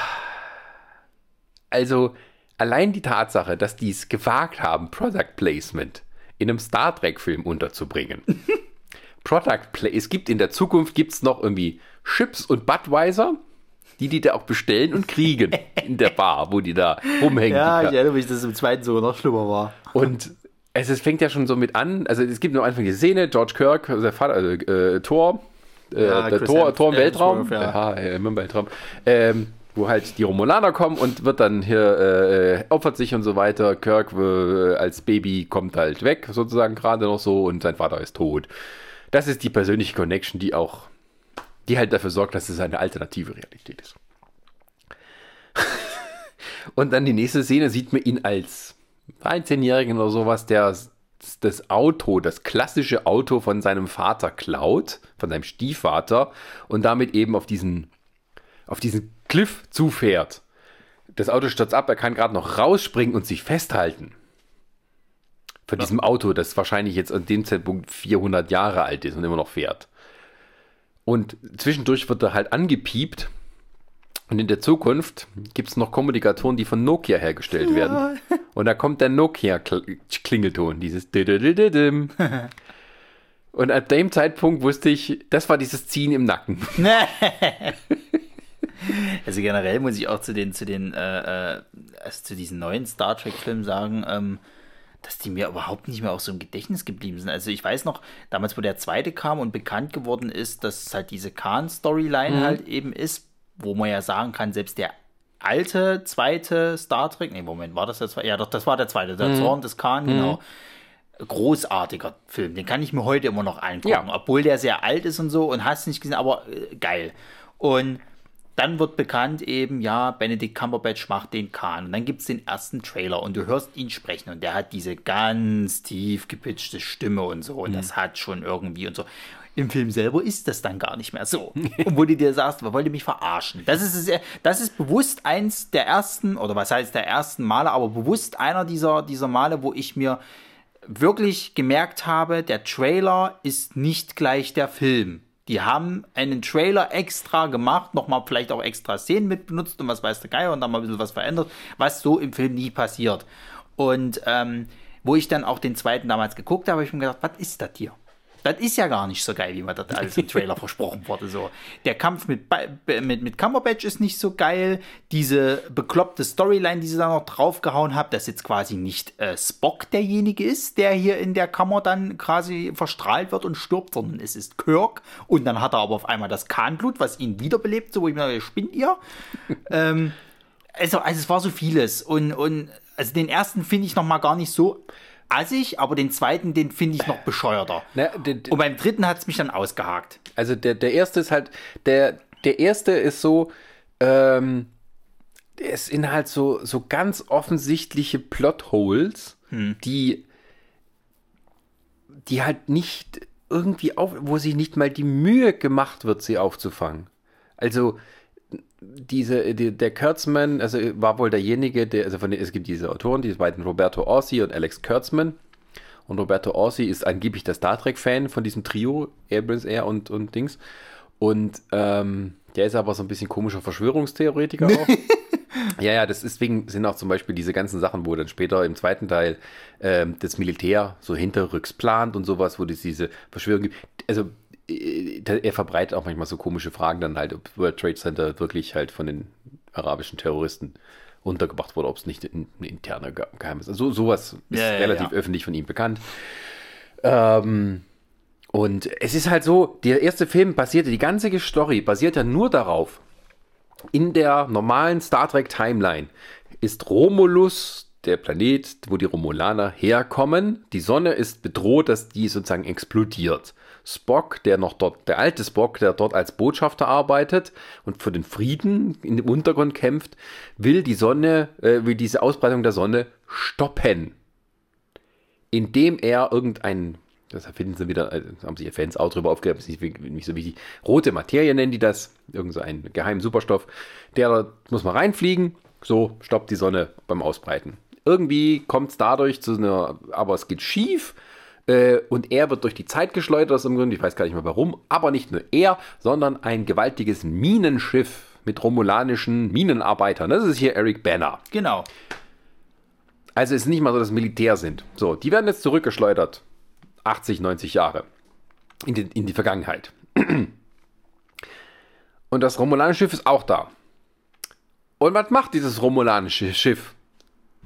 Also, allein die Tatsache, dass die es gewagt haben, Product Placement in einem Star Trek-Film unterzubringen. [LAUGHS] Product Play. Es gibt in der Zukunft gibt's noch irgendwie Chips und Budweiser, die die da auch bestellen und kriegen in der Bar, wo die da rumhängen. Ja, ich erinnere mich, dass es im zweiten sogar noch schlimmer war. und es, es fängt ja schon so mit an, also es gibt nur Anfang die Szene, George Kirk, also der Vater, also, äh, Thor, äh, Ja, der Chris Hems- Tor im Weltraum, Hemsworth, ja. ja, im Weltraum, ähm, wo halt die Romulaner kommen und wird dann hier, äh, opfert sich und so weiter. Kirk äh, als Baby kommt halt weg, sozusagen gerade noch so, und sein Vater ist tot. Das ist die persönliche Connection, die auch, die halt dafür sorgt, dass es eine alternative Realität ist. [LAUGHS] und dann die nächste Szene sieht man ihn als 13-Jährigen oder sowas, der das Auto, das klassische Auto von seinem Vater klaut, von seinem Stiefvater und damit eben auf diesen, auf diesen Cliff zufährt. Das Auto stürzt ab, er kann gerade noch rausspringen und sich festhalten. Von diesem Auto, das wahrscheinlich jetzt an dem Zeitpunkt 400 Jahre alt ist und immer noch fährt. Und zwischendurch wird er halt angepiept. Und in der Zukunft gibt es noch Kommunikatoren, die von Nokia hergestellt werden. [LAUGHS] Und da kommt der Nokia-Klingelton, dieses. [LAUGHS] Und ab dem Zeitpunkt wusste ich, das war dieses Ziehen im Nacken. [LAUGHS] [LAUGHS] Also generell muss ich auch zu den, zu den, äh, äh, also zu diesen neuen Star Trek-Filmen sagen, ähm, dass die mir überhaupt nicht mehr auch so im Gedächtnis geblieben sind. Also ich weiß noch, damals, wo der zweite kam und bekannt geworden ist, dass es halt diese Khan-Storyline halt eben ist, wo man ja sagen kann, selbst der alte zweite Star Trek, nee, Moment, war das der zweite? Ja, doch, das war der zweite, der Zorn des Khan, genau. Großartiger Film, den kann ich mir heute immer noch angucken, Ja. obwohl der sehr alt ist und so und hast nicht gesehen, aber äh, geil. Und dann wird bekannt eben, ja, Benedict Cumberbatch macht den Khan. Und dann gibt es den ersten Trailer und du hörst ihn sprechen und der hat diese ganz tief gepitchte Stimme und so. Und das hat schon irgendwie und so. Im Film selber ist das dann gar nicht mehr so. Und wo du dir sagst, wer wollte mich verarschen? Das ist, es- das ist bewusst eins der ersten, oder was heißt der ersten Male, aber bewusst einer dieser, dieser Male, wo ich mir wirklich gemerkt habe, der Trailer ist nicht gleich der Film. Die haben einen Trailer extra gemacht, nochmal vielleicht auch extra Szenen mit benutzt und was weiß der Geier und dann mal ein bisschen was verändert, was so im Film nie passiert. Und ähm, wo ich dann auch den zweiten damals geguckt habe, habe ich mir gedacht, was ist das hier? Das ist ja gar nicht so geil, wie man das alles im Trailer [LAUGHS] versprochen wurde. So. Der Kampf mit, mit, mit Cumberbatch ist nicht so geil. Diese bekloppte Storyline, die sie da noch draufgehauen hat, dass jetzt quasi nicht äh, Spock derjenige ist, der hier in der Kammer dann quasi verstrahlt wird und stirbt, sondern es ist Kirk. Und dann hat er aber auf einmal das Kahnblut, was ihn wiederbelebt, so wo ich mir dachte, spinnt ihr? [LAUGHS] ähm, also, also es war so vieles. Und, und also den ersten finde ich noch mal gar nicht so assig, aber den zweiten, den finde ich noch bescheuerter. Na, der- der- Und beim dritten hat es mich dann ausgehakt. Also der, der erste ist halt, der, der erste ist so, ähm, es sind halt so, so ganz offensichtliche Plotholes, die, die halt nicht irgendwie auf, wo sich nicht mal die Mühe gemacht wird, sie aufzufangen. Also diese, die, der Kurtzman, also war wohl derjenige, der, also von es gibt diese Autoren, die beiden Roberto Orsi und Alex Kurtzman. Und Roberto Orsi ist angeblich der Star Trek-Fan von diesem Trio, Abrams, Air und, und Dings. Und ähm, der ist aber so ein bisschen komischer Verschwörungstheoretiker auch. [LAUGHS] ja, ja, das ist deswegen sind auch zum Beispiel diese ganzen Sachen, wo dann später im zweiten Teil ähm, das Militär so hinterrücks plant und sowas, wo es diese Verschwörung gibt. Also er verbreitet auch manchmal so komische Fragen dann halt, ob World Trade Center wirklich halt von den arabischen Terroristen untergebracht wurde, ob es nicht ein ein interner Ge- Geheimnis ist. Also sowas ist Ja, ja, relativ ja. öffentlich von ihm bekannt. Ähm, und es ist halt so, der erste Film basierte, die ganze Story basiert ja nur darauf, in der normalen Star Trek Timeline ist Romulus der Planet, wo die Romulaner herkommen. Die Sonne ist bedroht, dass die sozusagen explodiert. Spock, der noch dort, der alte Spock, der dort als Botschafter arbeitet und für den Frieden in dem Untergrund kämpft, will die Sonne, äh, will diese Ausbreitung der Sonne stoppen indem er irgendein, das finden sie wieder, äh, haben sich Fans auch drüber aufgeklärt, ist nicht, nicht so wichtig, rote Materie nennen die das, irgend geheimen Superstoff, der muss man reinfliegen, so stoppt die Sonne beim Ausbreiten. Irgendwie kommt es dadurch zu einer, aber es geht schief, und er wird durch die Zeit geschleudert aus dem Grund, ich weiß gar nicht mehr warum, aber nicht nur er, sondern ein gewaltiges Minenschiff mit romulanischen Minenarbeitern. Das ist hier Eric Banner. Genau. Also es ist nicht mal so, dass Militär sind. So, die werden jetzt zurückgeschleudert. 80, 90 Jahre. In die, in die Vergangenheit. Und das romulanische Schiff ist auch da. Und was macht dieses romulanische Schiff?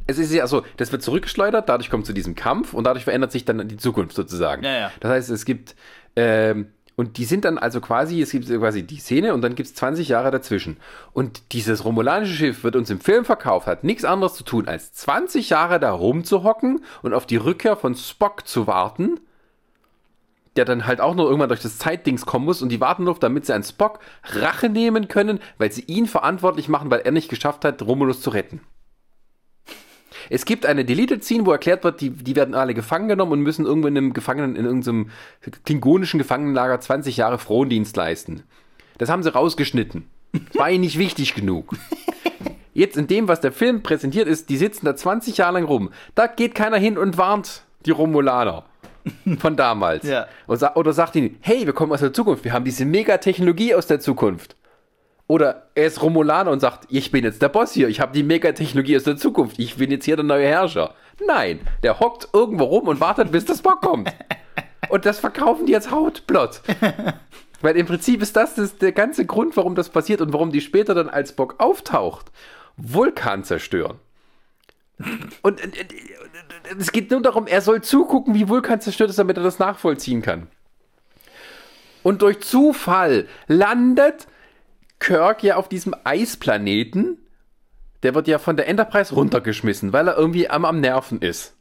Es ist ja so, das wird zurückgeschleudert, dadurch kommt zu diesem Kampf und dadurch verändert sich dann die Zukunft sozusagen. Ja, ja. Das heißt, es gibt, ähm, und die sind dann also quasi, es gibt quasi die Szene und dann gibt es 20 Jahre dazwischen. Und dieses romulanische Schiff wird uns im Film verkauft, hat nichts anderes zu tun, als 20 Jahre da rumzuhocken und auf die Rückkehr von Spock zu warten der dann halt auch noch irgendwann durch das Zeitdings kommen muss und die warten nur, damit sie an Spock Rache nehmen können, weil sie ihn verantwortlich machen, weil er nicht geschafft hat, Romulus zu retten. Es gibt eine Deleted Scene, wo erklärt wird, die, die werden alle gefangen genommen und müssen irgendwo in einem Gefangenen, in irgendeinem klingonischen Gefangenenlager 20 Jahre Frondienst leisten. Das haben sie rausgeschnitten. Das war ihnen nicht wichtig genug. [LAUGHS] Jetzt in dem, was der Film präsentiert ist, die sitzen da 20 Jahre lang rum. Da geht keiner hin und warnt die Romulaner von damals. Ja. Sa oder sagt ihnen, hey, wir kommen aus der Zukunft, wir haben diese Megatechnologie aus der Zukunft. Oder er ist Romulaner und sagt, ich bin jetzt der Boss hier, ich habe die Megatechnologie aus der Zukunft, ich bin jetzt hier der neue Herrscher. Nein, der hockt irgendwo rum und wartet, bis das Bock kommt. [LAUGHS] Und das verkaufen die jetzt Hautplot. [LAUGHS] Weil im Prinzip ist das, das der ganze Grund, warum das passiert und warum die später dann als Bock auftaucht. Vulkan zerstören. Und es geht nur darum, er soll zugucken, wie Vulkan zerstört ist, damit er das nachvollziehen kann. Und durch Zufall landet Kirk ja auf diesem Eisplaneten. Der wird ja von der Enterprise runtergeschmissen, weil er irgendwie am, am Nerven ist.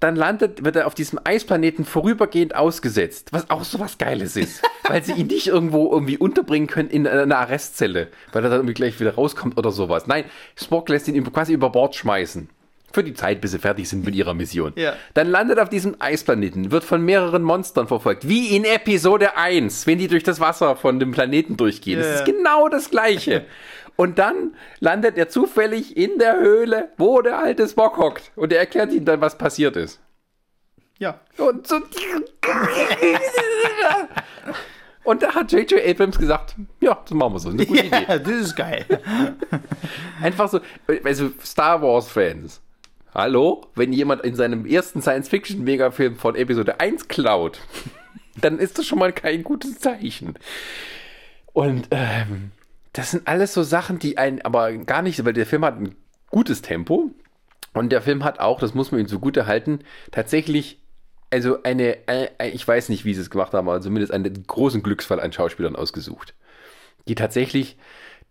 Dann landet, wird er auf diesem Eisplaneten vorübergehend ausgesetzt, was auch so was Geiles ist, [LAUGHS] weil sie ihn nicht irgendwo irgendwie unterbringen können in einer Arrestzelle, weil er dann irgendwie gleich wieder rauskommt oder sowas. Nein, Spock lässt ihn quasi über Bord schmeißen. Für die Zeit, bis sie fertig sind mit ihrer Mission. Ja. Dann landet auf diesem Eisplaneten, wird von mehreren Monstern verfolgt, wie in Episode 1, wenn die durch das Wasser von dem Planeten durchgehen. Ja. Das ist genau das Gleiche. [LAUGHS] Und dann landet er zufällig in der Höhle, wo der alte Spock hockt. Und er erklärt ihm dann, was passiert ist. Ja. Und so. [LAUGHS] Und da hat J.J. Abrams gesagt, ja, das machen wir so. Eine gute Idee. Ja, das ist geil. [LAUGHS] Einfach so, also Star Wars-Fans. Hallo? Wenn jemand in seinem ersten Science-Fiction-Megafilm von Episode 1 klaut, [LAUGHS] dann ist das schon mal kein gutes Zeichen. Und ähm, das sind alles so Sachen, die einen aber gar nicht, weil der Film hat ein gutes Tempo und der Film hat auch, das muss man ihm zugute halten, tatsächlich also eine, äh, ich weiß nicht, wie sie es gemacht haben, aber zumindest einen großen Glücksfall an Schauspielern ausgesucht, die tatsächlich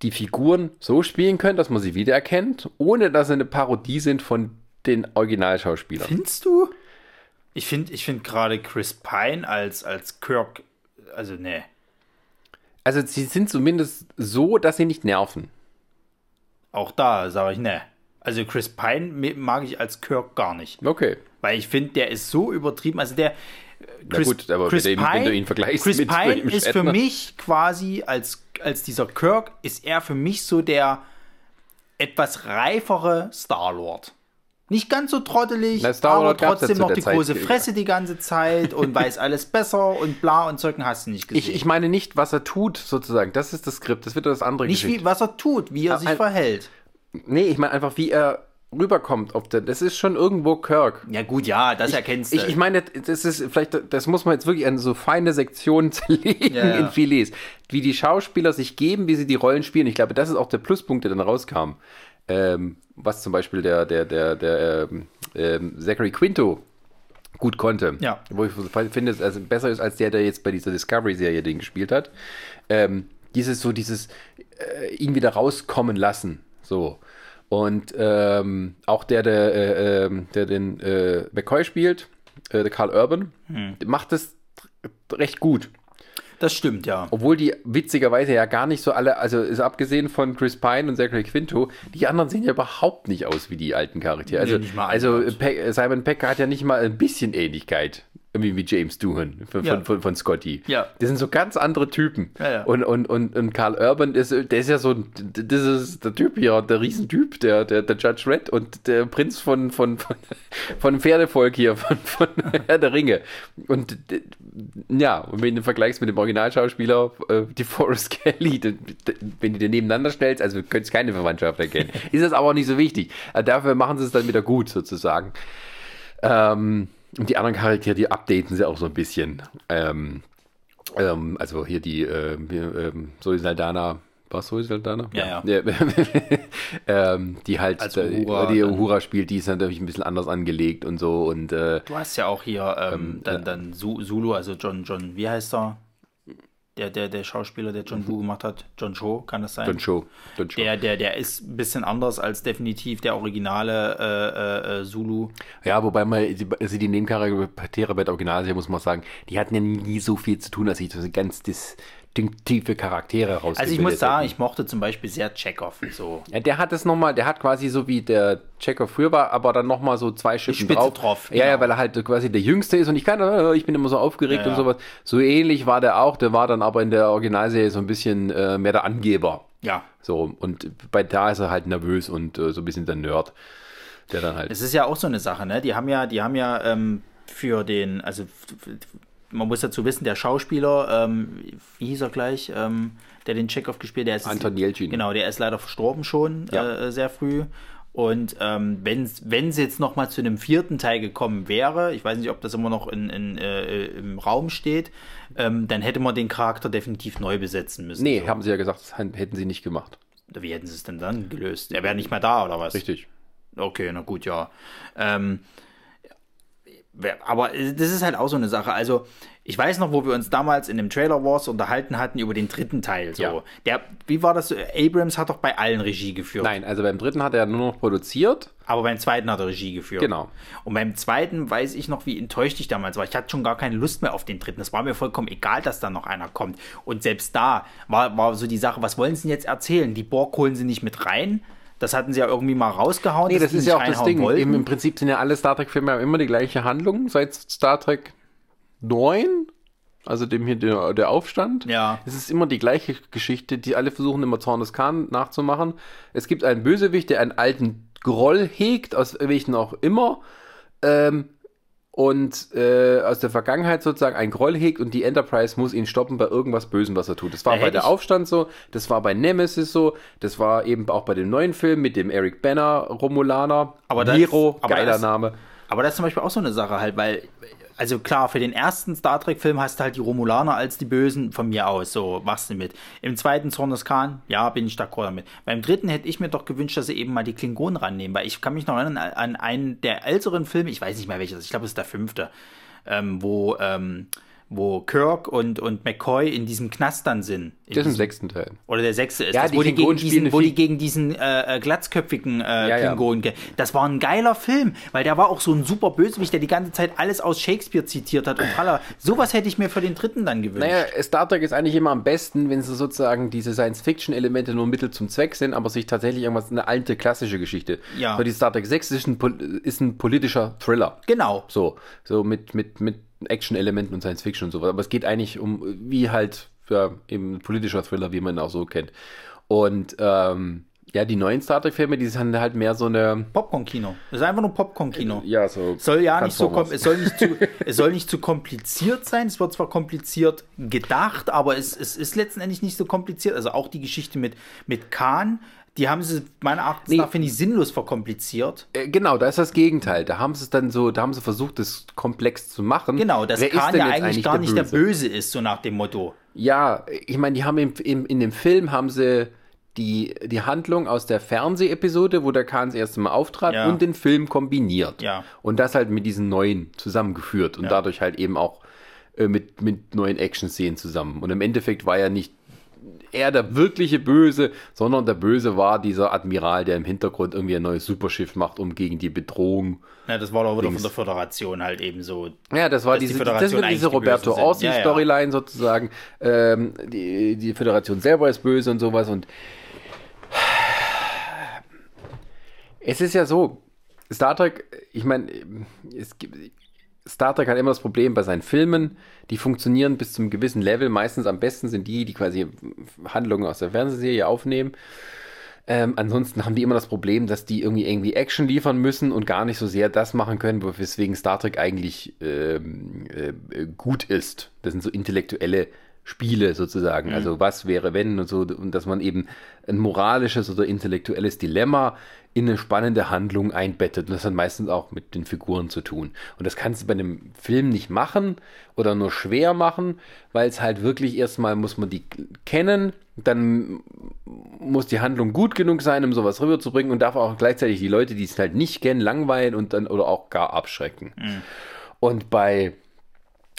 die Figuren so spielen können, dass man sie wiedererkennt, ohne dass sie eine Parodie sind von den Originalschauspielern. Findest du? Ich finde ich find gerade Chris Pine als, als Kirk, also ne. Also sie sind zumindest so, dass sie nicht nerven. Auch da sage ich ne. Also Chris Pine mag ich als Kirk gar nicht. Okay. Weil ich finde, der ist so übertrieben. Also der Na gut, aber Chris ihn vergleichst Chris mit Pine William ist für mich quasi als, als dieser Kirk, ist er für mich so der etwas reifere Star-Lord. Nicht ganz so trottelig, Na, aber trotzdem noch die Zeit große Fresse die ganze Zeit und weiß alles besser und bla und Zeug hast du nicht gesehen. Ich, ich meine nicht, was er tut, sozusagen. Das ist das Skript. Das wird das andere nicht wie, was er tut, wie er Ah, sich ein- verhält. Nee, ich meine einfach, wie er rüberkommt. Ob der, das ist schon irgendwo Kirk. Ja gut, ja, das erkennst du. Ich, ich meine, das ist vielleicht, das muss man jetzt wirklich an so feine Sektionen [LAUGHS] zerlegen Ja, ja. in Filets. Wie die Schauspieler sich geben, wie sie die Rollen spielen. Ich glaube, das ist auch der Pluspunkt, der dann rauskam. Ähm, was zum Beispiel der, der, der, der ähm, ähm, Zachary Quinto gut konnte. Ja. Wo ich finde, es also besser ist als der, der jetzt bei dieser Discovery-Serie den gespielt hat. Ähm, dieses so, dieses äh, ihn wieder rauskommen lassen. So. Und ähm, auch der, der, äh, ähm, der den äh, McCoy spielt, äh, der Carl Urban, macht das recht gut. Das stimmt, ja. Obwohl die witzigerweise ja gar nicht so alle, also ist abgesehen von Chris Pine und Zachary Quinto, die anderen sehen ja überhaupt nicht aus wie die alten Charaktere. Also, mal also annähernd. Pe Simon Peck hat ja nicht mal ein bisschen Ähnlichkeit Irgendwie wie James Doohan von, Ja. von, von, von Scotty. Ja. Das sind so ganz andere Typen. Ja, ja. Und, und, und, und Karl Urban, ist, der ist ja so, das ist der Typ hier, der Riesentyp, der, der, der Judge Red und der Prinz von, von, von, [LAUGHS] von Pferdevolk hier, von, von [LAUGHS] Herr der Ringe. Und ja, und wenn du vergleichst mit dem Originalschauspieler, äh, die Forrest Kelly, wenn du den nebeneinander stellst, also könntest keine Verwandtschaft erkennen, [LAUGHS] ist das aber auch nicht so wichtig. Äh, Dafür machen sie es dann wieder gut, sozusagen. Ähm, und die anderen Charaktere, die updaten sie auch so ein bisschen. Ähm, ähm, also hier die äh, ähm, Zoe Saldana, war es Zoe Saldana? Ja, ja. [LAUGHS] ähm, die halt Als äh, Uhura die dann. Uhura spielt, die ist natürlich ein bisschen anders angelegt und so und äh, Du hast ja auch hier ähm, dann, dann Zulu, also John, John, wie heißt er? Der, der, der Schauspieler, der John Woo gemacht hat. John Cho, kann das sein? Don Show. Don Show. Der, der, der ist ein bisschen anders als definitiv der originale äh, äh, äh, Zulu. Ja, wobei man, also die Nebencharaktere bei der Originalserie, muss man sagen, die hatten ja nie so viel zu tun, dass sich so ganz distinktive Charaktere rausgebildet Also ich muss sagen, hätten. ich mochte zum Beispiel sehr Chekhov. So. Ja, der hat es nochmal, der hat quasi so wie der Checker früher war, aber dann nochmal so zwei Spitze drauf. drauf, Ja, ja, genau. weil er halt quasi der Jüngste ist und ich kann, äh, ich bin immer so aufgeregt Ja, und ja. sowas. So ähnlich war der auch, der war dann aber in der Originalserie so ein bisschen äh, mehr der Angeber. Ja. So, und bei da ist er halt nervös und äh, so ein bisschen der Nerd, der dann halt. Es ist ja auch so eine Sache, ne? Die haben ja, die haben ja ähm, für den, also man muss dazu wissen, der Schauspieler, ähm, wie hieß er gleich, ähm, der den Chekhov gespielt, der ist Anton Jeltsin. Genau, der ist leider verstorben schon Ja. äh, sehr früh. Und ähm, wenn es jetzt noch mal zu einem vierten Teil gekommen wäre, ich weiß nicht, ob das immer noch in, in, äh, im Raum steht, ähm, dann hätte man den Charakter definitiv neu besetzen müssen. Nee, so. haben sie ja gesagt, das hätten sie nicht gemacht. Wie hätten sie es denn dann gelöst? Er wäre nicht mehr da, oder was? Richtig. Okay, na gut, ja. Ähm, aber das ist halt auch so eine Sache. Also, ich weiß noch, wo wir uns damals in dem Trailer Wars unterhalten hatten über den dritten Teil. So. Ja. Der, wie war das? Abrams hat doch bei allen Regie geführt. Nein, also beim dritten hat er nur noch produziert. Aber beim zweiten hat er Regie geführt. Genau. Und beim zweiten weiß ich noch, wie enttäuscht ich damals war. Ich hatte schon gar keine Lust mehr auf den dritten. Es war mir vollkommen egal, dass da noch einer kommt. Und selbst da war, war so die Sache, was wollen sie denn jetzt erzählen? Die Borg holen sie nicht mit rein. Das hatten sie ja irgendwie mal rausgehauen. Nee, das ist ja auch das Ding. wollten. Eben Im Prinzip sind ja alle Star Trek-Filme ja immer die gleiche Handlung seit Star Trek 9. Also dem hier der, der Aufstand. Ja. Es ist immer die gleiche Geschichte, die alle versuchen immer Zorn des Khan nachzumachen. Es gibt einen Bösewicht, der einen alten Groll hegt, aus welchen auch immer. Ähm, und äh, aus der Vergangenheit sozusagen einen Groll hegt und die Enterprise muss ihn stoppen bei irgendwas Bösem, was er tut. Das war Da bei der ich- Aufstand so, das war bei Nemesis so, das war eben auch bei dem neuen Film mit dem Eric Banner Romulaner. Aber Nero, aber geiler das- Name. Aber das ist zum Beispiel auch so eine Sache halt, weil, also klar, für den ersten Star Trek-Film hast du halt die Romulaner als die Bösen von mir aus, so machst du mit. Im zweiten Zorn des Khan, ja, bin ich d'accord damit. Beim dritten hätte ich mir doch gewünscht, dass sie eben mal die Klingonen rannehmen, weil ich kann mich noch erinnern an- einen der älteren Filme, ich weiß nicht mehr welches, ich glaube, es ist der fünfte, ähm, wo, ähm, wo Kirk und, und McCoy in diesem Knast dann sind. In Das ist im sechsten Teil. oder der sechste ist Ja, das, die wo die, gegen diesen, wo die gegen diesen äh, äh, glatzköpfigen äh, Ja, ja. Klingonen ge- Das war ein geiler Film, weil der war auch so ein super Bösewicht, der die ganze Zeit alles aus Shakespeare zitiert hat und tralala. Sowas hätte ich mir für den dritten dann gewünscht. Naja, Star Trek ist eigentlich immer am besten, wenn sie sozusagen diese Science-Fiction-Elemente nur Mittel zum Zweck sind, aber sich tatsächlich irgendwas, eine alte klassische Geschichte. Ja. So die Star Trek 6 ist ein, ist ein politischer Thriller. Genau. So, so mit, mit, mit Action-Elementen und Science-Fiction und sowas. Aber es geht eigentlich um, wie halt, ja, eben ein politischer Thriller, wie man ihn auch so kennt. Und, ähm, ja, die neuen Star Trek-Filme, die sind halt mehr so eine, Popcorn-Kino. Das ist einfach nur Popcorn-Kino. ja, so. Soll ja nicht so es soll nicht zu es soll nicht zu kompliziert sein. Es wird zwar kompliziert gedacht, aber es, es ist letztendlich nicht so kompliziert. Also auch die Geschichte mit mit Khan, die haben sie meiner Erachtens Nee. nach finde ich sinnlos verkompliziert. Äh, Genau, da ist das Gegenteil. Da haben sie es dann so, da haben sie versucht, das komplex zu machen. Genau, dass Wer ist Khan ja eigentlich gar nicht der Böse ist, so nach dem Motto. Ja, ich meine, die haben im, im, in dem Film haben sie die, die Handlung aus der Fernseh-Episode, wo der Khan das erste Mal auftrat, Ja. und den Film kombiniert. Ja. Und das halt mit diesen neuen zusammengeführt und Ja. dadurch halt eben auch äh, mit, mit neuen Action-Szenen zusammen. Und im Endeffekt war ja nicht er der wirkliche Böse, sondern der Böse war dieser Admiral, der im Hintergrund irgendwie ein neues Superschiff macht, um gegen die Bedrohung Ja, das war doch wieder Dings. von der Föderation halt eben so. Ja, das war die diese, Föderation das wird diese die Roberto Bösen sind. Orsi Ja, ja. Sozusagen. Ähm, die, die Föderation selber ist böse und sowas und es ist ja so, Star Trek, ich meine, es gibt Star Trek hat immer das Problem bei seinen Filmen, die funktionieren bis zum gewissen Level. Meistens am besten sind die, die quasi Handlungen aus der Fernsehserie aufnehmen. Ähm, ansonsten haben die immer das Problem, dass die irgendwie irgendwie Action liefern müssen und gar nicht so sehr das machen können, weswegen Star Trek eigentlich ähm, äh, gut ist. Das sind so intellektuelle Spiele sozusagen. Mhm. Also was wäre wenn und so und dass man eben ein moralisches oder intellektuelles Dilemma in eine spannende Handlung einbettet. Und das hat meistens auch mit den Figuren zu tun. Und das kannst du bei einem Film nicht machen oder nur schwer machen, weil es halt wirklich erstmal muss man die kennen, dann muss die Handlung gut genug sein, um sowas rüberzubringen und darf auch gleichzeitig die Leute, die es halt nicht kennen, langweilen und dann oder auch gar abschrecken. Mhm. Und bei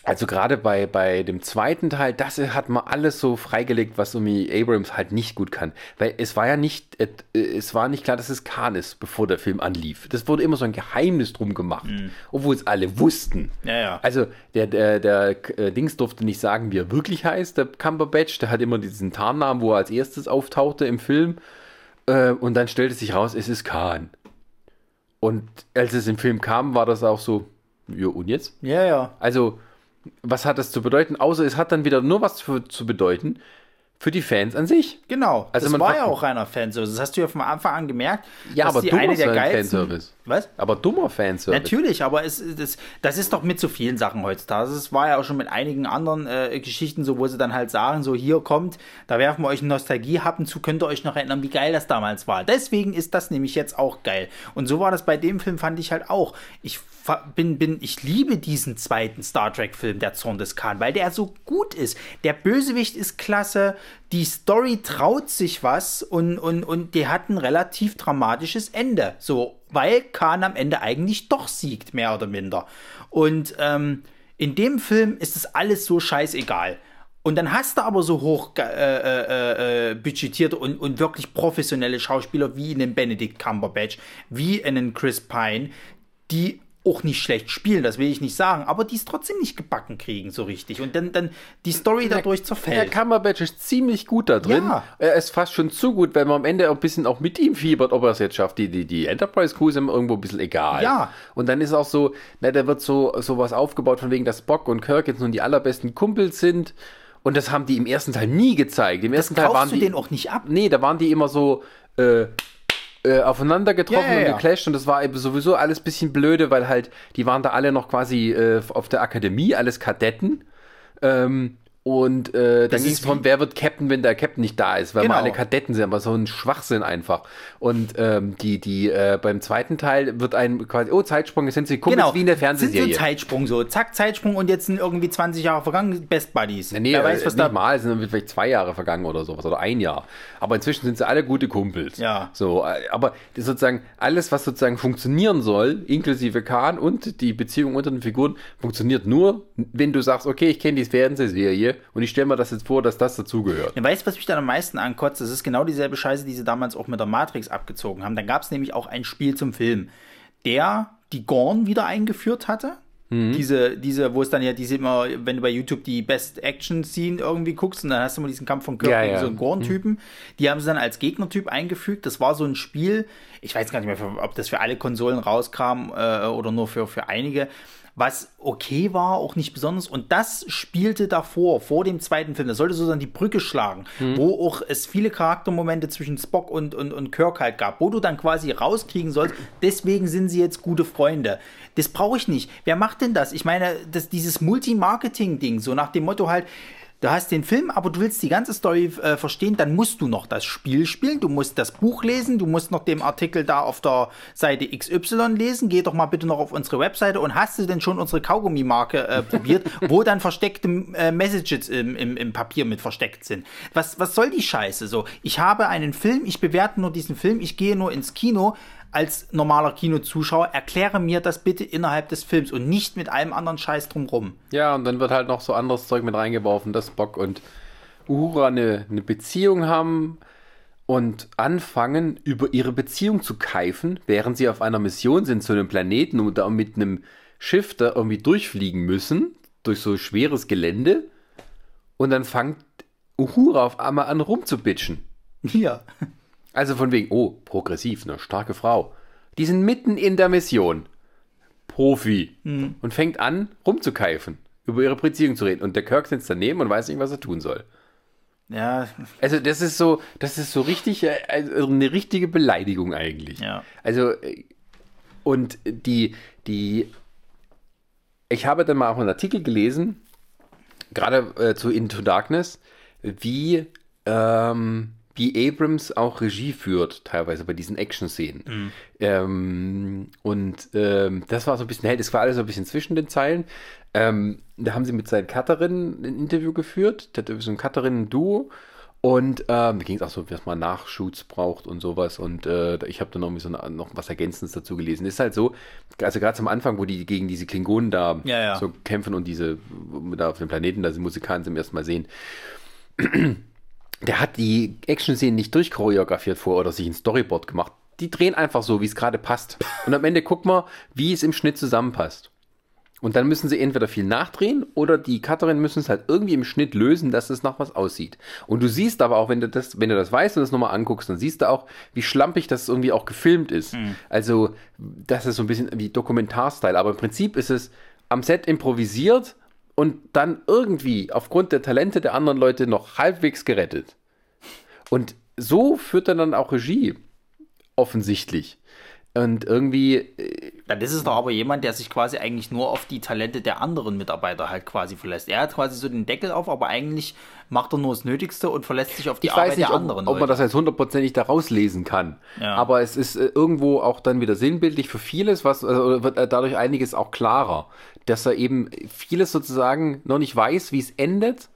also gerade bei, bei dem zweiten Teil, das hat man alles so freigelegt, was irgendwie Abrams halt nicht gut kann. Weil es war ja nicht, es war nicht klar, dass es Khan ist, bevor der Film anlief. Das wurde immer so ein Geheimnis drum gemacht, mhm. obwohl es alle wussten. Ja, ja. Also der, der, der äh, Dings durfte nicht sagen, wie er wirklich heißt, der Cumberbatch, der hat immer diesen Tarnnamen, wo er als erstes auftauchte im Film. Äh, und dann stellte sich raus, es ist Khan. Und als es im Film kam, war das auch so, ja, und jetzt? Ja, ja. Also, was hat das zu bedeuten? Außer es hat dann wieder nur was für, zu bedeuten für die Fans an sich. Genau. Also das war ja auch reiner Fanservice. Das hast du ja von Anfang an gemerkt. Ja, aber die geilsten. Fanservice. Was? Aber dummer Fanservice. Natürlich, aber es, das, das ist doch mit so vielen Sachen heutzutage. Das war ja auch schon mit einigen anderen äh, Geschichten so, wo sie dann halt sagen, so hier kommt, da werfen wir euch einen Nostalgiehappen zu, könnt ihr euch noch erinnern, wie geil das damals war. Deswegen ist das nämlich jetzt auch geil. Und so war das bei dem Film, fand ich halt auch. Ich bin, bin, ich liebe diesen zweiten Star Trek-Film, der Zorn des Khan, weil der so gut ist. Der Bösewicht ist klasse, die Story traut sich was und, und, und die hat ein relativ dramatisches Ende. So, weil Khan am Ende eigentlich doch siegt, mehr oder minder. Und ähm, in dem Film ist es alles so scheißegal. Und dann hast du aber so hoch äh, äh, äh, budgetierte und, und wirklich professionelle Schauspieler wie einen Benedict Cumberbatch, wie einen Chris Pine, die auch nicht schlecht spielen, das will ich nicht sagen, aber die es trotzdem nicht gebacken kriegen so richtig und dann, dann die Story dadurch zerfällt. Der Cumberbatch ist ziemlich gut da drin. Ja. Er ist fast schon zu gut, weil man am Ende ein bisschen auch mit ihm fiebert, ob er es jetzt schafft. Die, die, die Enterprise-Crew ist ihm irgendwo ein bisschen egal. Ja. Und dann ist auch so, na, da wird so sowas aufgebaut, von wegen, dass Spock und Kirk jetzt nun die allerbesten Kumpels sind. Und das haben die im ersten Teil nie gezeigt. Im ersten das Teil waren du die. den auch nicht ab. Nee, da waren die immer so, äh, äh, aufeinander getroffen ja. und geclasht und das war eben sowieso alles ein bisschen blöde, weil halt, die waren da alle noch quasi äh, auf der Akademie, alles Kadetten. Ähm, und äh, dann ging es darum, wer wird Captain, wenn der Captain nicht da ist, weil genau. wir alle Kadetten sind, aber so ein Schwachsinn einfach. Und ähm, die, die, äh, beim zweiten Teil wird ein quasi, oh, Zeitsprung, jetzt sind sie Kumpels genau. wie in der Fernsehserie. Sind so Zeitsprung so, zack, Zeitsprung und jetzt sind irgendwie 20 Jahre vergangen, Best Buddies. Ja, nee, wer weiß, was nicht da mal, sind vielleicht zwei Jahre vergangen oder sowas oder ein Jahr. Aber inzwischen sind sie alle gute Kumpels. Ja. So, äh, aber sozusagen alles, was sozusagen funktionieren soll, inklusive Khan und die Beziehung unter den Figuren, funktioniert nur, wenn du sagst, okay, ich kenne die Fernsehserie und ich stelle mir das jetzt vor, dass das dazugehört. Ja, weißt du, was mich dann am meisten ankotzt? Das ist genau dieselbe Scheiße, die sie damals auch mit der Matrix abgezogen haben. Dann gab es nämlich auch ein Spiel zum Film, der die Gorn wieder eingeführt hatte. Mhm. Diese, diese, wo es dann ja diese immer, wenn du bei YouTube die Best Action Scene irgendwie guckst und dann hast du immer diesen Kampf von Kirk ja, ja. so einen Gorn-Typen, mhm. die haben sie dann als Gegnertyp eingefügt. Das war so ein Spiel, ich weiß gar nicht mehr, ob das für alle Konsolen rauskam äh, oder nur für, für einige was okay war, auch nicht besonders. Und das spielte davor, vor dem zweiten Film. Das sollte sozusagen die Brücke schlagen, mhm. wo auch es viele Charaktermomente zwischen Spock und, und, und Kirk halt gab, wo du dann quasi rauskriegen sollst, deswegen sind sie jetzt gute Freunde. Das brauche ich nicht. Wer macht denn das? Ich meine, das, dieses Multimarketing-Ding, so nach dem Motto halt, du hast den Film, aber du willst die ganze Story äh, verstehen, dann musst du noch das Spiel spielen, du musst das Buch lesen, du musst noch den Artikel da auf der Seite XY lesen. Geh doch mal bitte noch auf unsere Webseite und hast du denn schon unsere Kaugummi-Marke äh, probiert, [LAUGHS] wo dann versteckte äh, Messages im, im, im Papier mit versteckt sind? Was, was soll die Scheiße so? Ich habe einen Film, ich bewerte nur diesen Film, ich gehe nur ins Kino, als normaler Kinozuschauer, erkläre mir das bitte innerhalb des Films und nicht mit allem anderen Scheiß drumrum. Ja, und dann wird halt noch so anderes Zeug mit reingeworfen, dass Bock und Uhura eine, eine Beziehung haben und anfangen, über ihre Beziehung zu keifen, während sie auf einer Mission sind zu einem Planeten und da mit einem Schiff da irgendwie durchfliegen müssen, durch so schweres Gelände. Und dann fängt Uhura auf einmal an rumzubitschen. [LAUGHS] Ja. Also von wegen, oh, progressiv, eine starke Frau. Die sind mitten in der Mission. Profi und fängt an, rumzukeifen, über ihre Beziehung zu reden. Und der Kirk sitzt daneben und weiß nicht, was er tun soll. Ja, Also das ist so, das ist so richtig, äh, also eine richtige Beleidigung eigentlich. Ja. Also äh, und die, die, ich habe dann mal auch einen Artikel gelesen, gerade äh, zu Into Darkness, wie ähm, wie Abrams auch Regie führt, teilweise bei diesen Action-Szenen. Ähm, und ähm, das war so ein bisschen hell, das war alles so ein bisschen zwischen den Zeilen. Ähm, da haben sie mit seinen Cutterinnen ein Interview geführt, der hat so ein Cutterinnen-Duo. Und ähm, da ging es auch so, dass man Nachshoots braucht und sowas. Und äh, ich habe dann noch, irgendwie so eine, noch was Ergänzendes dazu gelesen. Ist halt so, also gerade zum Anfang, wo die gegen diese Klingonen da Ja, ja. so kämpfen und diese da auf dem Planeten, da sie Musikanten zum ersten Mal sehen, der hat die Action-Szenen nicht durchchoreografiert vor oder sich ein Storyboard gemacht. Die drehen einfach so, wie es gerade passt. Und am Ende guck mal, wie es im Schnitt zusammenpasst. Und dann müssen sie entweder viel nachdrehen oder die Cutterinnen müssen es halt irgendwie im Schnitt lösen, dass es nach was aussieht. Und du siehst aber auch, wenn du das, wenn du das weißt und das nochmal anguckst, dann siehst du auch, wie schlampig das irgendwie auch gefilmt ist. Also, das ist so ein bisschen wie Dokumentarstyle. Aber im Prinzip ist es am Set improvisiert und dann irgendwie aufgrund der Talente der anderen Leute noch halbwegs gerettet. Und so führt er dann auch Regie. Offensichtlich. Und irgendwie, äh, Dann ist es doch aber jemand, der sich quasi eigentlich nur auf die Talente der anderen Mitarbeiter halt quasi verlässt. Er hat quasi so den Deckel auf, aber eigentlich macht er nur das Nötigste und verlässt sich auf die ich Arbeit weiß nicht, der ob, anderen. ob man Leute. das jetzt hundertprozentig da rauslesen kann. Ja. Aber es ist äh, irgendwo auch dann wieder sinnbildlich für vieles, was also wird äh, dadurch einiges auch klarer, dass er eben vieles sozusagen noch nicht weiß, wie es endet.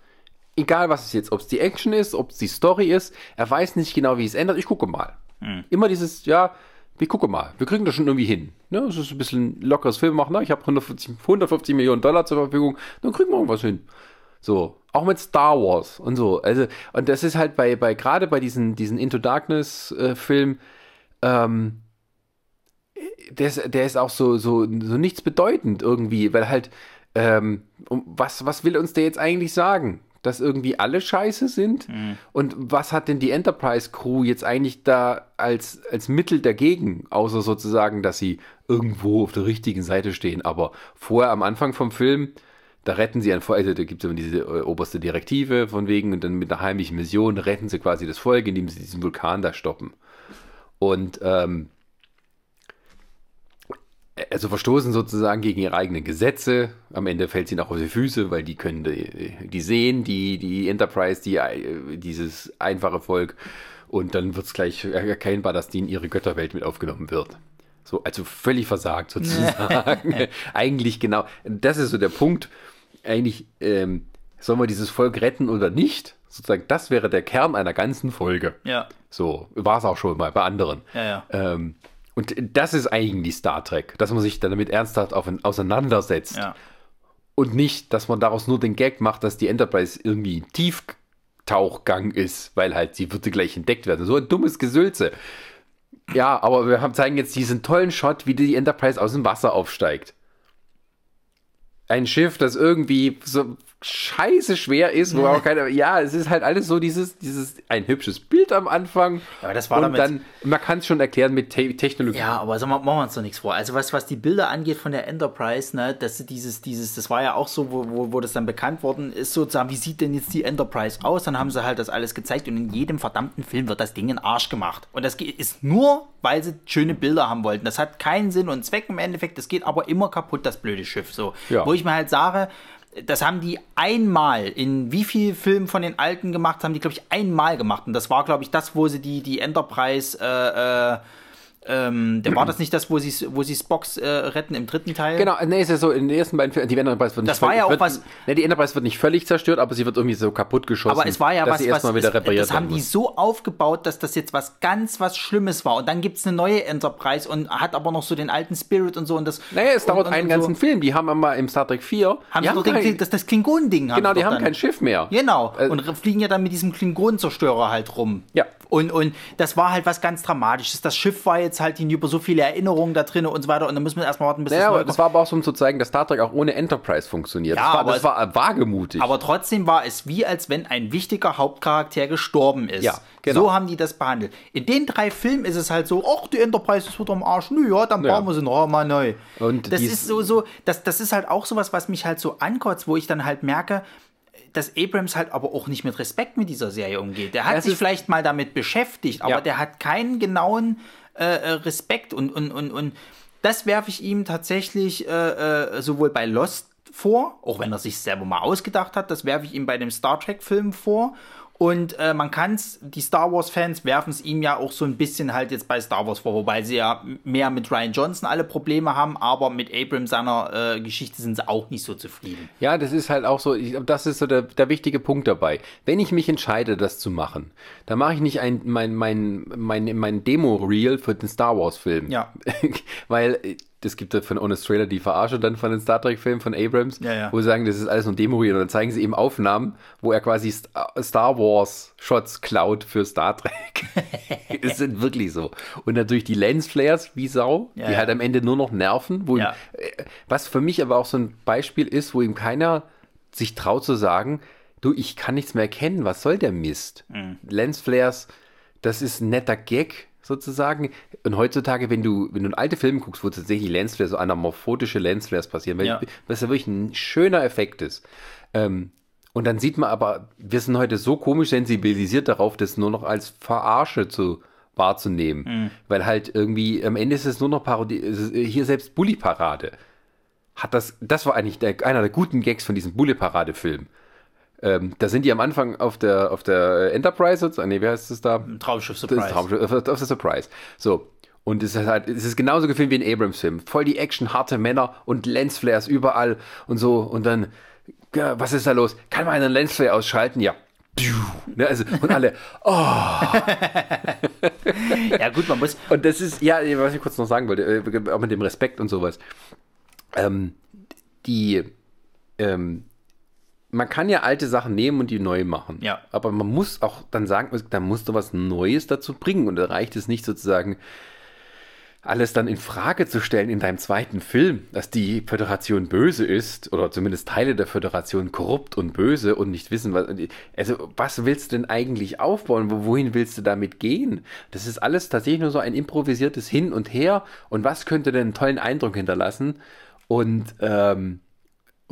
Egal was es jetzt, ob es die Action ist, ob es die Story ist, er weiß nicht genau, wie es endet. Ich gucke mal. Hm. Immer dieses, ja, wir gucken mal, wir kriegen das schon irgendwie hin. Ne? Es ist ein bisschen lockeres Film machen. Ne? Ich habe 150, 150 Millionen Dollar zur Verfügung, dann kriegen wir irgendwas hin. So, auch mit Star Wars und so. Also, und das ist halt bei, bei gerade bei diesen, diesen Into Darkness äh, ähm, der ist, der ist auch so, so, so nichts bedeutend irgendwie, weil halt, ähm, was, was will uns der jetzt eigentlich sagen? Dass irgendwie alle scheiße sind? Und was hat denn die Enterprise Crew jetzt eigentlich da als, als Mittel dagegen, außer sozusagen, dass sie irgendwo auf der richtigen Seite stehen? Aber vorher am Anfang vom Film, da retten sie ein Volk, also da gibt es immer diese äh, oberste Direktive von wegen und dann mit einer heimlichen Mission retten sie quasi das Volk, indem sie diesen Vulkan da stoppen. Und ähm, also verstoßen sozusagen gegen ihre eigenen Gesetze. Am Ende fällt sie noch auf die Füße, weil die können die, die sehen, die, die Enterprise, die, äh, dieses einfache Volk. Und dann wird es gleich erkennbar, dass die in ihre Götterwelt mit aufgenommen wird. So, also völlig versagt sozusagen. [LAUGHS] Eigentlich genau. Das ist so der Punkt. Eigentlich ähm, sollen wir dieses Volk retten oder nicht? Sozusagen, das wäre der Kern einer ganzen Folge. ja, So, war es auch schon mal bei anderen. ja, ja. Ähm, und das ist eigentlich Star Trek, dass man sich dann damit ernsthaft auf, auseinandersetzt. ja. Und nicht, dass man daraus nur den Gag macht, dass die Enterprise irgendwie ein Tieftauchgang ist, weil halt sie würde gleich entdeckt werden. So ein dummes Gesülze. Ja, aber wir haben, zeigen jetzt diesen tollen Shot, wie die Enterprise aus dem Wasser aufsteigt. Ein Schiff, das irgendwie so scheiße schwer ist, wo auch keine. Ja, es ist halt alles so dieses, dieses ein hübsches Bild am Anfang. aber das war und damit- dann, man kann es schon erklären mit Te Technologie. Ja, aber mal, machen wir uns doch nichts vor. Also was, was die Bilder angeht von der Enterprise, ne, dass dieses, dieses, das war ja auch so, wo, wo, wo das dann bekannt worden ist, sozusagen, wie sieht denn jetzt die Enterprise aus? Dann haben sie halt das alles gezeigt und in jedem verdammten Film wird das Ding in Arsch gemacht. Und das ist nur, weil sie schöne Bilder haben wollten. Das hat keinen Sinn und Zweck im Endeffekt, das geht aber immer kaputt, das blöde Schiff. So. Ja. Wo ich mir halt sage, das haben die einmal in wie viel Filmen von den alten gemacht, haben die, glaube ich, einmal gemacht. Und das war, glaube ich, das, wo sie die, die Enterprise, äh, äh, ähm, der war das nicht das, wo sie wo sie Spocks äh, retten im dritten Teil? Genau, ne, ist ja so, in den ersten beiden Filmen, die Enterprise wird nicht Das war ja auch wird, was- Ne, die Enterprise wird nicht völlig zerstört, aber sie wird irgendwie so kaputt geschossen. Aber es war ja was, sie was erstmal wieder repariert das haben die muss. so aufgebaut, dass das jetzt was ganz was Schlimmes war. Und dann gibt es eine neue Enterprise und hat aber noch so den alten Spirit und so. Und das, Naja, es dauert und, einen und ganzen so. Film. Die haben mal im Star Trek 4. Haben die sie doch den, kein, das, das Klingonen-Ding. Genau, die doch haben dann. kein Schiff mehr. Genau. Äh, und fliegen ja dann mit diesem Klingonenzerstörer halt rum. Ja, Und, und das war halt was ganz Dramatisches. Das Schiff war jetzt halt über so viele Erinnerungen da drin und so weiter. Und dann müssen wir erstmal warten, bis naja, das aber das war aber auch so, um zu zeigen, dass Star Trek auch ohne Enterprise funktioniert. Ja, das war, aber das es- war wagemutig. Aber trotzdem war es wie, als wenn ein wichtiger Hauptcharakter gestorben ist. Ja, genau. So haben die das behandelt. In den drei Filmen ist es halt so, ach, die Enterprise ist wieder am Arsch. Nö, ja, dann Ja. bauen wir sie noch mal neu. Und das ist so, so, das, das ist halt auch sowas, was mich halt so ankotzt, wo ich dann halt merke, dass Abrams halt aber auch nicht mit Respekt mit dieser Serie umgeht. Der hat Es sich vielleicht mal damit beschäftigt, aber Ja. der hat keinen genauen äh, äh, Respekt und, und, und, und das werfe ich ihm tatsächlich äh, äh, sowohl bei Lost vor, auch wenn er sich selber mal ausgedacht hat, das werfe ich ihm bei dem Star Trek-Film vor. Und äh, man kann es, die Star Wars-Fans werfen es ihm ja auch so ein bisschen halt jetzt bei Star Wars vor, wobei sie ja mehr mit Ryan Johnson alle Probleme haben, aber mit Abrams seiner äh, Geschichte sind sie auch nicht so zufrieden. Ja, das ist halt auch so, ich, das ist so der, der wichtige Punkt dabei. Wenn ich mich entscheide, das zu machen, dann mache ich nicht ein, mein, mein, mein, mein Demo-Reel für den Star Wars-Film. Ja. [LAUGHS] Weil äh, es gibt von Honest Trailer die Verarsche dann von den Star Trek-Filmen von Abrams, Ja, ja. wo sie sagen, das ist alles nur Demo-Reel und dann zeigen sie eben Aufnahmen, wo er quasi St- Star Wars-Shots klaut für Star Trek. [LAUGHS] es sind wirklich so. Und natürlich die Lensflares wie Sau, Ja, die halt am Ende nur noch nerven, ihm, äh, was für mich aber auch so ein Beispiel ist, wo ihm keiner sich traut zu sagen, du, ich kann nichts mehr erkennen, was soll der Mist? Mhm. Lensflares, das ist ein netter Gag sozusagen. Und heutzutage, wenn du, wenn du alte Filme guckst, wo tatsächlich Lensflares, so anamorphotische Lensflares passieren, weil Ja. was ja wirklich ein schöner Effekt ist. Ähm, und dann sieht man aber, wir sind heute so komisch sensibilisiert darauf, das nur noch als Verarsche zu wahrzunehmen. Mhm. Weil halt irgendwie, am Ende ist es nur noch Parodie, hier selbst Bully-Parade. Hat das, das war eigentlich der, einer der guten Gags von diesem Bully-Parade-Film. Ähm, da sind die am Anfang auf der, auf der Enterprise, sozusagen, nee, wie heißt das da? Traumschiff Surprise. Traumschiff, auf, auf der Surprise. So. Und es ist halt, es ist genauso gefilmt wie ein Abrams-Film. Voll die Action, harte Männer und Lensflares überall und so. Und dann, ja, was ist da los? Kann man einen Lensflare ausschalten? Ja. Ne, also, und alle, [LAUGHS] Ja gut, man muss, und das ist, ja, was ich kurz noch sagen wollte, äh, auch mit dem Respekt und sowas. Ähm, die, ähm, man kann ja alte Sachen nehmen und die neu machen. Ja. Aber man muss auch dann sagen, da musst du was Neues dazu bringen. Und da reicht es nicht sozusagen, alles dann in Frage zu stellen in deinem zweiten Film, dass die Föderation böse ist oder zumindest Teile der Föderation korrupt und böse und nicht wissen, was. Also, was willst du denn eigentlich aufbauen? Wo- Wohin willst du damit gehen? Das ist alles tatsächlich nur so ein improvisiertes Hin und Her. Und was könnte denn einen tollen Eindruck hinterlassen? Und, ähm,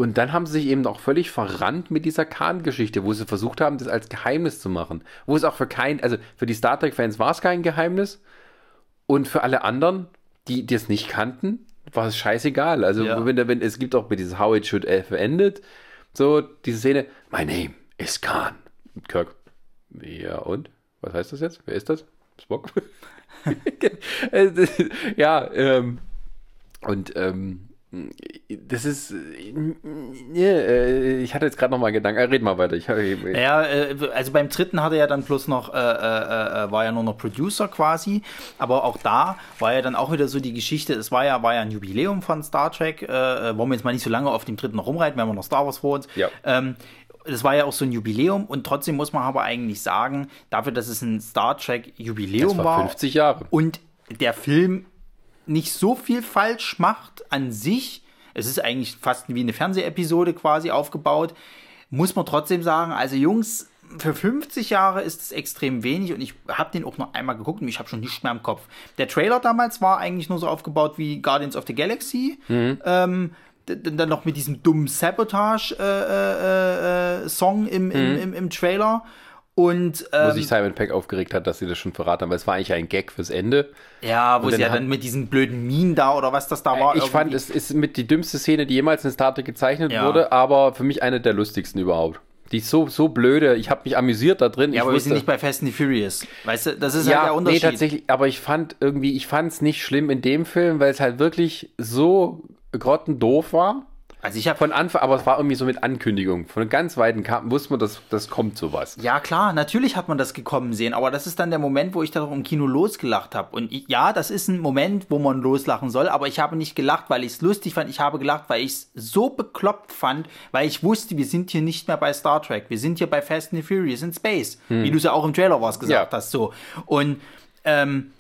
und dann haben sie sich eben auch völlig verrannt mit dieser Khan-Geschichte, wo sie versucht haben, das als Geheimnis zu machen. Wo es auch für kein, also für die Star Trek-Fans war es kein Geheimnis. Und für alle anderen, die die es nicht kannten, war es scheißegal. Also Ja. wenn, wenn, es gibt auch bei dieses How It Should Have Ended, so diese Szene, My name is Khan. Kirk, ja und? Was heißt das jetzt? Wer ist das? Spock? Das- [LAUGHS] ja, ähm, und ähm, das ist, äh, äh, ich hatte jetzt gerade noch mal einen Gedanken, äh, red mal weiter. Ich, habe- Ja, äh, also beim dritten hatte er dann bloß noch, äh, äh, äh, war ja nur noch Producer quasi, aber auch da war ja dann auch wieder so die Geschichte, es war ja, war ja ein Jubiläum von Star Trek, äh, äh, wollen wir jetzt mal nicht so lange auf dem dritten noch rumreiten, wenn wir noch Star Wars vor uns. Ja. Ähm, das war ja auch so ein Jubiläum und trotzdem muss man aber eigentlich sagen, dafür, dass es ein Star Trek Jubiläum das war 50 Jahre. und der Film nicht so viel falsch macht an sich, es ist eigentlich fast wie eine Fernsehepisode quasi aufgebaut, muss man trotzdem sagen, also Jungs, für 50 Jahre ist es extrem wenig und ich habe den auch noch einmal geguckt und ich habe schon nichts mehr im Kopf. Der Trailer damals war eigentlich nur so aufgebaut wie Guardians of the Galaxy. Ähm, d- d- dann noch mit diesem dummen Sabotage-Song im, im, im, im Trailer. Und Wo ähm, sich Simon Peck aufgeregt hat, dass sie das schon verraten haben, weil es war eigentlich ein Gag fürs Ende. ja, wo sie dann ja dann mit diesen blöden Minen da oder was das da war. ich fand, irgendwie- es ist mit die dümmste Szene, die jemals in Star Trek gezeichnet Ja. wurde, aber für mich eine der lustigsten überhaupt. Die ist so, so blöde. Ich habe mich amüsiert da drin. Ja, ich aber wir wusste- sind nicht bei Fast and the Furious. Weißt du, das ist halt ja, der nee, Unterschied. tatsächlich, aber ich fand irgendwie, ich fand es nicht schlimm in dem Film, weil es halt wirklich so grottendoof war. Also ich habe von Anfang, aber es war irgendwie so mit Ankündigung. Von ganz weiten Karten wusste man, dass das kommt sowas. Ja, klar, natürlich hat man das gekommen sehen, aber das ist dann der Moment, wo ich da im Kino losgelacht habe. Und ich, ja, das ist ein Moment, wo man loslachen soll, aber ich habe nicht gelacht, weil ich es lustig fand. Ich habe gelacht, weil ich es so bekloppt fand, weil ich wusste, wir sind hier nicht mehr bei Star Trek. Wir sind hier bei Fast and the Furious in Space. Hm. Wie du es ja auch im Trailer was gesagt ja. hast. So. Und ähm,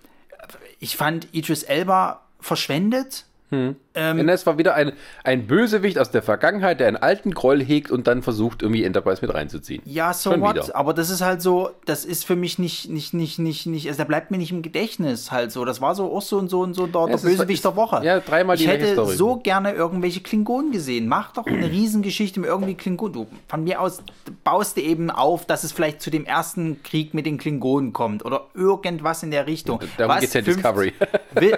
ich fand Idris Elba verschwendet hm. Ähm, es war wieder ein, ein Bösewicht aus der Vergangenheit, der einen alten Groll hegt und dann versucht, irgendwie Enterprise mit reinzuziehen. Ja, so Schon what? Wieder. Aber das ist halt so, das ist für mich nicht, nicht, nicht, nicht, nicht, also der bleibt mir nicht im Gedächtnis halt so. Das war so auch so und so und so der, ja, der Bösewicht ist, der Woche. Ja, dreimal die Ich hätte Story. so gerne irgendwelche Klingonen gesehen. Mach doch eine [CLEARS THROAT] Riesengeschichte mit irgendwie Klingonen. Du, von mir aus baust du eben auf, dass es vielleicht zu dem ersten Krieg mit den Klingonen kommt oder irgendwas in der Richtung. Darum was, geht's ja Discovery.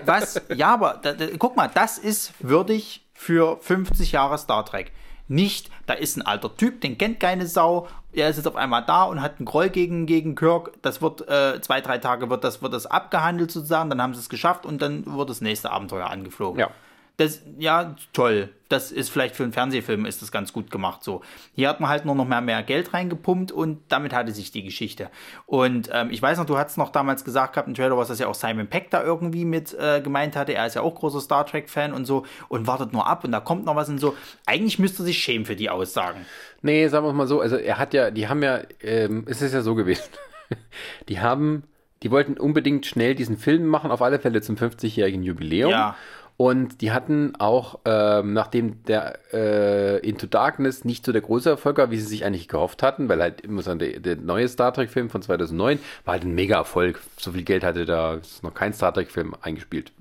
was, ja, aber da, da, guck mal, das ist würdig für 50 Jahre Star Trek. Nicht, da ist ein alter Typ, den kennt keine Sau, er ist jetzt auf einmal da und hat einen Groll gegen, gegen Kirk. Das wird äh, zwei, drei Tage wird das, wird das abgehandelt sozusagen, dann haben sie es geschafft und dann wird das nächste Abenteuer angeflogen. Ja. Das, ja, toll. Das ist vielleicht für einen Fernsehfilm ist das ganz gut gemacht so. Hier hat man halt nur noch mehr, mehr Geld reingepumpt und damit hatte sich die Geschichte. Und ähm, ich weiß noch, du hast noch damals gesagt gehabt im Trailer, was das ja auch Simon Peck da irgendwie mit äh, gemeint hatte. Er ist ja auch großer Star Trek-Fan und so und wartet nur ab und da kommt noch was und so. Eigentlich müsste er sich schämen für die Aussagen. Nee, sagen wir mal so, also er hat ja, die haben ja, ähm, es ist ja so gewesen. [LAUGHS] die haben die wollten unbedingt schnell diesen Film machen, auf alle Fälle zum 50-jährigen Jubiläum. Ja. Und die hatten auch, ähm, nachdem der äh, Into Darkness nicht so der große Erfolg war, wie sie sich eigentlich gehofft hatten, weil halt immer so der, der neue Star Trek-Film von 2009 war halt ein Mega-Erfolg. So viel Geld hatte da ist noch kein Star Trek-Film eingespielt.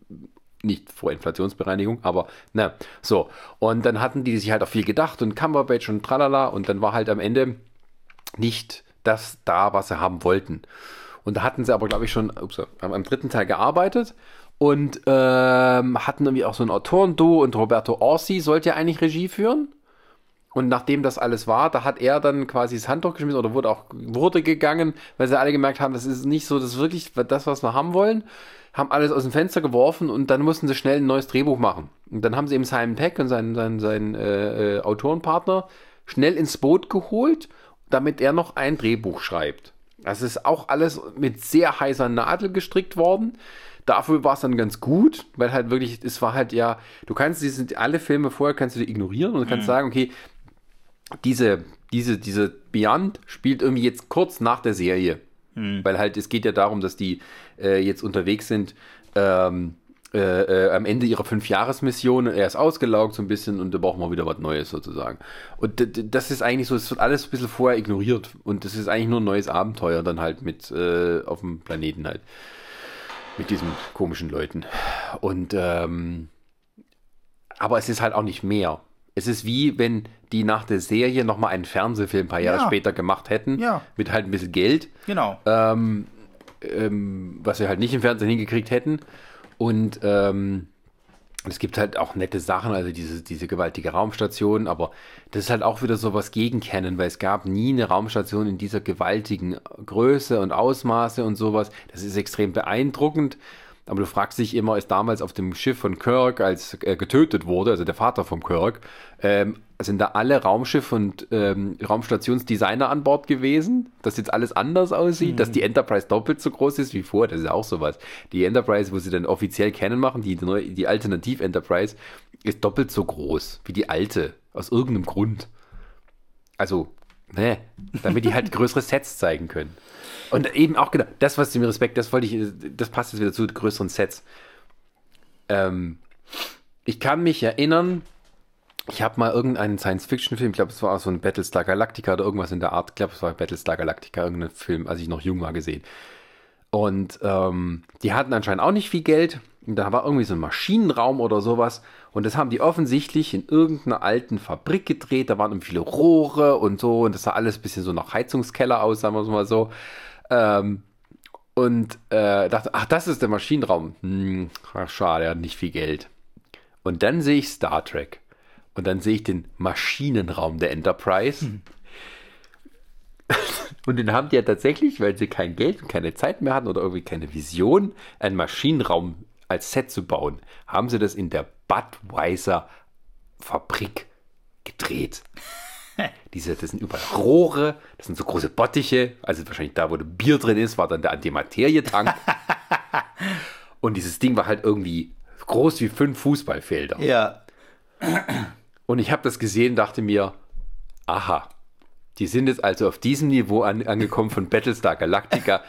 Nicht vor Inflationsbereinigung, aber na, so. Und dann hatten die sich halt auch viel gedacht und Cumberbatch und tralala und dann war halt am Ende nicht das da, was sie haben wollten. Und da hatten sie aber, glaube ich, schon ups, am dritten Teil gearbeitet und ähm, hatten irgendwie auch so ein Autorenduo und Roberto Orsi sollte ja eigentlich Regie führen. Und nachdem das alles war, da hat er dann quasi das Handtuch geschmissen oder wurde auch wurde gegangen, weil sie alle gemerkt haben, das ist nicht so, das ist wirklich das, was wir haben wollen. Haben alles aus dem Fenster geworfen und dann mussten sie schnell ein neues Drehbuch machen. Und dann haben sie eben Simon Peck und seinen, seinen, seinen äh, äh, Autorenpartner schnell ins Boot geholt, damit er noch ein Drehbuch schreibt. Das ist auch alles mit sehr heißer Nadel gestrickt worden. Dafür war es dann ganz gut, weil halt wirklich, es war halt ja, du kannst diese, alle Filme vorher kannst du ignorieren und kannst mhm. sagen, okay, diese, diese, diese Beyond spielt irgendwie jetzt kurz nach der Serie. Mhm. Weil halt, es geht ja darum, dass die äh, jetzt unterwegs sind, ähm, äh, äh, am Ende ihrer Fünf-Jahres-Mission, er ist ausgelaugt so ein bisschen und da brauchen wir wieder was Neues sozusagen. Und das ist eigentlich so, es wird alles ein bisschen vorher ignoriert und das ist eigentlich nur ein neues Abenteuer dann halt mit äh, auf dem Planeten halt mit diesen komischen Leuten. Und ähm, aber es ist halt auch nicht mehr. Es ist wie wenn die nach der Serie nochmal einen Fernsehfilm ein paar Jahre ja. später gemacht hätten. Ja. Mit halt ein bisschen Geld. Genau. Ähm, ähm, was wir halt nicht im Fernsehen hingekriegt hätten. Und ähm, es gibt halt auch nette Sachen, also diese, diese gewaltige Raumstation, aber das ist halt auch wieder so was gegen Canon, weil es gab nie eine Raumstation in dieser gewaltigen Größe und Ausmaße und sowas. Das ist extrem beeindruckend. Aber du fragst dich immer, ist damals auf dem Schiff von Kirk, als er getötet wurde, also der Vater von Kirk, ähm, sind da alle Raumschiff- und ähm, Raumstationsdesigner an Bord gewesen, dass jetzt alles anders aussieht, mhm. dass die Enterprise doppelt so groß ist wie vor, das ist auch sowas. Die Enterprise, wo sie dann offiziell kennen machen, die, die Alternativ-Enterprise, ist doppelt so groß wie die alte, aus irgendeinem Grund. Also, ne, damit die halt [LAUGHS] größere Sets zeigen können. Und eben auch genau, das, was mir Respekt, das wollte ich, das passt jetzt wieder zu größeren Sets. Ähm, ich kann mich erinnern, ich habe mal irgendeinen Science-Fiction-Film, ich glaube, es war so ein Battlestar Galactica oder irgendwas in der Art, ich glaube, es war Battlestar Galactica, irgendein Film, als ich noch jung war, gesehen. Und ähm, die hatten anscheinend auch nicht viel Geld. Und da war irgendwie so ein Maschinenraum oder sowas. Und das haben die offensichtlich in irgendeiner alten Fabrik gedreht. Da waren viele Rohre und so. Und das sah alles ein bisschen so nach Heizungskeller aus, sagen wir mal so. Ähm, und äh, dachte, ach, das ist der Maschinenraum. Hm, ach, schade, er hat nicht viel Geld. Und dann sehe ich Star Trek. Und dann sehe ich den Maschinenraum der Enterprise. Hm. [LAUGHS] Und den haben die ja tatsächlich, weil sie kein Geld und keine Zeit mehr hatten oder irgendwie keine Vision, einen Maschinenraum als Set zu bauen, haben sie das in der Budweiser Fabrik gedreht. Diese, das sind überall Rohre, das sind so große Bottiche, also wahrscheinlich da, wo der Bier drin ist, war dann der Antimaterietank. [LAUGHS] Und dieses Ding war halt irgendwie groß wie fünf Fußballfelder. Ja. Und ich habe das gesehen, dachte mir, aha, die sind jetzt also auf diesem Niveau an, angekommen von Battlestar Galactica.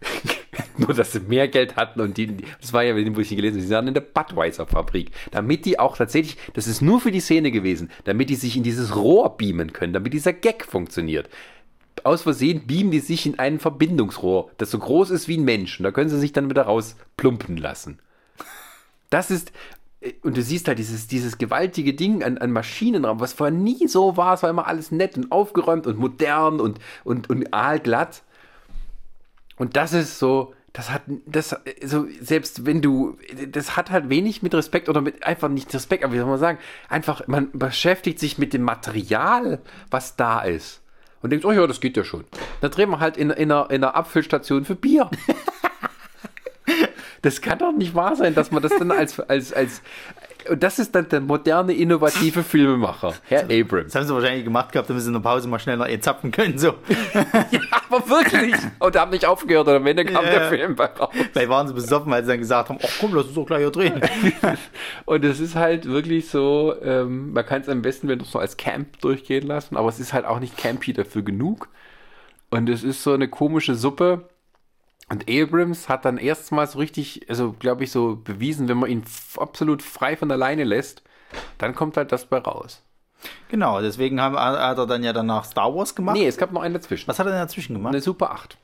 [LAUGHS] [LAUGHS] Nur, dass sie mehr Geld hatten und die, das war ja, wo ich gelesen habe, sie waren in der Budweiser-Fabrik. Damit die auch tatsächlich, das ist nur für die Szene gewesen, damit die sich in dieses Rohr beamen können, damit dieser Gag funktioniert. Aus Versehen beamen die sich in ein Verbindungsrohr, das so groß ist wie ein Mensch. Und da können sie sich dann wieder rausplumpen lassen. Das ist, und du siehst halt dieses, dieses gewaltige Ding an, an Maschinenraum, was vorher nie so war. Es war immer alles nett und aufgeräumt und modern und, und, und aalglatt. Und das ist so, das hat, das, so, selbst wenn du, das hat halt wenig mit Respekt oder mit, einfach nicht Respekt, aber wie soll man sagen, einfach, man beschäftigt sich mit dem Material, was da ist. Und denkt, oh ja, das geht ja schon. Dann drehen wir halt in, in, einer, in einer Abfüllstation für Bier. [LAUGHS] das kann doch nicht wahr sein, dass man das dann als, als, als, und das ist dann der moderne, innovative Filmemacher, Herr Abrams. Das haben sie wahrscheinlich gemacht gehabt, damit sie in der Pause mal schneller ihr zapfen können. So. ja, [LAUGHS] aber wirklich. [CLEARS THROAT] Und haben nicht aufgehört und am Ende kam Ja. der Film bei raus. Vielleicht waren sie besoffen, weil sie dann gesagt haben, ach komm, lass uns doch gleich hier drehen. [LAUGHS] Und es ist halt wirklich so, ähm, man kann es am besten, wenn du es so als Camp durchgehen lassen, aber es ist halt auch nicht campy dafür genug. Und es ist so eine komische Suppe. Und Abrams hat dann erstmals richtig, also glaube ich, so bewiesen, wenn man ihn absolut frei von alleine lässt, dann kommt halt das bei raus. Genau, deswegen haben, hat er dann ja danach Star Wars gemacht. Nee, es gab noch einen dazwischen. Was hat er denn dazwischen gemacht? Eine Super 8.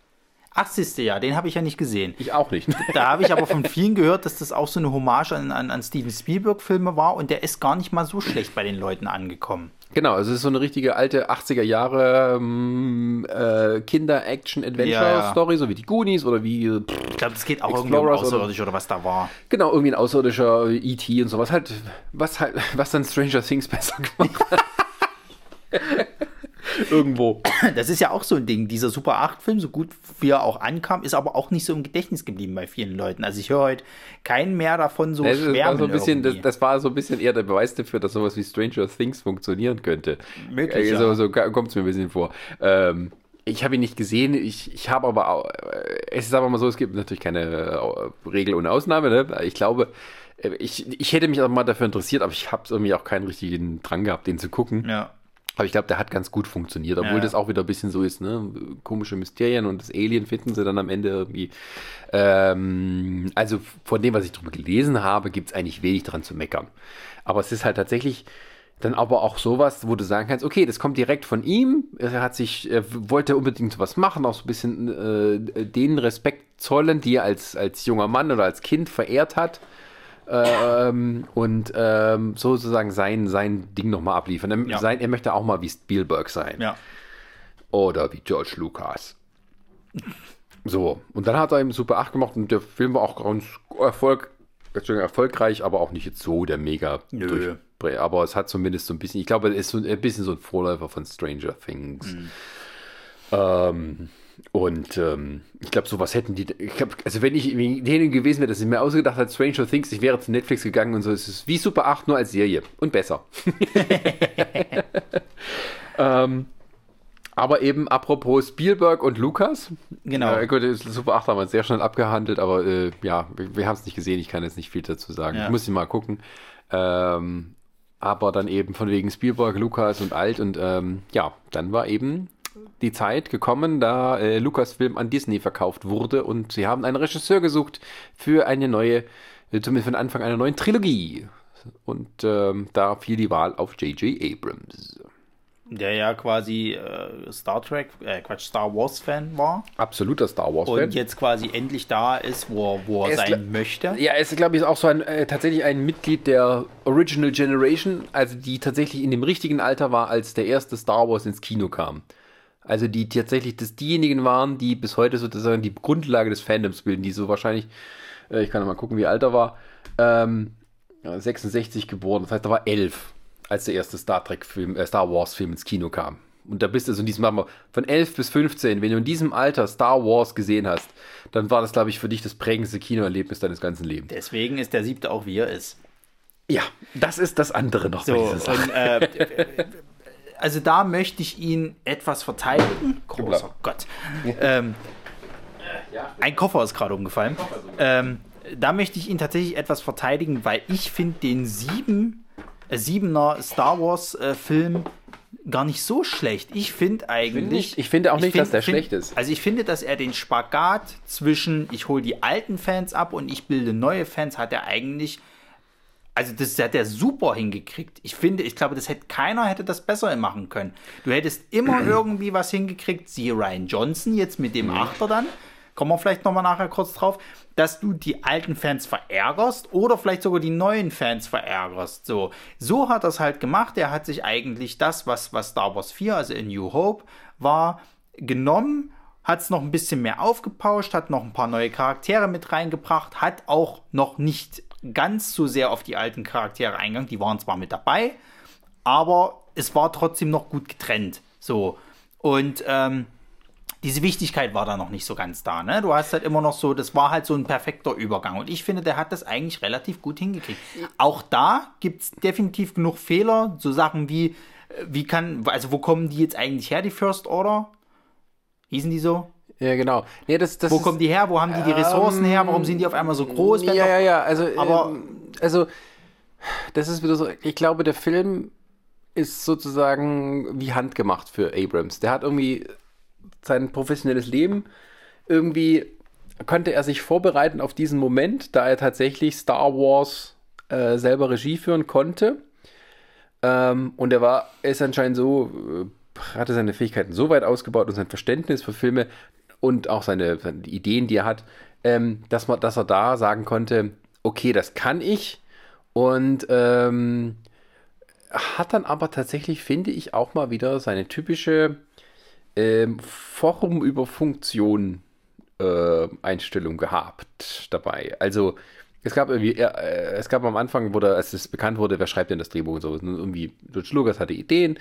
Ach, siehste, ja, den habe ich ja nicht gesehen. Ich auch nicht. [LAUGHS] Da habe ich aber von vielen gehört, dass das auch so eine Hommage an, an, an Steven Spielberg-Filme war und der ist gar nicht mal so schlecht bei den Leuten angekommen. Genau, es ist so eine richtige alte 80er Jahre ähm, äh, Kinder-Action-Adventure-Story, so wie die Goonies oder wie pff, Ich glaube, das geht auch irgendwie um Explorers oder- Außerirdisch oder was da war. Genau, irgendwie ein außerirdischer E.T. und sowas halt, was halt, was dann Stranger Things besser gemacht hat. [LAUGHS] [LAUGHS] Irgendwo. Das ist ja auch so ein Ding. Dieser Super 8-Film, so gut wie er auch ankam, ist aber auch nicht so im Gedächtnis geblieben bei vielen Leuten. Also ich höre heute keinen mehr davon so Das, schwärmen so ein bisschen, das, das war so ein bisschen eher der Beweis dafür, dass sowas wie Stranger Things funktionieren könnte. Möglich, Äh, So, ja. so kommt es mir ein bisschen vor. Ähm, ich habe ihn nicht gesehen, ich, ich habe aber auch, äh, es ist aber mal so, es gibt natürlich keine äh, Regel ohne Ausnahme. Ne? Ich glaube, ich, ich hätte mich auch mal dafür interessiert, aber ich habe irgendwie auch keinen richtigen Drang gehabt, den zu gucken. ja. Aber ich glaube, der hat ganz gut funktioniert, obwohl Ja. das auch wieder ein bisschen so ist, ne? Komische Mysterien und das Alien finden sie dann am Ende irgendwie. Ähm, also von dem, was ich drüber gelesen habe, gibt es eigentlich wenig dran zu meckern. Aber es ist halt tatsächlich dann aber auch sowas, wo du sagen kannst, okay, das kommt direkt von ihm. Er hat sich, er wollte unbedingt was machen, auch so ein bisschen äh, den Respekt zollen, die er als, als junger Mann oder als Kind verehrt hat ähm, und ähm, sozusagen sein, sein Ding nochmal abliefern. Er, Ja. sein, er möchte auch mal wie Spielberg sein. Ja. Oder wie George Lucas. So, und dann hat er eben Super 8 gemacht und der Film war auch ganz Erfolg, erfolgreich, aber auch nicht jetzt so der mega Nö. durch. Aber es hat zumindest so ein bisschen, ich glaube, es ist so ein bisschen so ein Vorläufer von Stranger Things. Mhm. Ähm, und ähm, ich glaube, sowas hätten die. Ich glaub, also, wenn ich denen gewesen wäre, dass ich mir ausgedacht hat, Stranger Things, ich wäre zu Netflix gegangen und so. Es ist wie Super 8, nur als Serie. Und besser. [LAUGHS] ähm, aber eben apropos Spielberg und Lukas. Genau. Äh, gut, Super 8 haben wir sehr schnell abgehandelt, aber äh, ja, wir, wir haben es nicht gesehen. Ich kann jetzt nicht viel dazu sagen. Ja. Ich muss mal gucken. Ähm, aber dann eben von wegen Spielberg, Lukas und Alt. Und ähm, ja, dann war eben die Zeit gekommen, da äh, Lucasfilm an Disney verkauft wurde und sie haben einen Regisseur gesucht für eine neue, äh, zumindest von Anfang einer neuen Trilogie. Und ähm, da fiel die Wahl auf J.J. Abrams. Der ja quasi äh, Star Trek, äh, Quatsch, Star Wars-Fan war Absoluter Star Wars-Fan. und jetzt quasi endlich da ist, wo er, wo er Er sein möchte. Ja, er ist, glaube ich, auch so ein, äh, tatsächlich ein Mitglied der Original Generation, also die tatsächlich in dem richtigen Alter war, als der erste Star Wars ins Kino kam. Also die tatsächlich das diejenigen waren, die bis heute sozusagen die Grundlage des Fandoms bilden, die so wahrscheinlich, äh, ich kann noch mal gucken, wie alt er war, ähm, ja, 66 geboren, das heißt, er war elf, als der erste Star Trek-Film, äh, Star Wars-Film ins Kino kam. Und da bist du so in diesem Alter, von 11 bis 15, wenn du in diesem Alter Star Wars gesehen hast, dann war das, glaube ich, für dich das prägendste Kinoerlebnis deines ganzen Lebens. Deswegen ist der siebte auch wie er ist. Ja, das ist das andere noch. So, und, äh, also da möchte ich ihn etwas verteidigen. Großer Gott. Ähm, ein Koffer ist gerade umgefallen. Ähm, da möchte ich ihn tatsächlich etwas verteidigen, weil ich finde den sieben, äh, siebener Star Wars äh, Film gar nicht so schlecht. Ich finde eigentlich. Find ich, ich, finde auch nicht, find, dass der find, schlecht ist. Also ich finde, dass er den Spagat zwischen ich hole die alten Fans ab und ich bilde neue Fans, hat er eigentlich. Also das hat er super hingekriegt. Ich finde, ich glaube, das hätte keiner hätte das besser machen können. Du hättest immer [CLEARS THROAT] irgendwie was hingekriegt. Siehe Ryan Johnson jetzt mit dem Achter dann kommen wir vielleicht nochmal nachher kurz drauf, dass du die alten Fans verärgerst oder vielleicht sogar die neuen Fans verärgerst. So, so hat er es halt gemacht. Er hat sich eigentlich das, was, was Star Wars 4, also in New Hope, war, genommen, hat es noch ein bisschen mehr aufgepauscht, hat noch ein paar neue Charaktere mit reingebracht, hat auch noch nicht ganz so sehr auf die alten Charaktere eingegangen. Die waren zwar mit dabei, aber es war trotzdem noch gut getrennt. So. Und ähm, diese Wichtigkeit war da noch nicht so ganz da. Ne? Du hast halt immer noch so, das war halt so ein perfekter Übergang. Und ich finde, der hat das eigentlich relativ gut hingekriegt. Auch da gibt es definitiv genug Fehler. So Sachen wie, äh, wie kann, also wo kommen die jetzt eigentlich her, die First Order? Hießen die so? Ja, genau. Nee, das, das wo kommen die her? Wo haben die die Ressourcen ähm, her? Warum sind die auf einmal so groß? Ja, ja, ja. Also, aber, ähm, also, das ist wieder so, ich glaube, der Film ist sozusagen wie handgemacht für Abrams. Der hat irgendwie sein professionelles Leben irgendwie konnte er sich vorbereiten auf diesen Moment, da er tatsächlich Star Wars äh, selber Regie führen konnte. Ähm, und er war, ist anscheinend so, äh, hatte seine Fähigkeiten so weit ausgebaut und sein Verständnis für Filme und auch seine, seine Ideen, die er hat, ähm, dass, man, dass er da sagen konnte, okay, das kann ich. Und ähm, hat dann aber tatsächlich, finde ich, auch mal wieder seine typische ähm, Forum über Funktion äh, Einstellung gehabt dabei. Also es gab irgendwie, äh, es gab am Anfang, wurde, als es bekannt wurde, wer schreibt denn das Drehbuch und so, irgendwie, George Lucas hatte Ideen,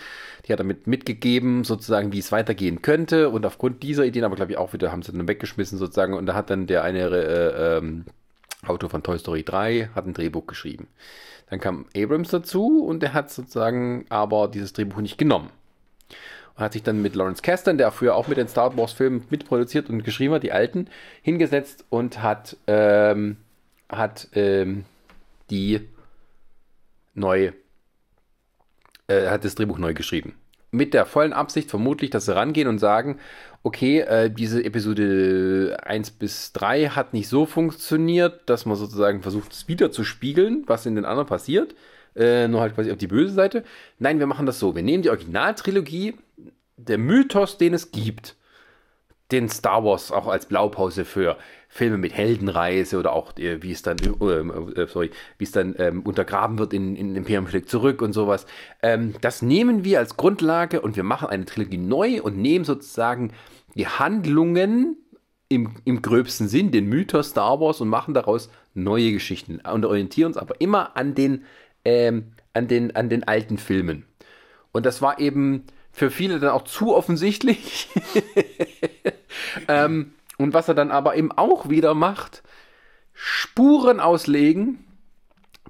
die hat er mit, mitgegeben, sozusagen, wie es weitergehen könnte. Und aufgrund dieser Ideen, aber glaube ich auch wieder, haben sie dann weggeschmissen sozusagen. Und da hat dann der eine äh, ähm, Autor von Toy Story 3 hat ein Drehbuch geschrieben. Dann kam Abrams dazu und der hat sozusagen aber dieses Drehbuch nicht genommen. Und hat sich dann mit Lawrence Kasdan, der früher auch mit den Star Wars-Filmen mitproduziert und geschrieben hat, die alten, hingesetzt und hat, ähm, hat ähm, die neu, äh, hat das Drehbuch neu geschrieben. Mit der vollen Absicht vermutlich, dass sie rangehen und sagen, okay, äh, diese Episode 1 bis 3 hat nicht so funktioniert, dass man sozusagen versucht, es wieder zu spiegeln, was in den anderen passiert äh, nur halt quasi auf die böse Seite. Nein, wir machen das so. Wir nehmen die Originaltrilogie, der Mythos, den es gibt, den Star Wars auch als Blaupause für Filme mit Heldenreise oder auch äh, wie es dann, äh, äh, sorry, wie es dann ähm, untergraben wird in, in Imperium schlägt zurück und sowas. Ähm, das nehmen wir als Grundlage und wir machen eine Trilogie neu und nehmen sozusagen die Handlungen im, im gröbsten Sinn, den Mythos Star Wars und machen daraus neue Geschichten und orientieren uns aber immer an den ähm, an, den, an den alten Filmen. Und das war eben für viele dann auch zu offensichtlich. [LAUGHS] ähm, und was er dann aber eben auch wieder macht, Spuren auslegen.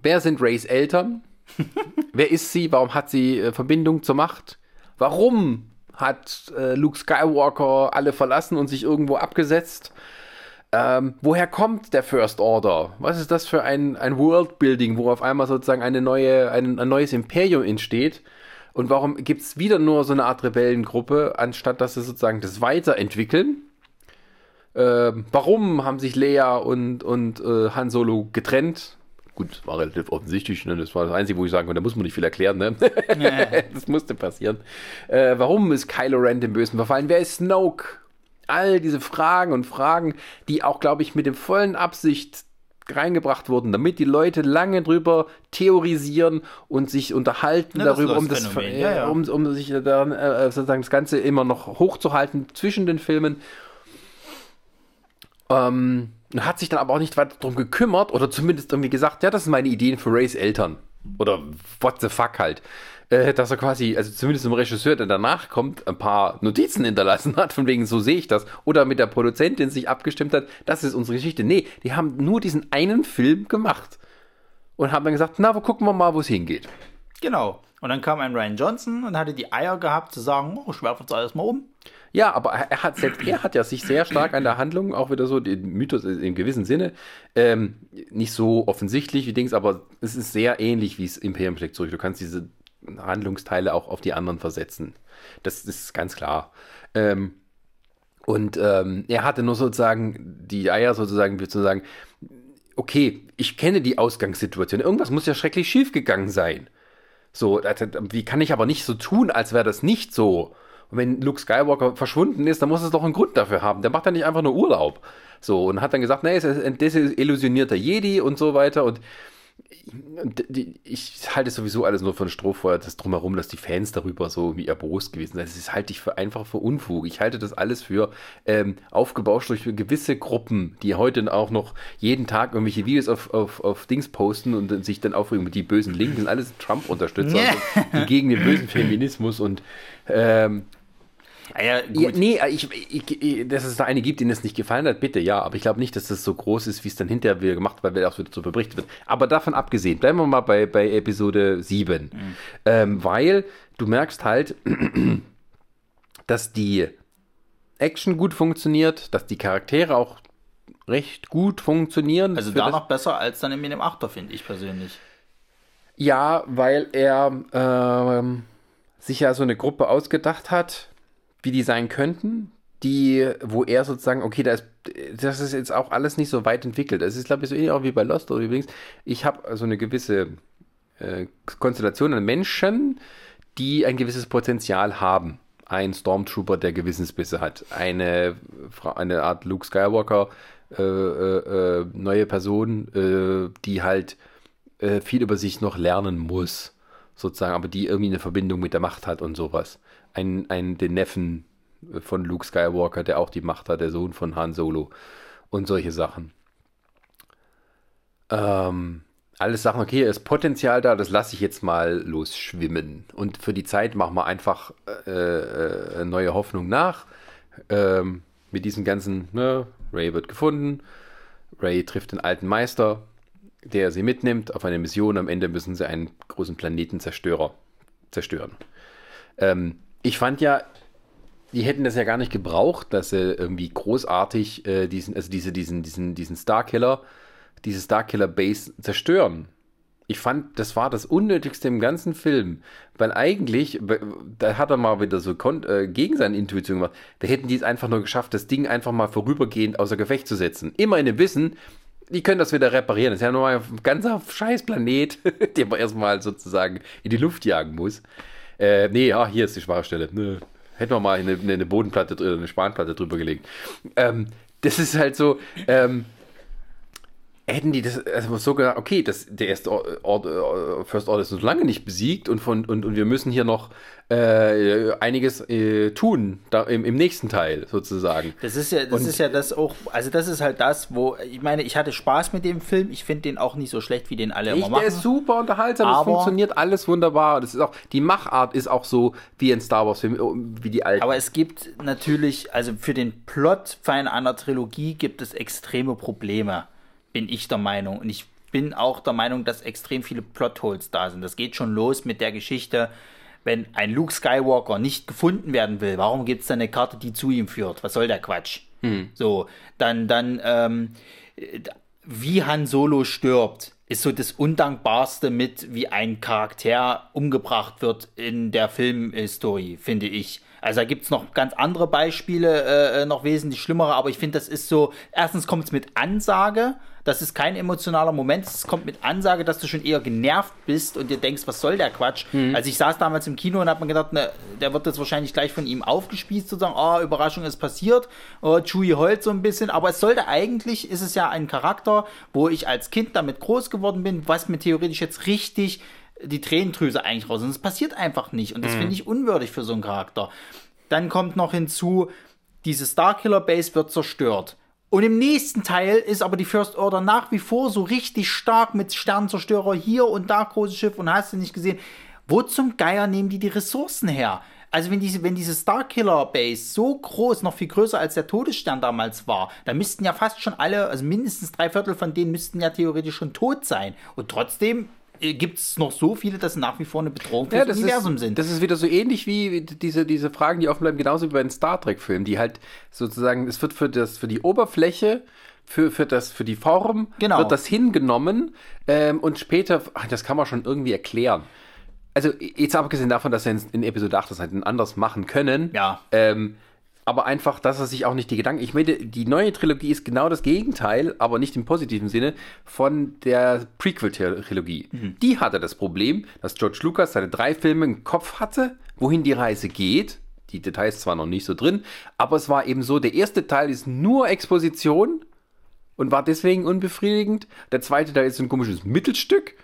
Wer sind Rays Eltern? [LAUGHS] Wer ist sie? Warum hat sie äh, Verbindung zur Macht? Warum hat äh, Luke Skywalker alle verlassen und sich irgendwo abgesetzt? Ähm, woher kommt der First Order? Was ist das für ein, ein Worldbuilding, wo auf einmal sozusagen eine neue, ein, ein neues Imperium entsteht? Und warum gibt es wieder nur so eine Art Rebellengruppe, anstatt dass sie sozusagen das weiterentwickeln? Ähm, warum haben sich Leia und, und äh, Han Solo getrennt? Gut, war relativ offensichtlich. Ne? Das war das Einzige, wo ich sagen konnte, da muss man nicht viel erklären. Ne? [LAUGHS] das musste passieren. Äh, warum ist Kylo Ren dem Bösen verfallen? Wer ist Snoke? all diese Fragen und Fragen, die auch, glaube ich, mit dem vollen Absicht reingebracht wurden, damit die Leute lange drüber theorisieren und sich unterhalten ja, darüber, um, das, äh, ja, ja. Um, um sich dann äh, sozusagen das Ganze immer noch hochzuhalten zwischen den Filmen. Ähm, hat sich dann aber auch nicht weiter darum gekümmert oder zumindest irgendwie gesagt, ja, das sind meine Ideen für Rays Eltern. Oder what the fuck halt äh, dass er quasi, also zumindest dem Regisseur, der danach kommt, ein paar Notizen hinterlassen hat, von wegen, so sehe ich das. Oder mit der Produzentin sich abgestimmt hat, das ist unsere Geschichte. Nee, die haben nur diesen einen Film gemacht. und haben dann gesagt, na, wo gucken wir mal, wo es hingeht. Genau. Und dann kam ein Ryan Johnson und hatte die Eier gehabt zu sagen, oh, ich werfe uns alles mal um. Ja, aber er hat selbst er hat ja sich sehr stark an der Handlung, auch wieder so den Mythos im gewissen Sinne, ähm, nicht so offensichtlich wie Dings, aber es ist sehr ähnlich wie es Imperium schlägt zurück. Du kannst diese Handlungsteile auch auf die anderen versetzen. Das, ist ganz klar. Ähm, und ähm, er hatte nur sozusagen die Eier sozusagen, wie zu sagen, okay, ich kenne die Ausgangssituation. Irgendwas muss ja schrecklich schief gegangen sein. So, wie kann ich aber nicht so tun, als wäre das nicht so? Und wenn Luke Skywalker verschwunden ist, dann muss es doch einen Grund dafür haben. Der macht ja nicht einfach nur Urlaub. So, und hat dann gesagt, nee, es ist ein desillusionierter Jedi und so weiter. Und ich halte sowieso alles nur von Strohfeuer, das drumherum, dass die Fans darüber so wie erbost gewesen sind. Das halte ich für einfach für Unfug. Ich halte das alles für ähm, aufgebauscht durch gewisse Gruppen, die heute auch noch jeden Tag irgendwelche Videos auf, auf, auf Dings posten und sich dann aufregen mit die bösen Linken, alles Trump-Unterstützer, also, die gegen den bösen Feminismus und ähm, ja, ja, nee, ich, ich, ich, dass es da eine gibt, denen es nicht gefallen hat, bitte, ja. Aber ich glaube nicht, dass das so groß ist, wie es dann hinterher wieder gemacht wird, weil auch wieder so berichtet wird. Aber davon abgesehen, bleiben wir mal bei, bei Episode 7. Mhm. Ähm, weil du merkst halt, [CLEARS THROAT] dass die Action gut funktioniert, dass die Charaktere auch recht gut funktionieren. Also da noch besser als dann in dem Achter, finde ich persönlich. Ja, weil er ähm, sich ja so eine Gruppe ausgedacht hat, wie die sein könnten, die, wo er sozusagen, okay, da das ist jetzt auch alles nicht so weit entwickelt. Das ist, glaube ich, so ähnlich auch wie bei Lost oder übrigens. Ich habe so eine gewisse äh, Konstellation an Menschen, die ein gewisses Potenzial haben. Ein Stormtrooper, der Gewissensbisse hat. Eine, eine Art Luke Skywalker, äh, äh, äh neue Person, äh, die halt äh, viel über sich noch lernen muss, sozusagen, aber die irgendwie eine Verbindung mit der Macht hat und sowas einen, einen, den Neffen von Luke Skywalker, der auch die Macht hat, der Sohn von Han Solo und solche Sachen. Ähm, alles Sachen, okay, ist Potenzial da, das lasse ich jetzt mal losschwimmen. Und für die Zeit machen wir einfach äh, äh, neue Hoffnung nach. Ähm, mit diesem ganzen, ne, Ray wird gefunden, Ray trifft den alten Meister, der sie mitnimmt auf eine Mission. Am Ende müssen sie einen großen Planetenzerstörer zerstören. Ähm, ich fand ja, die hätten das ja gar nicht gebraucht, dass sie irgendwie großartig äh, diesen, also diese, diesen, diesen, diesen Starkiller, diese Starkiller Base zerstören. Ich fand, das war das Unnötigste im ganzen Film. Weil eigentlich, da hat er mal wieder so äh, gegen seine Intuition gemacht, da hätten die es einfach nur geschafft, das Ding einfach mal vorübergehend außer Gefecht zu setzen. Immer in dem Wissen, die können das wieder reparieren. Das ist ja nur ein ganzer Scheißplanet, [LAUGHS] den man erstmal sozusagen in die Luft jagen muss. Äh, nee, ja, hier ist die Schwachstelle. Ne, hätten wir mal eine, eine Bodenplatte, eine Spanplatte drüber gelegt. Ähm, das ist halt so, ähm, hätten die das also so gesagt, okay, das, der erste äh, First Order ist noch lange nicht besiegt und, von, und, und wir müssen hier noch äh, einiges äh, tun da, im, im, nächsten Teil sozusagen. Das ist ja, das und, ist ja das auch, also das ist halt das, wo, ich meine, ich hatte Spaß mit dem Film, ich finde den auch nicht so schlecht, wie den alle ich, immer machen. Der ist super unterhaltsam, es funktioniert alles wunderbar. Das ist auch, die Machart ist auch so wie ein Star Wars Film, wie die alten. Aber es gibt natürlich, also für den Plot einer Trilogie gibt es extreme Probleme bin ich der Meinung. Und ich bin auch der Meinung, dass extrem viele Plotholes da sind. Das geht schon los mit der Geschichte, wenn ein Luke Skywalker nicht gefunden werden will, warum gibt es dann eine Karte, die zu ihm führt? Was soll der Quatsch? Hm. So, dann, dann, ähm, wie Han Solo stirbt, ist so das Undankbarste mit, wie ein Charakter umgebracht wird in der Filmhistorie, finde ich. Also da gibt es noch ganz andere Beispiele, äh, äh, noch wesentlich schlimmere, aber ich finde, das ist so, erstens kommt es mit Ansage, das ist kein emotionaler Moment, es kommt mit Ansage, dass du schon eher genervt bist und dir denkst, was soll der Quatsch? Mhm. Also ich saß damals im Kino und habe mir gedacht, ne, der wird jetzt wahrscheinlich gleich von ihm aufgespießt, sozusagen, oh, Überraschung ist passiert, oh, Chewie heult so ein bisschen, aber es sollte eigentlich, ist es ja ein Charakter, wo ich als Kind damit groß geworden bin, was mir theoretisch jetzt richtig die Tränendrüse eigentlich raus. Und es passiert einfach nicht. Und das mhm. finde ich unwürdig für so einen Charakter. Dann kommt noch hinzu, diese Starkiller Base wird zerstört. Und im nächsten Teil ist aber die First Order nach wie vor so richtig stark mit Sternzerstörer hier und da großes Schiff und hast du nicht gesehen. Wo zum Geier nehmen die die Ressourcen her? Also wenn diese, wenn diese Starkiller Base so groß, noch viel größer als der Todesstern damals war, dann müssten ja fast schon alle, also mindestens drei Viertel von denen müssten ja theoretisch schon tot sein. Und trotzdem gibt es noch so viele, dass sie nach wie vor eine Bedrohung für Ja, das Universum ist, sind. Das ist wieder so ähnlich wie diese, diese Fragen, die offen bleiben, genauso wie bei den Star Trek-Filmen, die halt sozusagen, es wird für, das, für die Oberfläche, für, für, das, für die Form, Genau. wird das hingenommen ähm, und später, ach, das kann man schon irgendwie erklären. Also jetzt abgesehen davon, dass in, in Episode 8 das halt anders machen können, Ja. ähm, aber einfach, dass er sich auch nicht die Gedanken. Ich meine, die neue Trilogie ist genau das Gegenteil, aber nicht im positiven Sinne, von der Prequel-Trilogie. Die hatte das Problem, dass George Lucas seine drei Filme im Kopf hatte, wohin die Reise geht. Die Details zwar noch nicht so drin, aber es war eben so, der erste Teil ist nur Exposition und war deswegen unbefriedigend. Der zweite Teil ist so ein komisches Mittelstück,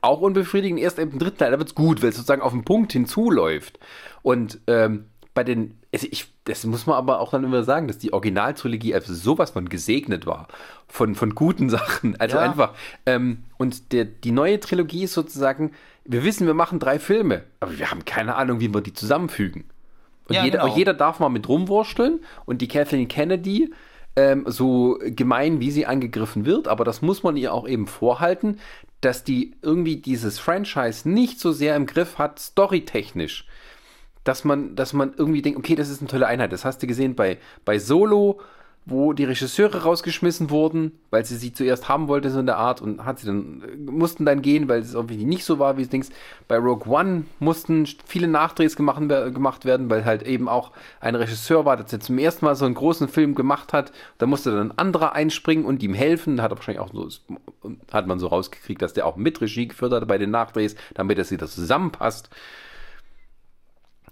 auch unbefriedigend. Erst im dritten Teil, da wird's gut, weil es sozusagen auf den Punkt hinzuläuft. Und ähm, bei den, also ich, das muss man aber auch dann immer sagen, dass die Originaltrilogie also sowas von gesegnet war. Von, von guten Sachen. Also Ja. einfach. Ähm, und der, die neue Trilogie ist sozusagen, wir wissen, wir machen drei Filme, aber wir haben keine Ahnung, wie wir die zusammenfügen. Und Ja, jeder, genau. jeder darf mal mit rumwursteln und die Kathleen Kennedy, ähm, so gemein wie sie angegriffen wird, aber das muss man ihr auch eben vorhalten, dass die irgendwie dieses Franchise nicht so sehr im Griff hat, storytechnisch. Dass man, dass man irgendwie denkt, okay, das ist eine tolle Einheit. Das hast du gesehen bei, bei Solo, wo die Regisseure rausgeschmissen wurden, weil sie sie zuerst haben wollte, so in der Art, und hat sie dann, äh, mussten dann gehen, weil es irgendwie nicht so war, wie es denkst. Bei Rogue One mussten viele Nachdrehs gemacht, gemacht werden, weil halt eben auch ein Regisseur war, der zum ersten Mal so einen großen Film gemacht hat. Da musste dann ein anderer einspringen und ihm helfen. Hat wahrscheinlich auch so, hat man so rausgekriegt, dass der auch mit Regie geführt hat bei den Nachdrehs, damit das wieder zusammenpasst.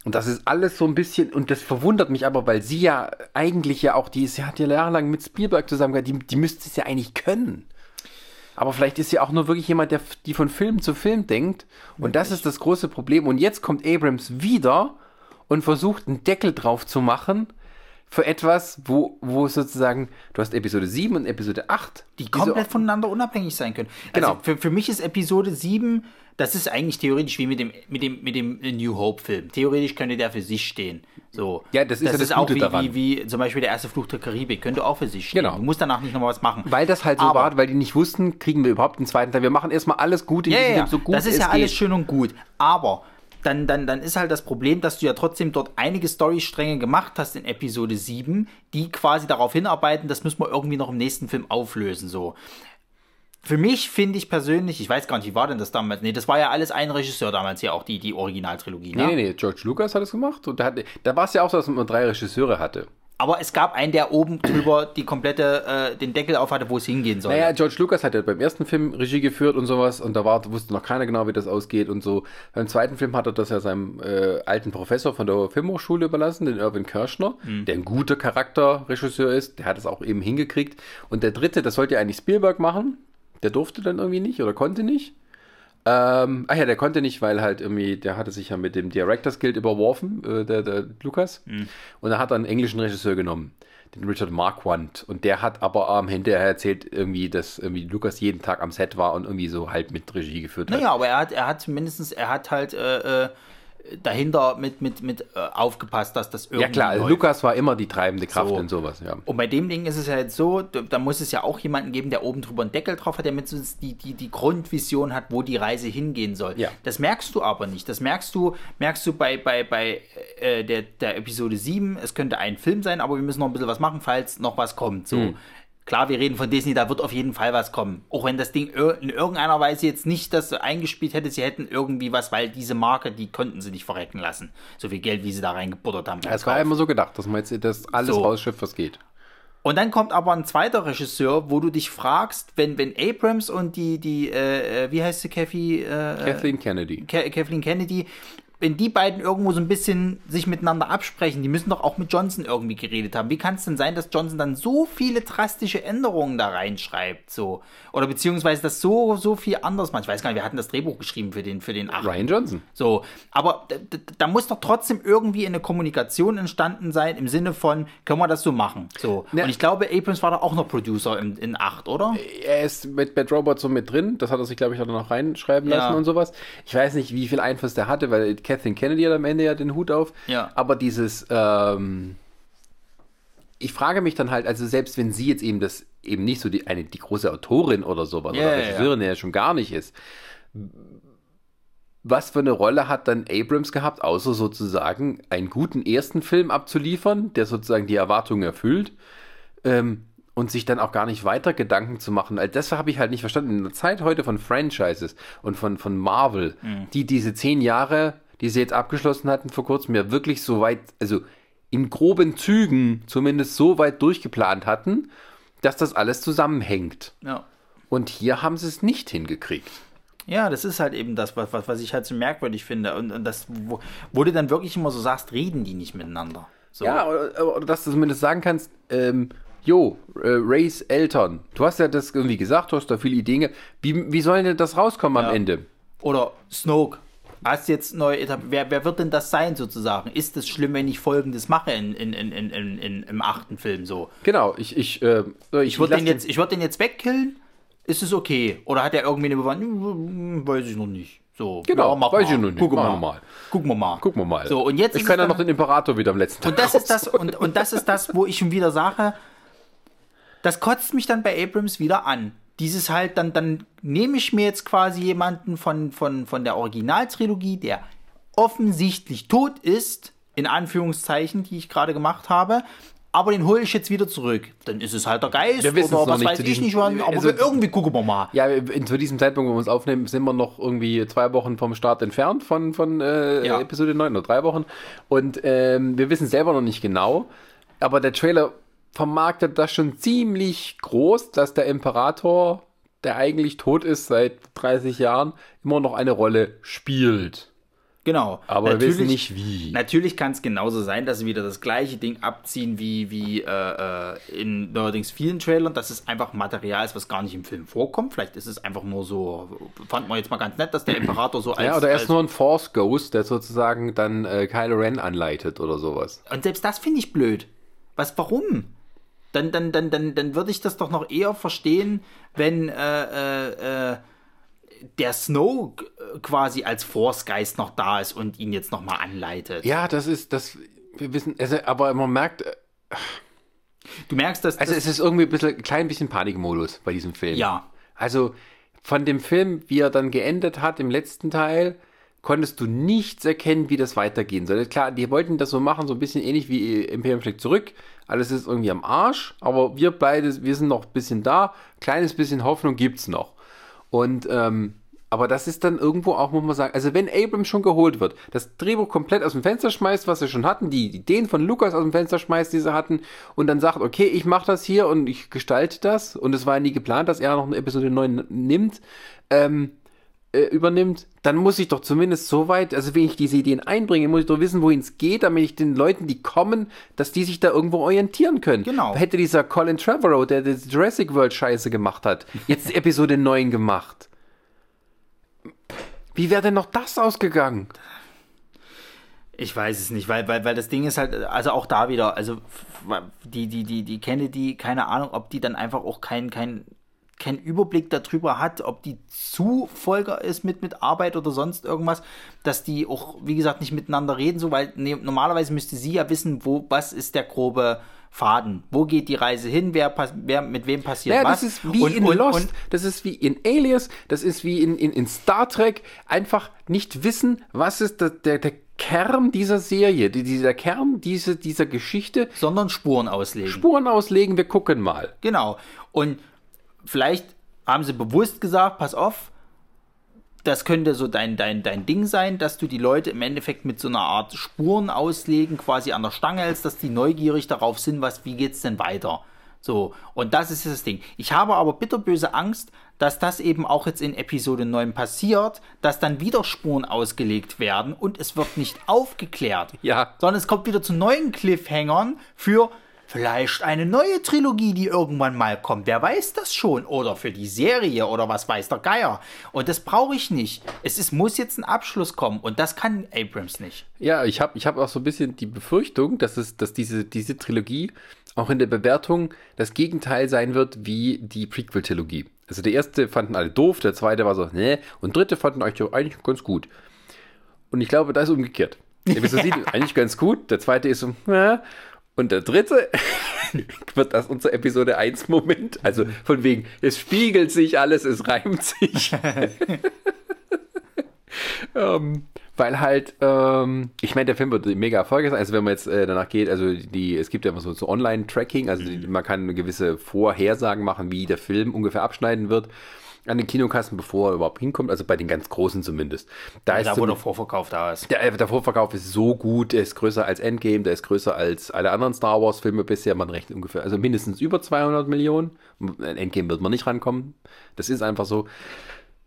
Und das ist alles so ein bisschen, und das verwundert mich aber, weil sie ja eigentlich ja auch, die sie hat ja jahrelang mit Spielberg zusammengearbeitet, die, die müsste es ja eigentlich können. Aber vielleicht ist sie auch nur wirklich jemand, der die von Film zu Film denkt. Und das ist das große Problem. Und jetzt kommt Abrams wieder und versucht, einen Deckel drauf zu machen für etwas, wo, wo sozusagen, du hast Episode 7 und Episode 8. die komplett voneinander unabhängig sein können. Also Genau. für, für mich ist Episode 7, das ist eigentlich theoretisch wie mit dem, mit dem, mit dem New Hope-Film. Theoretisch könnte der für sich stehen. So. Ja, das ist ja das auch Gute wie, daran. wie, wie zum Beispiel der erste Fluch der Karibik, könnte auch für sich stehen. Genau. Du musst danach nicht nochmal was machen. Weil das halt so Aber- war, weil die nicht wussten, kriegen wir überhaupt einen zweiten Teil. Wir machen erstmal alles gut in Ja, diesem ja. Film, so gut das ist es ja alles geht. schön und gut. Aber dann, dann, dann ist halt das Problem, dass du ja trotzdem dort einige Storystränge gemacht hast in Episode 7, die quasi darauf hinarbeiten, das müssen wir irgendwie noch im nächsten Film auflösen. So. Für mich finde ich persönlich, ich weiß gar nicht, wie war denn das damals? Nee, das war ja alles ein Regisseur damals hier auch, die, die Originaltrilogie. Ne? Nee, nee, nee, George Lucas hat es gemacht. Und da, da war es ja auch so, dass man drei Regisseure hatte. Aber es gab einen, der oben drüber die komplette, äh, den Deckel auf hatte, wo es hingehen soll. Naja, George Lucas hat ja beim ersten Film Regie geführt und sowas und da war, wusste noch keiner genau, wie das ausgeht und so. Beim zweiten Film hat er das ja seinem äh, alten Professor von der Filmhochschule überlassen, den Irvin Kirschner, Mhm. der ein guter Charakterregisseur ist. Der hat es auch eben hingekriegt. Und der dritte, das sollte ja eigentlich Spielberg machen. Der durfte dann irgendwie nicht oder konnte nicht. Ähm, ach ja, der konnte nicht, weil halt irgendwie, der hatte sich ja mit dem Directors Guild überworfen, äh, der, der Lukas. Und er hat einen englischen Regisseur genommen, den Richard Marquand. Und der hat aber am hinterher erzählt, irgendwie, dass irgendwie Lukas jeden Tag am Set war und irgendwie so halt mit Regie geführt hat. Naja, aber er hat, er hat mindestens, er hat halt äh, äh, dahinter mit, mit, mit äh, aufgepasst, dass das irgendwie ja klar, läuft. Lukas war immer die treibende Kraft So. in sowas, ja. Und bei dem Ding ist es ja jetzt so, da muss es ja auch jemanden geben, der oben drüber einen Deckel drauf hat, der mit die, die, die Grundvision hat, wo die Reise hingehen soll. Ja. Das merkst du aber nicht. Das merkst du, merkst du bei, bei, bei äh, der, der Episode 7. Es könnte ein Film sein, aber wir müssen noch ein bisschen was machen, falls noch was kommt. So. Hm. Klar, wir reden von Disney, da wird auf jeden Fall was kommen. Auch wenn das Ding in irgendeiner Weise jetzt nicht das eingespielt hätte, sie hätten irgendwie was, weil diese Marke, die konnten sie nicht verrecken lassen. So viel Geld, wie sie da reingebuttert haben. Es war immer so gedacht, dass man jetzt das alles So. rausschifft, was geht. Und dann kommt aber ein zweiter Regisseur, wo du dich fragst, wenn, wenn Abrams und die, die äh, äh, wie heißt sie, Kathy, äh, Kathleen Kennedy. Ka Kathleen Kennedy, wenn die beiden irgendwo so ein bisschen sich miteinander absprechen, die müssen doch auch mit Johnson irgendwie geredet haben. Wie kann es denn sein, dass Johnson dann so viele drastische Änderungen da reinschreibt, so? Oder beziehungsweise das so, so viel anders macht? Ich weiß gar nicht, wir hatten das Drehbuch geschrieben für den, für den achten. Ryan Johnson. So, aber da muss doch trotzdem irgendwie eine Kommunikation entstanden sein im Sinne von, können wir das so machen? So. Ja. Und ich glaube, Abrams war da auch noch Producer in, in 8, oder? Er ist mit Bad Robot so mit drin. Das hat er sich, glaube ich, auch noch reinschreiben Ja. lassen und sowas. Ich weiß nicht, wie viel Einfluss der hatte, weil Kathleen Kennedy hat am Ende ja den Hut auf. Ja. Aber dieses, ähm, ich frage mich dann halt, also selbst wenn sie jetzt eben das eben nicht so die, eine, die große Autorin oder sowas Ja, oder ja, ja. Regisseurin ja schon gar nicht ist, was für eine Rolle hat dann Abrams gehabt, außer sozusagen einen guten ersten Film abzuliefern, der sozusagen die Erwartungen erfüllt ähm, und sich dann auch gar nicht weiter Gedanken zu machen. Also das habe ich halt nicht verstanden. In der Zeit heute von Franchises und von, von Marvel, die diese zehn Jahre, die sie jetzt abgeschlossen hatten vor kurzem, ja wirklich so weit, also in groben Zügen zumindest so weit durchgeplant hatten, dass das alles zusammenhängt. Ja. Und hier haben sie es nicht hingekriegt. Ja, das ist halt eben das, was, was, ich halt so merkwürdig finde. Und, und das, wo, wo du dann wirklich immer so sagst, reden die nicht miteinander. So. Ja, oder, oder dass du zumindest sagen kannst, ähm, jo, äh, Rays Eltern, du hast ja das irgendwie gesagt, du hast da viele Ideen. Wie, wie soll denn das rauskommen Ja. am Ende? Oder Snoke. Hast jetzt neu etabliert. Wer, wer wird denn das sein, sozusagen? Ist es schlimm, wenn ich folgendes mache in, in, in, in, in, im achten Film so? Genau, ich, ich, äh, ich, Ich würde den, jetzt- ich würd den jetzt wegkillen, ist es okay? Oder hat er irgendwie eine Bewandtnis? Weiß ich noch nicht. So, Genau, mach weiß mal. ich noch nicht. Gucken wir mal. mal. Gucken wir mal. Gucken wir mal. So, und jetzt ich kann ja noch den Imperator wieder am letzten Und das ist das, und, und das ist das, wo ich schon wieder sage, das kotzt mich dann bei Abrams wieder an. Dieses halt, dann, dann nehme ich mir jetzt quasi jemanden von, von, von der Originaltrilogie, der offensichtlich tot ist, in Anführungszeichen, die ich gerade gemacht habe, aber den hole ich jetzt wieder zurück. Dann ist es halt der Geist Wir oder was weiß zu ich diesem- nicht wann, aber also- wir- irgendwie gucken wir mal. Ja, zu diesem Zeitpunkt, wo wir uns aufnehmen, sind wir noch irgendwie zwei Wochen vom Start entfernt von, von äh, Ja. Episode 9 oder drei Wochen. Und ähm, wir wissen selber noch nicht genau. Aber der Trailer vermarktet das schon ziemlich groß, dass der Imperator, der eigentlich tot ist seit 30 Jahren, immer noch eine Rolle spielt. Genau. Aber wir Natürlich- wissen nicht wie. Natürlich kann es genauso sein, dass sie wieder das gleiche Ding abziehen wie, wie äh, äh, in neuerdings vielen Trailern, dass es einfach Material ist, was gar nicht im Film vorkommt. Vielleicht ist es einfach nur so, fand man jetzt mal ganz nett, dass der Imperator so als. Ja, oder er ist nur ein Force Ghost, der sozusagen dann äh, Kylo Ren anleitet oder sowas. und selbst das finde ich blöd. Was, warum? Dann, dann, dann, dann, dann würde ich das doch noch eher verstehen, wenn äh, äh, äh, der Snow quasi als Force-Geist noch da ist und ihn jetzt nochmal anleitet. Ja, das ist, das, wir wissen, also, aber man merkt, äh, Du merkst, dass Also das, es ist irgendwie ein, bisschen, ein klein bisschen Panikmodus bei diesem Film. Ja. Also von dem Film, wie er dann geendet hat im letzten Teil, konntest du nichts erkennen, wie das weitergehen soll. Klar, die wollten das so machen, so ein bisschen ähnlich wie Imperium schlägt zurück. Alles ist irgendwie am Arsch, aber wir beide, wir sind noch ein bisschen da. Kleines bisschen Hoffnung gibt's noch. Und ähm, aber das ist dann irgendwo auch, muss man sagen, also wenn Abrams schon geholt wird, das Drehbuch komplett aus dem Fenster schmeißt, was sie schon hatten, die Ideen von Lucas aus dem Fenster schmeißt, die sie hatten, und dann sagt, okay, ich mache das hier und ich gestalte das, und es war nie geplant, dass er noch eine Episode 9 nimmt, ähm, äh, übernimmt, dann muss ich doch zumindest so weit, also wenn ich diese Ideen einbringe, muss ich doch wissen, wohin es geht, damit ich den Leuten, die kommen, dass die sich da irgendwo orientieren können. Genau. Hätte dieser Colin Trevorrow, der das Jurassic World Scheiße gemacht hat, jetzt [LAUGHS] Episode 9 gemacht. Wie wäre denn noch das ausgegangen? Ich weiß es nicht, weil, weil, weil das Ding ist halt, also auch da wieder, also die, die, die, die Kennedy, keine Ahnung, ob die dann einfach auch keinen kein, kein Überblick darüber hat, ob die Zufolger ist mit, mit Arbeit oder sonst irgendwas, dass die auch, wie gesagt, nicht miteinander reden, so, weil ne, normalerweise müsste sie ja wissen, wo, was ist der grobe Faden, wo geht die Reise hin, wer, wer mit wem passiert Ja, was. das ist wie Und- in und- Lost, und- das ist wie in Alias, das ist wie in, in, in Star Trek. Einfach nicht wissen, was ist der, der, der Kern dieser Serie, die, dieser Kern diese, dieser Geschichte. sondern Spuren auslegen. Spuren auslegen, wir gucken mal. Genau. Und vielleicht haben sie bewusst gesagt, pass auf, das könnte so dein, dein, dein Ding sein, dass du die Leute im Endeffekt mit so einer Art Spuren auslegen quasi an der Stange hältst, dass die neugierig darauf sind, was, wie geht's denn weiter? So, und das ist das Ding. Ich habe aber bitterböse Angst, dass das eben auch jetzt in Episode 9 passiert, dass dann wieder Spuren ausgelegt werden und es wird nicht aufgeklärt. Ja. Sondern es kommt wieder zu neuen Cliffhangern für vielleicht eine neue Trilogie, die irgendwann mal kommt. Wer weiß das schon? Oder für die Serie oder was weiß der Geier. Und das brauche ich nicht. Es ist, muss jetzt ein Abschluss kommen und das kann Abrams nicht. Ja, ich habe ich hab auch so ein bisschen die Befürchtung, dass, es, dass diese, diese Trilogie auch in der Bewertung das Gegenteil sein wird wie die Prequel-Trilogie. Also der erste fanden alle doof, der zweite war so, ne, und dritte fanden eigentlich eigentlich ganz gut. Und ich glaube, da ist umgekehrt. Episode 7 ist eigentlich ganz gut. Der zweite ist so, ja. Und der dritte [LAUGHS] wird das unser Episode 1 Moment. Also von wegen, es spiegelt sich alles, es reimt sich. [LAUGHS] ähm, weil halt, ähm, ich meine, der Film wird mega erfolgreich sein. Also wenn man jetzt äh, danach geht, also die, es gibt ja immer so, so Online-Tracking, also die, man kann eine gewisse Vorhersagen machen, wie der Film ungefähr abschneiden wird an den Kinokassen, bevor er überhaupt hinkommt, also bei den ganz großen zumindest. Da, ja, ist da wo der Vorverkauf da ist. Der, der, Vorverkauf ist so gut, der ist größer als Endgame, der ist größer als alle anderen Star Wars Filme bisher, man rechnet ungefähr, also mindestens über 200 Millionen. Endgame wird man nicht rankommen, das ist einfach so.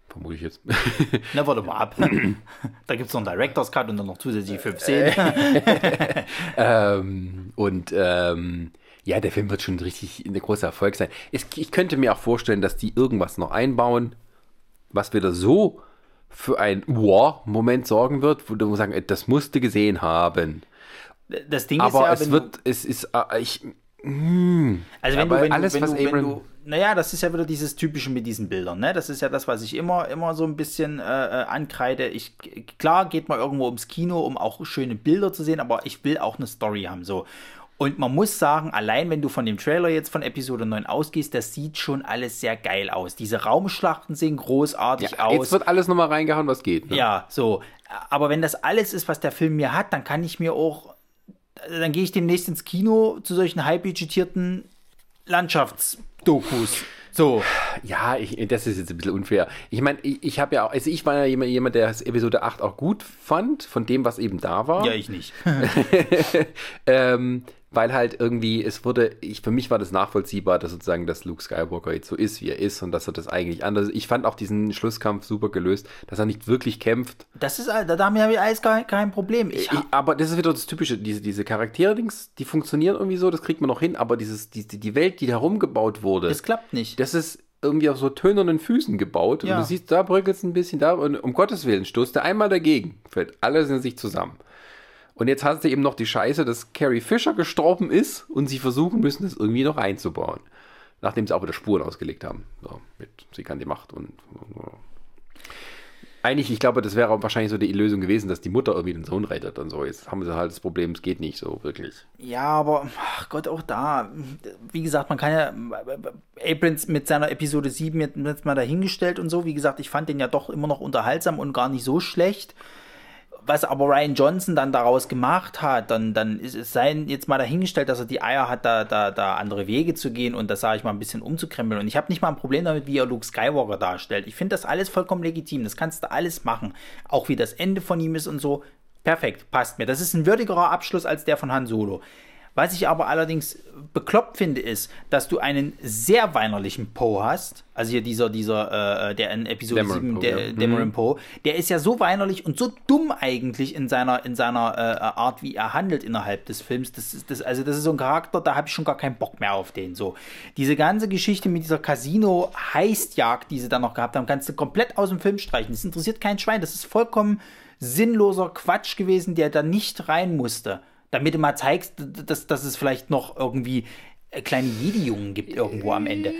Vermute ich jetzt. [LAUGHS] Na, warte mal ab. [CLEARS THROAT] da gibt es noch einen Director's Cut und dann noch zusätzlich fünf Szenen. [LAUGHS] ähm, und ähm, ja, der Film wird schon richtig ein großer Erfolg sein. Es, ich könnte mir auch vorstellen, dass die irgendwas noch einbauen, was wieder so für ein War-Moment sorgen wird, wo du sagen, das musste gesehen haben. Das Ding aber ist ja, es wird, es ist, äh, ich, hm, also wenn du, wenn alles, du, wenn was du, du, naja, das ist ja wieder dieses Typische mit diesen Bildern, ne? Das ist ja das, was ich immer, immer so ein bisschen äh, äh, ankreide. Ich, klar geht man irgendwo ums Kino, um auch schöne Bilder zu sehen, aber ich will auch eine Story haben, so. Und man muss sagen, allein wenn du von dem Trailer jetzt von Episode 9 ausgehst, das sieht schon alles sehr geil aus. Diese Raumschlachten sehen großartig ja, aus. Jetzt wird alles nochmal reingehauen, was geht. Ne? Ja, so. Aber wenn das alles ist, was der Film mir hat, dann kann ich mir auch, dann gehe ich demnächst ins Kino zu solchen high-budgetierten Landschaftsdokus. So. Ja, ich, das ist jetzt ein bisschen unfair. Ich meine, ich, ich habe ja auch, also ich war ja jemand, jemand, der Episode 8 auch gut fand, von dem, was eben da war. Ja, ich nicht. [LAUGHS] [LAUGHS] ähm, weil halt irgendwie, es wurde, ich, für mich war das nachvollziehbar, dass sozusagen, dass Luke Skywalker jetzt so ist, wie er ist und dass er das eigentlich anders, ich fand auch diesen Schlusskampf super gelöst, dass er nicht wirklich kämpft. Das ist, da haben wir alles kein, kein Problem. Ich, ich, aber das ist wieder das Typische, diese, diese Charaktere-Dings, die funktionieren irgendwie so, das kriegt man noch hin, aber dieses, die, die Welt, die da rumgebaut wurde. Das klappt nicht. Das ist irgendwie auf so tönernen Füßen gebaut ja. und du siehst, da bröckelt es ein bisschen, da und um Gottes Willen stoßt er einmal dagegen, fällt alles in sich zusammen. Und jetzt hast du eben noch die Scheiße, dass Carrie Fisher gestorben ist und sie versuchen müssen, das irgendwie noch einzubauen. Nachdem sie auch wieder Spuren ausgelegt haben. So, mit sie kann die Macht und. Eigentlich, ich glaube, das wäre wahrscheinlich so die Lösung gewesen, dass die Mutter irgendwie den Sohn rettet und so. Jetzt haben sie halt das Problem, es geht nicht so wirklich. Ja, aber, ach Gott, auch da. Wie gesagt, man kann ja. Abrams mit seiner Episode 7 jetzt mal dahingestellt und so. Wie gesagt, ich fand den ja doch immer noch unterhaltsam und gar nicht so schlecht was aber Ryan Johnson dann daraus gemacht hat, dann, dann ist es sein jetzt mal dahingestellt, dass er die Eier hat, da, da, da andere Wege zu gehen und das sage ich mal ein bisschen umzukrempeln. Und ich habe nicht mal ein Problem damit, wie er Luke Skywalker darstellt. Ich finde das alles vollkommen legitim. Das kannst du alles machen. Auch wie das Ende von ihm ist und so. Perfekt, passt mir. Das ist ein würdigerer Abschluss als der von Han Solo. Was ich aber allerdings bekloppt finde, ist, dass du einen sehr weinerlichen Poe hast. Also hier dieser, dieser, äh, der in Episode Dameron 7, Poe, der ja. Dameron mhm. Poe, der ist ja so weinerlich und so dumm eigentlich in seiner, in seiner äh, Art, wie er handelt innerhalb des Films. Das ist, das, also das ist so ein Charakter, da habe ich schon gar keinen Bock mehr auf den. So. Diese ganze Geschichte mit dieser Casino-Heistjagd, die sie dann noch gehabt haben, kannst du komplett aus dem Film streichen. Das interessiert kein Schwein. Das ist vollkommen sinnloser Quatsch gewesen, der da nicht rein musste damit du mal zeigst, dass, dass es vielleicht noch irgendwie äh, kleine Jedi-Jungen gibt irgendwo am Ende.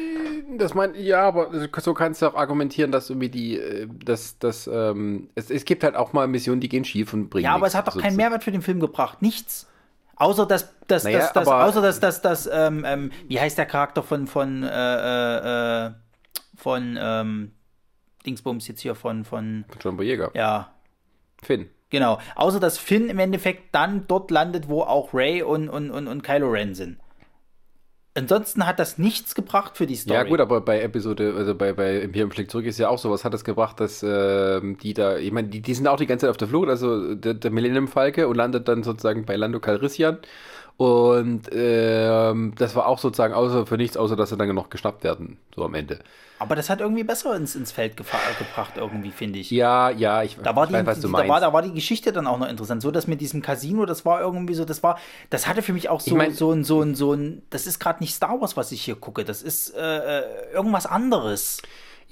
Das mein, ja, aber so kannst du auch argumentieren, dass irgendwie die, äh, dass, dass, ähm, es, es gibt halt auch mal Missionen, die gehen schief und bringen. Ja, aber es hat doch keinen Mehrwert für den Film gebracht. Nichts. Außer dass, dass, naja, dass, dass außer dass, dass, dass, ähm, ähm, wie heißt der Charakter von, von, äh, äh, von, ähm, Dingsbums jetzt hier von, von. John Boyega. Ja. Finn. Genau. Außer dass Finn im Endeffekt dann dort landet, wo auch Ray und, und, und, und Kylo Ren sind. Ansonsten hat das nichts gebracht für die Story. Ja, gut, aber bei Episode, also bei, bei Imperium schlägt zurück ist ja auch so, was hat das gebracht, dass äh, die da, ich meine, die, die sind auch die ganze Zeit auf der Flucht, also der, der Millennium Falke und landet dann sozusagen bei Lando Calrissian. Und ähm, das war auch sozusagen außer für nichts, außer dass sie dann noch geschnappt werden, so am Ende. Aber das hat irgendwie besser ins, ins Feld gebracht, irgendwie, finde ich. Ja, ja, ich, da war die, weiß, was du meinst. Da war, da war die Geschichte dann auch noch interessant. So, dass mit diesem Casino, das war irgendwie so, das war, das hatte für mich auch so, ich mein, so ein, so ein, so ein, das ist gerade nicht Star Wars, was ich hier gucke. Das ist äh, äh irgendwas anderes.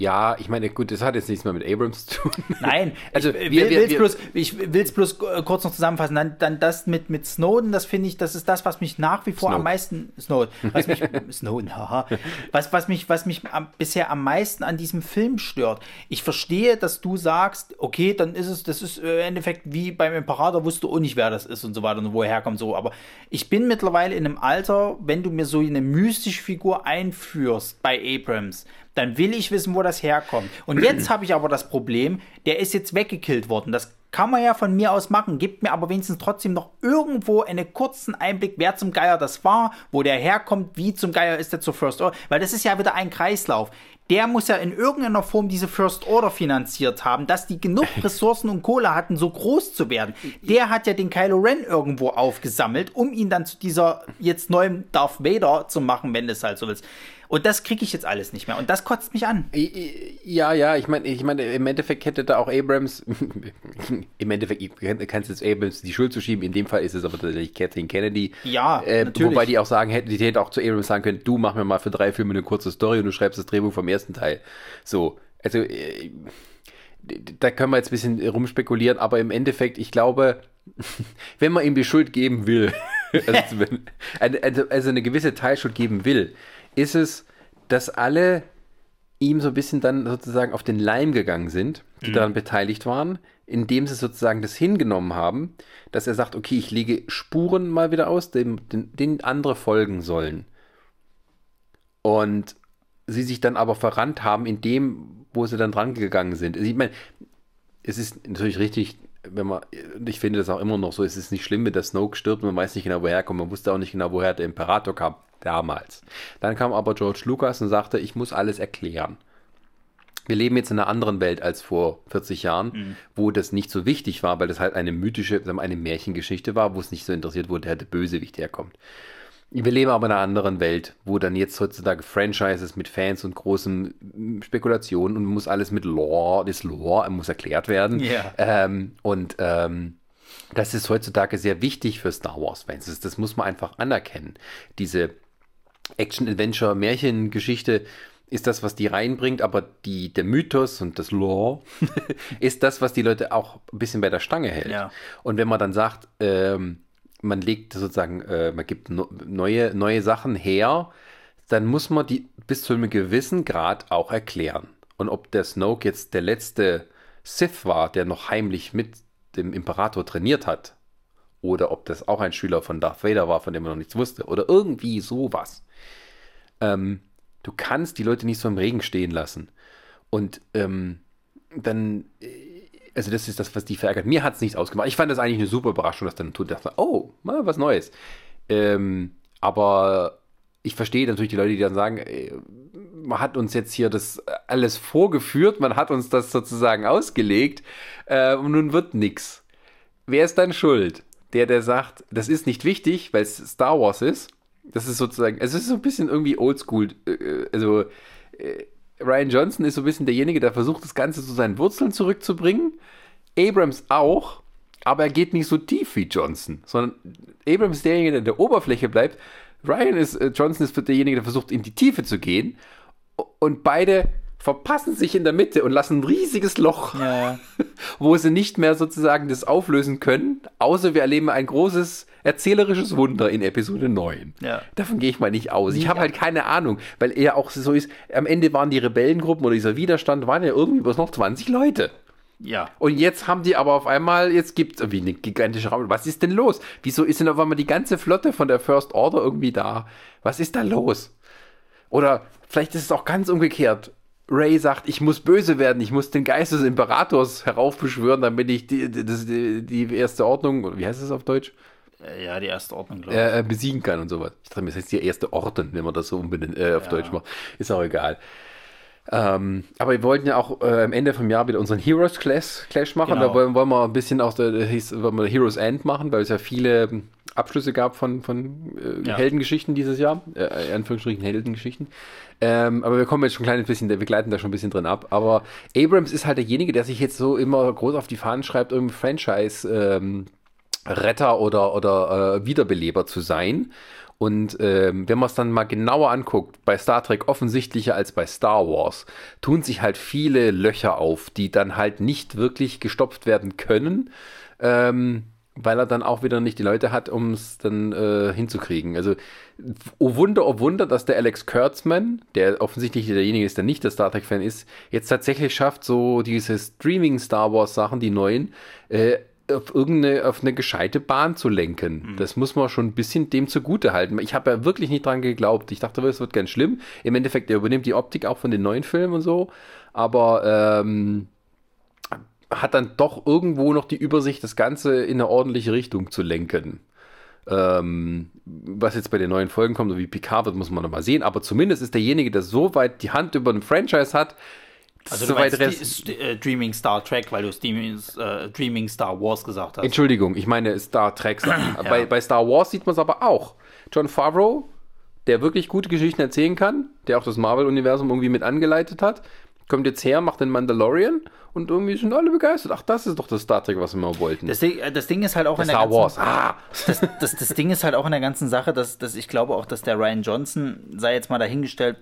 Ja, ich meine, gut, das hat jetzt nichts mehr mit Abrams zu tun. [LAUGHS] Nein, [LAUGHS] also ich will es bloß, ich will's bloß äh, kurz noch zusammenfassen. Dann, dann das mit, mit Snowden, das finde ich, das ist das, was mich nach wie vor Snowden. am meisten Snowden, was mich, [LAUGHS] Snowden, haha, was, was mich, was mich am, bisher am meisten an diesem Film stört. Ich verstehe, dass du sagst, okay, dann ist es, das ist äh, im Endeffekt wie beim Imperator, wusste auch nicht, wer das ist und so weiter und woher kommt so. Aber ich bin mittlerweile in einem Alter, wenn du mir so eine mystische Figur einführst bei Abrams, dann will ich wissen, wo das herkommt. Und jetzt habe ich aber das Problem, der ist jetzt weggekillt worden. Das kann man ja von mir aus machen, gibt mir aber wenigstens trotzdem noch irgendwo einen kurzen Einblick, wer zum Geier das war, wo der herkommt, wie zum Geier ist der zur First Order, weil das ist ja wieder ein Kreislauf. Der muss ja in irgendeiner Form diese First Order finanziert haben, dass die genug [LAUGHS] Ressourcen und Kohle hatten, so groß zu werden. Der hat ja den Kylo Ren irgendwo aufgesammelt, um ihn dann zu dieser jetzt neuen Darth Vader zu machen, wenn du es halt so willst. Und das kriege ich jetzt alles nicht mehr. Und das kotzt mich an. Ja, ja, ich meine, ich meine, im Endeffekt hätte da auch Abrams, [LAUGHS] im Endeffekt kannst du jetzt Abrams die Schuld zu schieben. In dem Fall ist es aber tatsächlich Kathleen Kennedy. Ja, äh, natürlich. Wobei die auch sagen hätten, die hätte auch zu Abrams sagen können, du mach mir mal für drei Filme eine kurze Story und du schreibst das Drehbuch vom ersten Teil. So, also äh, da können wir jetzt ein bisschen rumspekulieren, aber im Endeffekt, ich glaube, [LAUGHS] wenn man ihm die Schuld geben will, [LAUGHS] also, also, also eine gewisse Teilschuld geben will, ist es, dass alle ihm so ein bisschen dann sozusagen auf den Leim gegangen sind, die mhm. daran beteiligt waren, indem sie sozusagen das hingenommen haben, dass er sagt, okay, ich lege Spuren mal wieder aus, dem, den, denen andere folgen sollen. Und sie sich dann aber verrannt haben in dem, wo sie dann dran gegangen sind. Also ich meine, es ist natürlich richtig, wenn man, ich finde das auch immer noch so, es ist nicht schlimm, wenn der Snoke stirbt, man weiß nicht genau, woher er kommt, man wusste auch nicht genau, woher der Imperator kam damals. Dann kam aber George Lucas und sagte, ich muss alles erklären. Wir leben jetzt in einer anderen Welt als vor 40 Jahren, mhm. wo das nicht so wichtig war, weil das halt eine mythische, eine Märchengeschichte war, wo es nicht so interessiert wurde, der Bösewicht herkommt. Wir leben aber in einer anderen Welt, wo dann jetzt heutzutage Franchises mit Fans und großen Spekulationen und muss alles mit Lore, das Lore muss erklärt werden. Yeah. Ähm, und ähm, das ist heutzutage sehr wichtig für Star Wars-Fans. Das, das muss man einfach anerkennen. Diese Action-Adventure-Märchengeschichte ist das, was die reinbringt, aber die, der Mythos und das Lore [LAUGHS] ist das, was die Leute auch ein bisschen bei der Stange hält. Ja. Und wenn man dann sagt, ähm, man legt sozusagen, äh, man gibt no, neue, neue Sachen her, dann muss man die bis zu einem gewissen Grad auch erklären. Und ob der Snoke jetzt der letzte Sith war, der noch heimlich mit dem Imperator trainiert hat, oder ob das auch ein Schüler von Darth Vader war, von dem man noch nichts wusste, oder irgendwie sowas ähm, du kannst die Leute nicht so im Regen stehen lassen. Und ähm, dann, äh, also das ist das, was die verärgert. Mir hat es nichts ausgemacht. Ich fand das eigentlich eine super Überraschung, dass dann tut, dachte, oh, mal was Neues. Ähm, aber ich verstehe natürlich die Leute, die dann sagen, äh, man hat uns jetzt hier das alles vorgeführt, man hat uns das sozusagen ausgelegt äh, und nun wird nichts. Wer ist dann schuld? Der, der sagt, das ist nicht wichtig, weil es Star Wars ist das ist sozusagen, es ist so ein bisschen irgendwie oldschool. Äh, äh, also, äh, Ryan Johnson ist so ein bisschen derjenige, der versucht, das Ganze zu seinen Wurzeln zurückzubringen. Abrams auch, aber er geht nicht so tief wie Johnson, sondern Abrams ist derjenige, der in der Oberfläche bleibt. Ryan ist, Johnson ist derjenige, der versucht, in die Tiefe zu gehen. Und beide verpassen sich in der Mitte und lassen ein riesiges Loch, ja. [LAUGHS] wo sie nicht mehr sozusagen das auflösen können, außer wir erleben ein großes erzählerisches Wunder in Episode 9. Ja. Davon gehe ich mal nicht aus. Ich habe halt keine Ahnung, weil er auch so ist, am Ende waren die Rebellengruppen oder dieser Widerstand, waren ja irgendwie bloß noch 20 Leute. Ja. Und jetzt haben die aber auf einmal, jetzt gibt es irgendwie eine gigantische Raum. Was ist denn los? Wieso ist denn auf einmal die ganze Flotte von der First Order irgendwie da? Was ist da los? Oder vielleicht ist es auch ganz umgekehrt. Ray sagt, ich muss böse werden, ich muss den Geist des Imperators heraufbeschwören, damit ich die, die, die erste Ordnung, wie heißt es auf Deutsch? Äh, ja, die erste Ordnung, glaube ich. Äh, besiegen kann und sowas. Ich dachte mir, das heißt die erste Orden, wenn man das so unbedingt äh, auf ja. Deutsch macht. Ist auch egal. Ähm, aber wir wollten ja auch äh, am Ende vom Jahr wieder unseren Heroes Clash, Clash machen. Genau. Da wollen, wollen, wir ein bisschen aus der, hieß, wollen wir Heroes End machen, weil es ja viele Abschlüsse gab von, von äh, ja. Heldengeschichten dieses Jahr. Äh, in Anführungsstrichen Heldengeschichten. Ähm, aber wir kommen jetzt schon ein kleines bisschen, wir gleiten da schon ein bisschen drin ab. Aber Abrams ist halt derjenige, der sich jetzt so immer groß auf die Fahnen schreibt, irgendein Franchise ähm, Retter oder, oder äh, Wiederbeleber zu sein. Und ähm, wenn man es dann mal genauer anguckt, bei Star Trek offensichtlicher als bei Star Wars, tun sich halt viele Löcher auf, die dann halt nicht wirklich gestopft werden können, ähm, weil er dann auch wieder nicht die Leute hat, um es dann äh, hinzukriegen. Also, oh Wunder, oh Wunder, dass der Alex Kurtzman, der offensichtlich derjenige ist, der nicht der Star Trek-Fan ist, jetzt tatsächlich schafft, so diese Streaming-Star Wars-Sachen, die neuen, äh, auf irgendeine auf eine gescheite Bahn zu lenken. Mhm. Das muss man schon ein bisschen dem zugute halten. Ich habe ja wirklich nicht dran geglaubt. Ich dachte, es wird ganz schlimm. Im Endeffekt, er übernimmt die Optik auch von den neuen Filmen und so. Aber ähm, hat dann doch irgendwo noch die Übersicht, das Ganze in eine ordentliche Richtung zu lenken. Ähm, was jetzt bei den neuen Folgen kommt, so wie Picard wird, muss man noch mal sehen. Aber zumindest ist derjenige, der so weit die Hand über ein Franchise hat, also du meinst Rest äh, Dreaming Star Trek, weil du Dreaming, äh, Dreaming Star Wars gesagt hast. Entschuldigung, ich meine Star Trek. [CLEARS THROAT] ja. bei, bei Star Wars sieht man es aber auch. John Favreau, der wirklich gute Geschichten erzählen kann, der auch das Marvel-Universum irgendwie mit angeleitet hat, kommt jetzt her, macht den Mandalorian und irgendwie sind alle begeistert. Ach, das ist doch das Star Trek, was wir mal wollten. Das Ding, äh, das Ding ist halt auch das in der Star ganzen, Wars. Ah. [LAUGHS] Das, das, das, Ding ist halt auch in der ganzen Sache, dass, dass ich glaube auch, dass der Ryan Johnson, sei jetzt mal dahingestellt,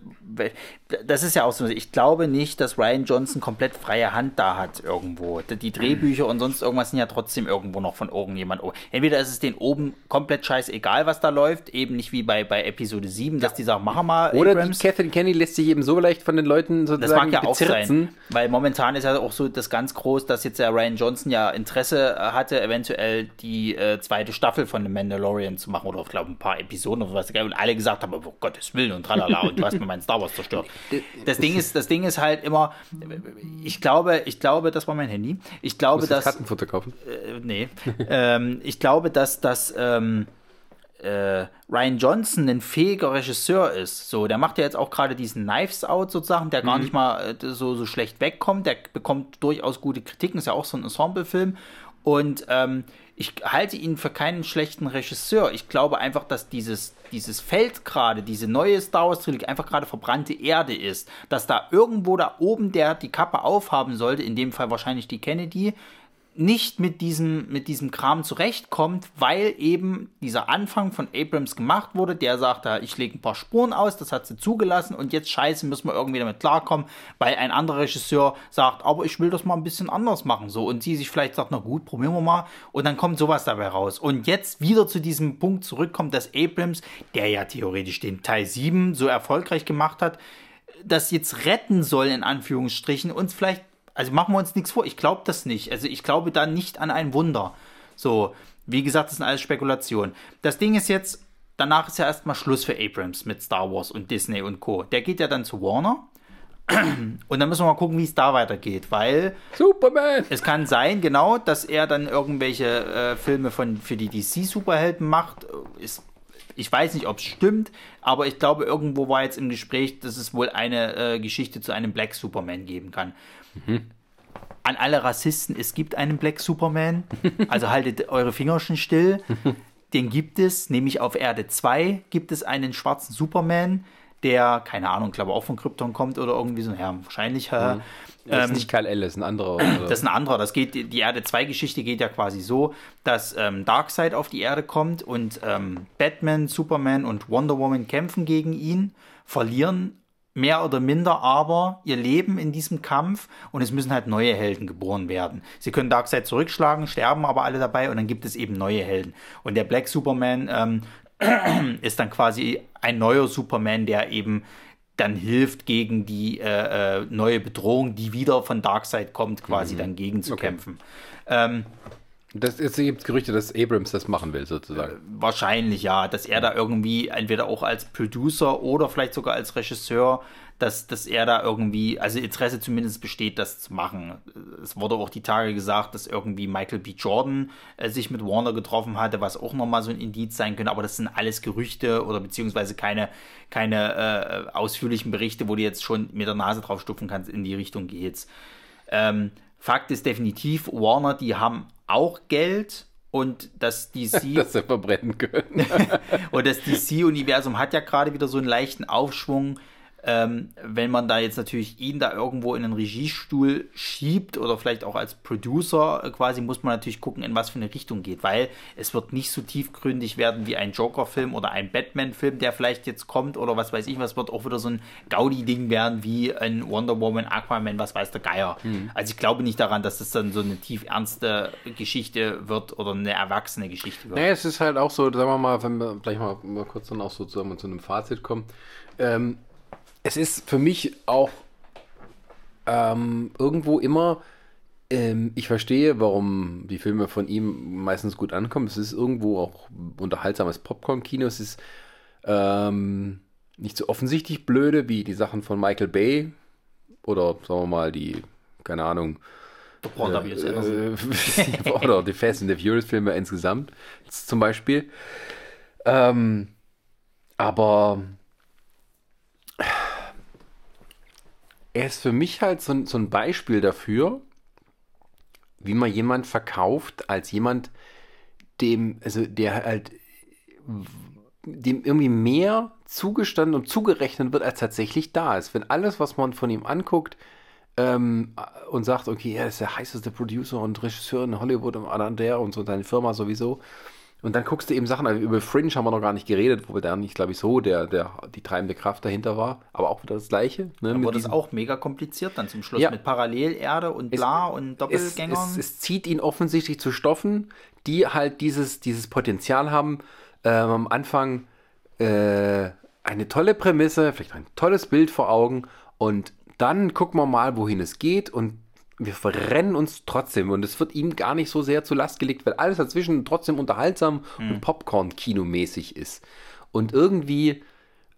das ist ja auch so, ich glaube nicht, dass Ryan Johnson komplett freie Hand da hat irgendwo. Die Drehbücher und sonst irgendwas sind ja trotzdem irgendwo noch von irgendjemand. Entweder ist es den oben komplett scheißegal, was da läuft, eben nicht wie bei, bei Episode 7, dass die sagen, mach mal Oder Abrams. die Catherine Kenny lässt sich eben so leicht von den Leuten sozusagen Das mag ja bezirzen. auch sein, weil momentan ist ja auch so das ganz groß, dass jetzt der Ryan Johnson ja Interesse äh, hatte, eventuell die äh, zweite Staffel von The Mandalorian zu machen oder ich glaube ein paar Episoden oder was und alle gesagt haben, oh Gottes Willen und tralala und du hast mir meinen Star Wars zerstört. Das Ding ist, das Ding ist halt immer, ich glaube, ich glaube, das war mein Handy. Ich glaube, dass Kartenfutter kaufen. Äh, nee, [LAUGHS] ähm, ich glaube, dass das ähm, äh, Ryan Johnson ein fähiger Regisseur ist. So, der macht ja jetzt auch gerade diesen Knives Out sozusagen, der mhm. gar nicht mal äh, so, so schlecht wegkommt. Der bekommt durchaus gute Kritiken, ist ja auch so ein Ensemble-Film. Und ähm, ich halte ihn für keinen schlechten Regisseur. Ich glaube einfach, dass dieses, dieses Feld gerade, diese neue Star Wars Trilogie einfach gerade verbrannte Erde ist. Dass da irgendwo da oben der die Kappe aufhaben sollte, in dem Fall wahrscheinlich die Kennedy, nicht mit diesem, mit diesem Kram zurechtkommt, weil eben dieser Anfang von Abrams gemacht wurde, der sagte, ich lege ein paar Spuren aus, das hat sie zugelassen und jetzt scheiße, müssen wir irgendwie damit klarkommen, weil ein anderer Regisseur sagt, aber ich will das mal ein bisschen anders machen, so. Und sie sich vielleicht sagt, na gut, probieren wir mal. Und dann kommt sowas dabei raus. Und jetzt wieder zu diesem Punkt zurückkommt, dass Abrams, der ja theoretisch den Teil 7 so erfolgreich gemacht hat, das jetzt retten soll, in Anführungsstrichen, uns vielleicht also machen wir uns nichts vor. Ich glaube das nicht. Also ich glaube da nicht an ein Wunder. So, wie gesagt, das sind alles Spekulationen. Das Ding ist jetzt, danach ist ja erstmal Schluss für Abrams mit Star Wars und Disney und Co. Der geht ja dann zu Warner. Und dann müssen wir mal gucken, wie es da weitergeht, weil Superman. Es kann sein, genau, dass er dann irgendwelche äh, Filme von für die DC Superhelden macht. Ist, ich weiß nicht, ob es stimmt, aber ich glaube, irgendwo war jetzt im Gespräch, dass es wohl eine äh, Geschichte zu einem Black Superman geben kann. Mhm. An alle Rassisten, es gibt einen Black Superman, [LAUGHS] also haltet eure Finger schon still. Den gibt es, nämlich auf Erde 2 gibt es einen schwarzen Superman, der, keine Ahnung, glaube auch von Krypton kommt oder irgendwie so, ja, wahrscheinlich. Äh, mhm. Das ist ähm, nicht Kyle L, das ist ein anderer. Das ist ein anderer. Das geht, die Erde 2 Geschichte geht ja quasi so, dass ähm, Darkseid auf die Erde kommt und ähm, Batman, Superman und Wonder Woman kämpfen gegen ihn, verlieren mehr oder minder aber ihr Leben in diesem Kampf und es müssen halt neue Helden geboren werden. Sie können Darkseid zurückschlagen, sterben aber alle dabei und dann gibt es eben neue Helden. Und der Black Superman ähm, [CLEARS THROAT] ist dann quasi ein neuer Superman, der eben dann hilft gegen die äh, äh, neue Bedrohung, die wieder von Darkseid kommt, quasi mhm. dann gegen zu okay. Ähm, das, es gibt Gerüchte, dass Abrams das machen will, sozusagen. Äh, wahrscheinlich ja, dass er da irgendwie entweder auch als Producer oder vielleicht sogar als Regisseur, dass, dass er da irgendwie, also Interesse zumindest besteht, das zu machen. Es wurde auch die Tage gesagt, dass irgendwie Michael B. Jordan äh, sich mit Warner getroffen hatte, was auch nochmal so ein Indiz sein könnte, aber das sind alles Gerüchte oder beziehungsweise keine, keine äh, ausführlichen Berichte, wo du jetzt schon mit der Nase drauf stupfen kannst, in die Richtung geht's. Ähm, Fakt ist definitiv, Warner, die haben auch Geld und das DC. dass [LAUGHS] sie verbrennen können. [LAUGHS] und das DC-Universum hat ja gerade wieder so einen leichten Aufschwung. Ähm, wenn man da jetzt natürlich ihn da irgendwo in einen Regiestuhl schiebt oder vielleicht auch als Producer äh, quasi, muss man natürlich gucken, in was für eine Richtung geht, weil es wird nicht so tiefgründig werden wie ein Joker-Film oder ein Batman-Film, der vielleicht jetzt kommt oder was weiß ich, was wird auch wieder so ein Gaudi-Ding werden wie ein Wonder Woman, Aquaman, was weiß der Geier. Mhm. Also ich glaube nicht daran, dass das dann so eine tief ernste Geschichte wird oder eine erwachsene Geschichte wird. Naja, es ist halt auch so, sagen wir mal, wenn wir gleich mal, mal kurz dann auch so zusammen zu einem Fazit kommen, ähm, es ist für mich auch ähm, irgendwo immer, ähm, ich verstehe, warum die Filme von ihm meistens gut ankommen. Es ist irgendwo auch unterhaltsames Popcorn-Kino. Es ist ähm, nicht so offensichtlich blöde wie die Sachen von Michael Bay oder sagen wir mal die, keine Ahnung, äh, äh, [LAUGHS] oder die Fast and the Furious Filme insgesamt zum Beispiel. Ähm, aber er ist für mich halt so, so ein Beispiel dafür, wie man jemand verkauft als jemand, dem, also der halt dem irgendwie mehr zugestanden und zugerechnet wird, als tatsächlich da ist. Wenn alles, was man von ihm anguckt ähm, und sagt, okay, er ist der heißeste Producer und Regisseur in Hollywood und der und so seine Firma sowieso, und dann guckst du eben Sachen, also über Fringe haben wir noch gar nicht geredet, wo da nicht, glaube ich, so der, der, die treibende Kraft dahinter war. Aber auch wieder das Gleiche. Ne, aber das auch mega kompliziert dann zum Schluss ja. mit Parallelerde und bla es, und Doppelgängern. Es, es, es, zieht ihn offensichtlich zu Stoffen, die halt dieses, dieses Potenzial haben, ähm, am Anfang äh, eine tolle Prämisse, vielleicht ein tolles Bild vor Augen und dann gucken wir mal, wohin es geht und wir verrennen uns trotzdem und es wird ihm gar nicht so sehr zur Last gelegt, weil alles dazwischen trotzdem unterhaltsam mhm. und Popcorn-Kinomäßig ist. Und irgendwie,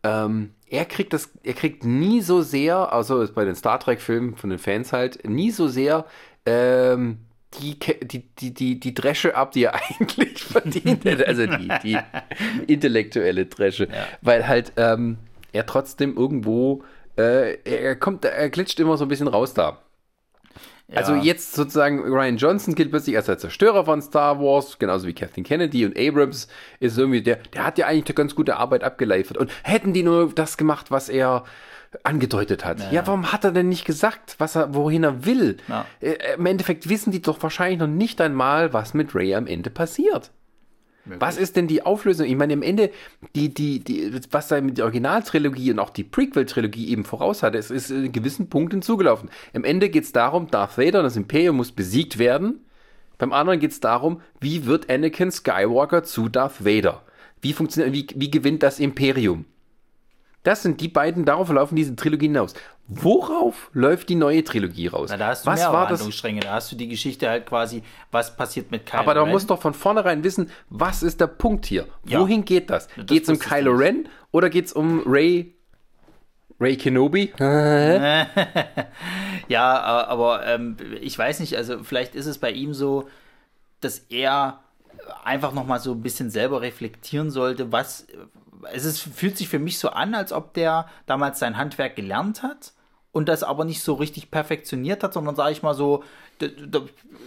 ähm, er kriegt das, er kriegt nie so sehr, also bei den Star Trek-Filmen von den Fans halt, nie so sehr ähm, die, die, die, die, die Dresche ab, die er [LAUGHS] eigentlich verdient hätte. Also die, die intellektuelle Dresche. Ja. Weil halt ähm, er trotzdem irgendwo, äh, er kommt, er glitscht immer so ein bisschen raus da. Also jetzt sozusagen Ryan Johnson gilt plötzlich als der Zerstörer von Star Wars, genauso wie Kathleen Kennedy und Abrams ist irgendwie der, der hat ja eigentlich eine ganz gute Arbeit abgeliefert. Und hätten die nur das gemacht, was er angedeutet hat. Ja, ja warum hat er denn nicht gesagt, was er, wohin er will? Ja. Äh, Im Endeffekt wissen die doch wahrscheinlich noch nicht einmal, was mit Ray am Ende passiert. Möglich. Was ist denn die Auflösung? Ich meine, am Ende, die, die, die, was da mit der Originaltrilogie und auch die Prequel-Trilogie eben voraus hatte, es ist in gewissen Punkten zugelaufen. Am Ende geht es darum, Darth Vader, das Imperium muss besiegt werden. Beim anderen geht es darum, wie wird Anakin Skywalker zu Darth Vader? Wie funktioniert, wie, wie gewinnt das Imperium? Das sind die beiden, darauf laufen diese Trilogien hinaus. Worauf läuft die neue Trilogie raus? Na, da hast du was mehr war Handlungsstränge. Da hast du die Geschichte halt quasi, was passiert mit Kylo Aber Ren. Aber da muss doch von vornherein wissen, was ist der Punkt hier? Ja. Wohin geht das? das geht es um Kylo Ren oder geht es um Ray Ray Kenobi? [LAUGHS] ja, aber ähm, ich weiß nicht, also vielleicht ist es bei ihm so, dass er einfach nochmal so ein bisschen selber reflektieren sollte, was, es ist, fühlt sich für mich so an, als ob der damals sein Handwerk gelernt hat und das aber nicht so richtig perfektioniert hat, sondern sage ich mal so,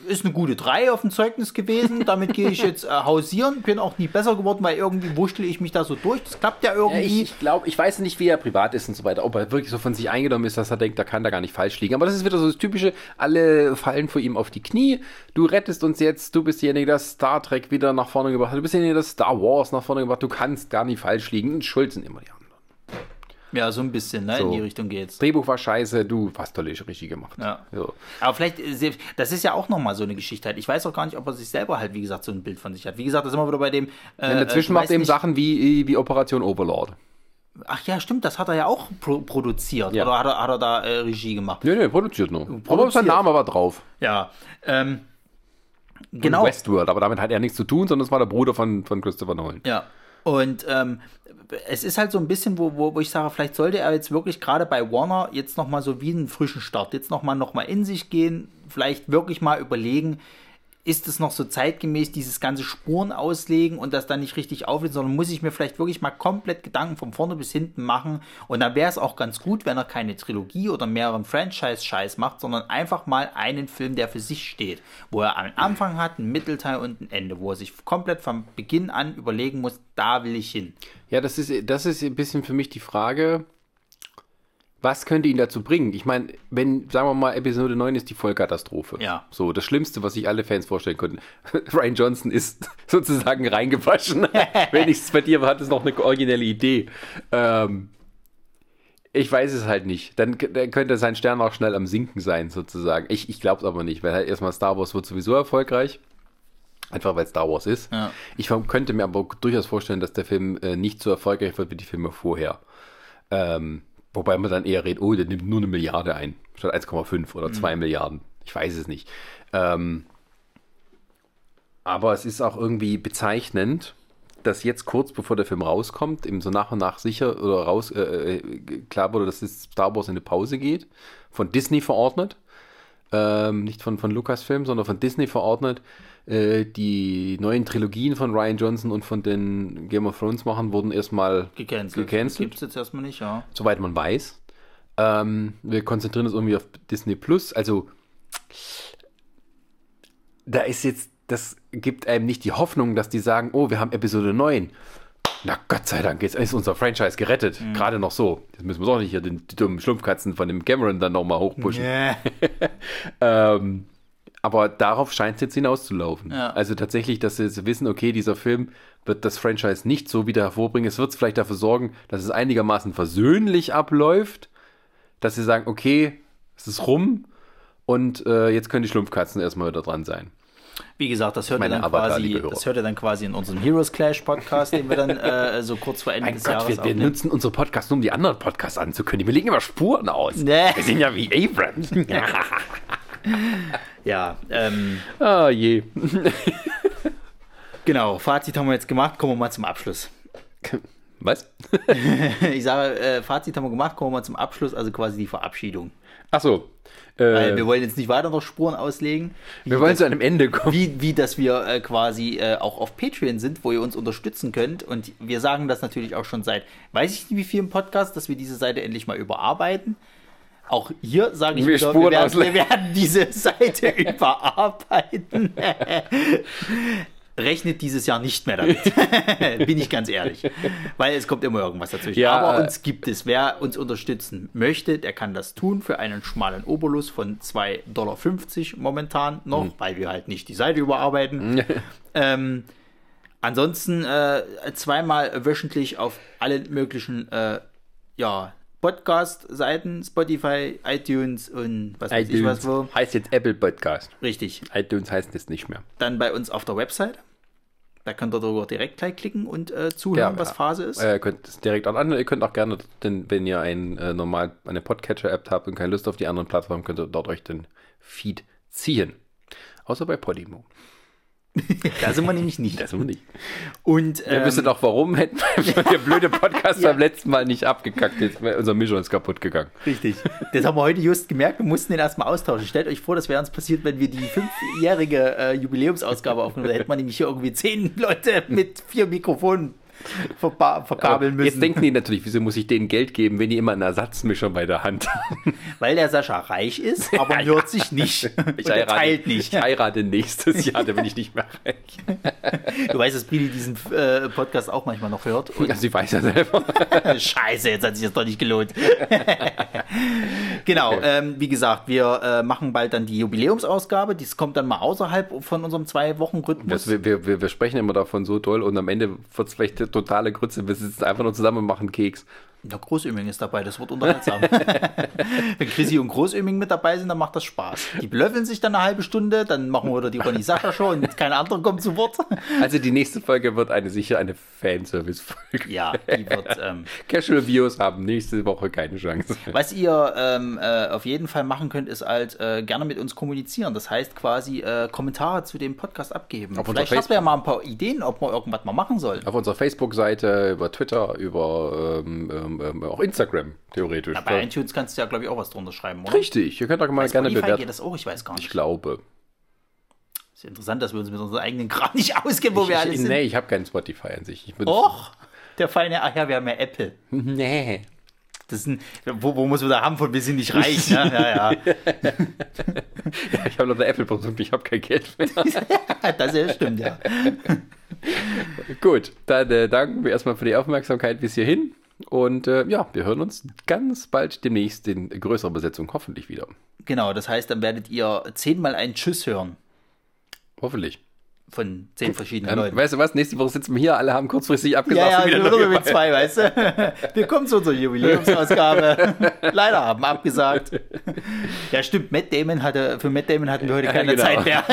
ist eine gute 3 auf dem Zeugnis gewesen. Damit gehe ich jetzt äh, hausieren. Bin auch nie besser geworden, weil irgendwie wurschtel ich mich da so durch. Das klappt ja irgendwie. Ja, ich, ich glaube, ich weiß nicht, wie er privat ist und so weiter. Ob er wirklich so von sich eingenommen ist, dass er denkt, da kann da gar nicht falsch liegen. Aber das ist wieder so das Typische. Alle fallen vor ihm auf die Knie. Du rettest uns jetzt. Du bist derjenige, der Star Trek wieder nach vorne gebracht hat. Du bist derjenige, der Star Wars nach vorne gebracht hat. Du kannst gar nicht falsch liegen. Und Schuld sind immer die anderen. Ja, so ein bisschen, ne? So. In die Richtung geht's. Drehbuch war scheiße, du hast toll richtig gemacht. Ja. So. Aber vielleicht, äh, das ist ja auch nochmal so eine Geschichte halt. Ich weiß auch gar nicht, ob er sich selber halt, wie gesagt, so ein Bild von sich hat. Wie gesagt, das ist immer wieder bei dem. Äh, ja, dazwischen macht er eben Sachen wie, wie Operation Overlord. Ach ja, stimmt, das hat er ja auch pro produziert. Ja. Oder hat er, hat er da äh, Regie gemacht? Nee, nee, produziert nur. Produziert. Aber sein Name war drauf. Ja. Ähm, genau. Westworld, aber damit hat er nichts zu tun, sondern es war der Bruder von, von Christopher Nolan. Ja. Und ähm, es ist halt so ein bisschen, wo, wo, wo ich sage, vielleicht sollte er jetzt wirklich gerade bei Warner jetzt nochmal so wie einen frischen Start, jetzt nochmal noch mal in sich gehen, vielleicht wirklich mal überlegen, ist es noch so zeitgemäß, dieses ganze Spuren auslegen und das dann nicht richtig auflesen, sondern muss ich mir vielleicht wirklich mal komplett Gedanken von vorne bis hinten machen. Und dann wäre es auch ganz gut, wenn er keine Trilogie oder mehreren Franchise-Scheiß macht, sondern einfach mal einen Film, der für sich steht, wo er einen Anfang hat, einen Mittelteil und ein Ende, wo er sich komplett vom Beginn an überlegen muss, da will ich hin. Ja, das ist, das ist ein bisschen für mich die Frage, was könnte ihn dazu bringen? Ich meine, wenn, sagen wir mal, Episode 9 ist die Vollkatastrophe. Ja. So, das Schlimmste, was sich alle Fans vorstellen konnten. [LAUGHS] Ryan Johnson ist [LAUGHS] sozusagen reingewaschen. [LAUGHS] Wenigstens bei dir hat es noch eine originelle Idee. Ähm, ich weiß es halt nicht. Dann, dann, könnte sein Stern auch schnell am Sinken sein, sozusagen. Ich, ich glaube es aber nicht, weil halt erstmal Star Wars wird sowieso erfolgreich. Einfach weil Star Wars ist. Ja. Ich könnte mir aber durchaus vorstellen, dass der Film äh, nicht so erfolgreich wird wie die Filme vorher. Ähm, wobei man dann eher redet, oh, der nimmt nur eine Milliarde ein, statt 1,5 oder 2 Milliarden. Ich weiß es nicht. Ähm, aber es ist auch irgendwie bezeichnend, dass jetzt kurz bevor der Film rauskommt, eben so nach und nach sicher oder raus äh, äh klar wurde, dass das Star Wars in eine Pause geht, von Disney verordnet, ähm, nicht von, von Lucasfilm, sondern von Disney verordnet, äh, die neuen Trilogien von Ryan Johnson und von den Game of Thrones machen wurden erstmal gecancelt. gecancelt. Gibt es jetzt erstmal nicht, ja. Soweit man weiß. Ähm, wir konzentrieren uns irgendwie auf Disney Plus. Also da ist jetzt, das gibt einem nicht die Hoffnung, dass die sagen, oh, wir haben Episode 9. Na Gott sei Dank, jetzt ist unser Franchise gerettet. Mhm. Gerade noch so. Jetzt müssen wir doch nicht hier den, die dummen Schlumpfkatzen von dem Cameron dann nochmal hochpushen. Yeah. [LAUGHS] ähm, aber darauf scheint es jetzt hinauszulaufen. Ja. Also tatsächlich, dass sie wissen, okay, dieser Film wird das Franchise nicht so wieder hervorbringen. Es wird vielleicht dafür sorgen, dass es einigermaßen versöhnlich abläuft, dass sie sagen, okay, es ist rum und äh, jetzt können die Schlumpfkatzen erstmal wieder dran sein. Wie gesagt, das hört, ihr dann quasi, das hört ihr dann quasi in unserem Heroes Clash Podcast, den wir dann äh, so kurz vor Ende mein des Gott, Jahres wir, wir nutzen unsere Podcasts nur, um die anderen Podcasts anzukündigen. Wir legen immer Spuren aus. Nee. Wir sind ja wie Abrams. [LAUGHS] [LAUGHS] ja, ähm, Ah je. [LAUGHS] genau. Fazit haben wir jetzt gemacht. Kommen wir mal zum Abschluss. [LAUGHS] Was? ich sage, äh, Fazit haben wir gemacht. Kommen wir mal zum Abschluss, also quasi die Verabschiedung. Ach so. Weil Äh, wir wollen jetzt nicht weiter noch Spuren auslegen. wir wollen zu einem Ende kommen. Wie, wie dass wir äh, quasi äh, auch auf Patreon sind, wo ihr uns unterstützen könnt. Und wir sagen das natürlich auch schon seit, weiß ich nicht wie vielen Podcasts, dass wir diese Seite endlich mal überarbeiten. Auch hier sage ich Wir wieder, wir, werden, wir werden diese [LAUGHS] Seite [LAUGHS] überarbeiten. [LAUGHS] Rechnet dieses Jahr nicht mehr damit. Bin ich ganz ehrlich. Weil es kommt immer irgendwas dazwischen. Ja, Aber äh, uns gibt es. Wer uns unterstützen möchte, der kann das tun für einen schmalen Obolus von 2,50 Dollar momentan noch, weil wir halt nicht die Seite überarbeiten. ähm, ansonsten äh, zweimal wöchentlich auf allen möglichen äh, ja, Podcast-Seiten, Spotify, iTunes und was weiß ich was wo. heißt jetzt Apple Podcast. Richtig. iTunes heißt jetzt nicht mehr. Dann bei uns auf der Website. Da könnt ihr darüber direkt gleich klicken und äh, zuhören, Ja, was ja. Phase ist. Äh, ihr könnt es direkt auch an. Ihr könnt auch gerne, den, wenn ihr ein, äh, normal eine Podcatcher-App habt und keine Lust auf die anderen Plattformen, könnt ihr dort euch den Feed ziehen. Außer bei Podimo. [LAUGHS] da sind wir nämlich nicht. Das wir nicht. Und Ihr ähm, wüsstet auch warum, [LAUGHS] hätten wir der blöde Podcast [LAUGHS] beim letzten Mal nicht abgekackt. Jetzt wäre unser Mischung ist kaputt gegangen. Richtig. Das haben wir heute just gemerkt. Wir mussten den erstmal austauschen. Stellt euch vor, das wäre uns passiert, wenn wir die fünfjährige äh, Jubiläumsausgabe aufgenommen hätten. Hätte man nämlich hier irgendwie zehn Leute mit vier Mikrofonen [LAUGHS] verkabeln müssen. Jetzt denken die natürlich, wieso muss ich denen Geld geben, wenn die immer einen Ersatzmischer bei der Hand haben? Weil der Sascha reich ist, [LAUGHS] aber hört sich nicht. Und er teilt nicht. Ich heirate nächstes Jahr, da bin ich nicht mehr reich. [LAUGHS] Du weißt, dass Billy diesen äh, Podcast auch manchmal noch hört. Und Ja, sie weiß ja selber. Scheiße, jetzt hat sich das doch nicht gelohnt. genau, ähm, wie gesagt, wir äh, machen bald dann die Jubiläumsausgabe. Dies kommt dann mal außerhalb von unserem Zwei-Wochen-Rhythmus. Wir, wir, wir wir sprechen immer davon so toll und am Ende wird es vielleicht totale Grütze. Wir sitzen einfach nur zusammen und machen Keks. Der Großöming ist dabei, das wird unterhaltsam. [LAUGHS] Wenn Chrissy und Großöming mit dabei sind, dann macht das Spaß. Die blöffeln sich dann eine halbe Stunde, dann machen wir wieder die Ronny Sascha Show und kein anderer kommt zu Wort. Also die nächste Folge wird eine sicher eine Fanservice-Folge. Ja, die wird. Ähm, Casual Views haben nächste Woche keine Chance. Was ihr ähm, äh, auf jeden Fall machen könnt, ist halt äh, gerne mit uns kommunizieren. Das heißt quasi äh, Kommentare zu dem Podcast abgeben. Auf Vielleicht habt ihr ja mal ein paar Ideen, ob wir irgendwas mal machen sollen. Auf unserer Facebook-Seite, über Twitter, über ähm, ähm, ähm, auch Instagram, theoretisch. Ja, bei iTunes kannst du ja, glaube ich, auch was drunter schreiben, oder? Richtig, ihr könnt auch mal Bei gerne Spotify bewerten. geht das auch, ich weiß gar Ich nicht. glaube. Ist ja interessant, dass wir uns mit unserem eigenen Kram nicht auskennen, wo ich, wir alle ich, sind. nee, ich habe keinen Spotify an sich. Ich bin Och, der feine, ach ja, wir haben ja Apple. Nee. Das ist ein, wo, wo muss man da haben von, wir sind nicht reich. Ne? Ja, ja. [LAUGHS] Ich habe noch ein Apple-Produkt, ich habe kein Geld mehr. [LAUGHS] Das ja, stimmt, ja. [LAUGHS] Gut, dann äh, danken wir erstmal für die Aufmerksamkeit bis hierhin. Und äh, ja, wir hören uns ganz bald demnächst in größerer Besetzung hoffentlich wieder. Genau, das heißt, dann werdet ihr zehnmal einen Tschüss hören. Hoffentlich. Von zehn verschiedenen Dann, Leuten. weißt du was? Nächste Woche sitzen wir hier, alle haben kurzfristig abgesagt. Ja, ja, sind [LAUGHS] wieder wir mit zwei, weißt du? [LAUGHS] Wir kommen zu unserer Jubiläumsausgabe. [LAUGHS] Leider haben wir abgesagt. Ja, stimmt. Matt Damon hatte, für Matt Damon hatten wir heute keine genau. Zeit mehr.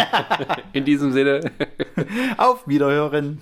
In diesem Sinne. Auf Wiederhören.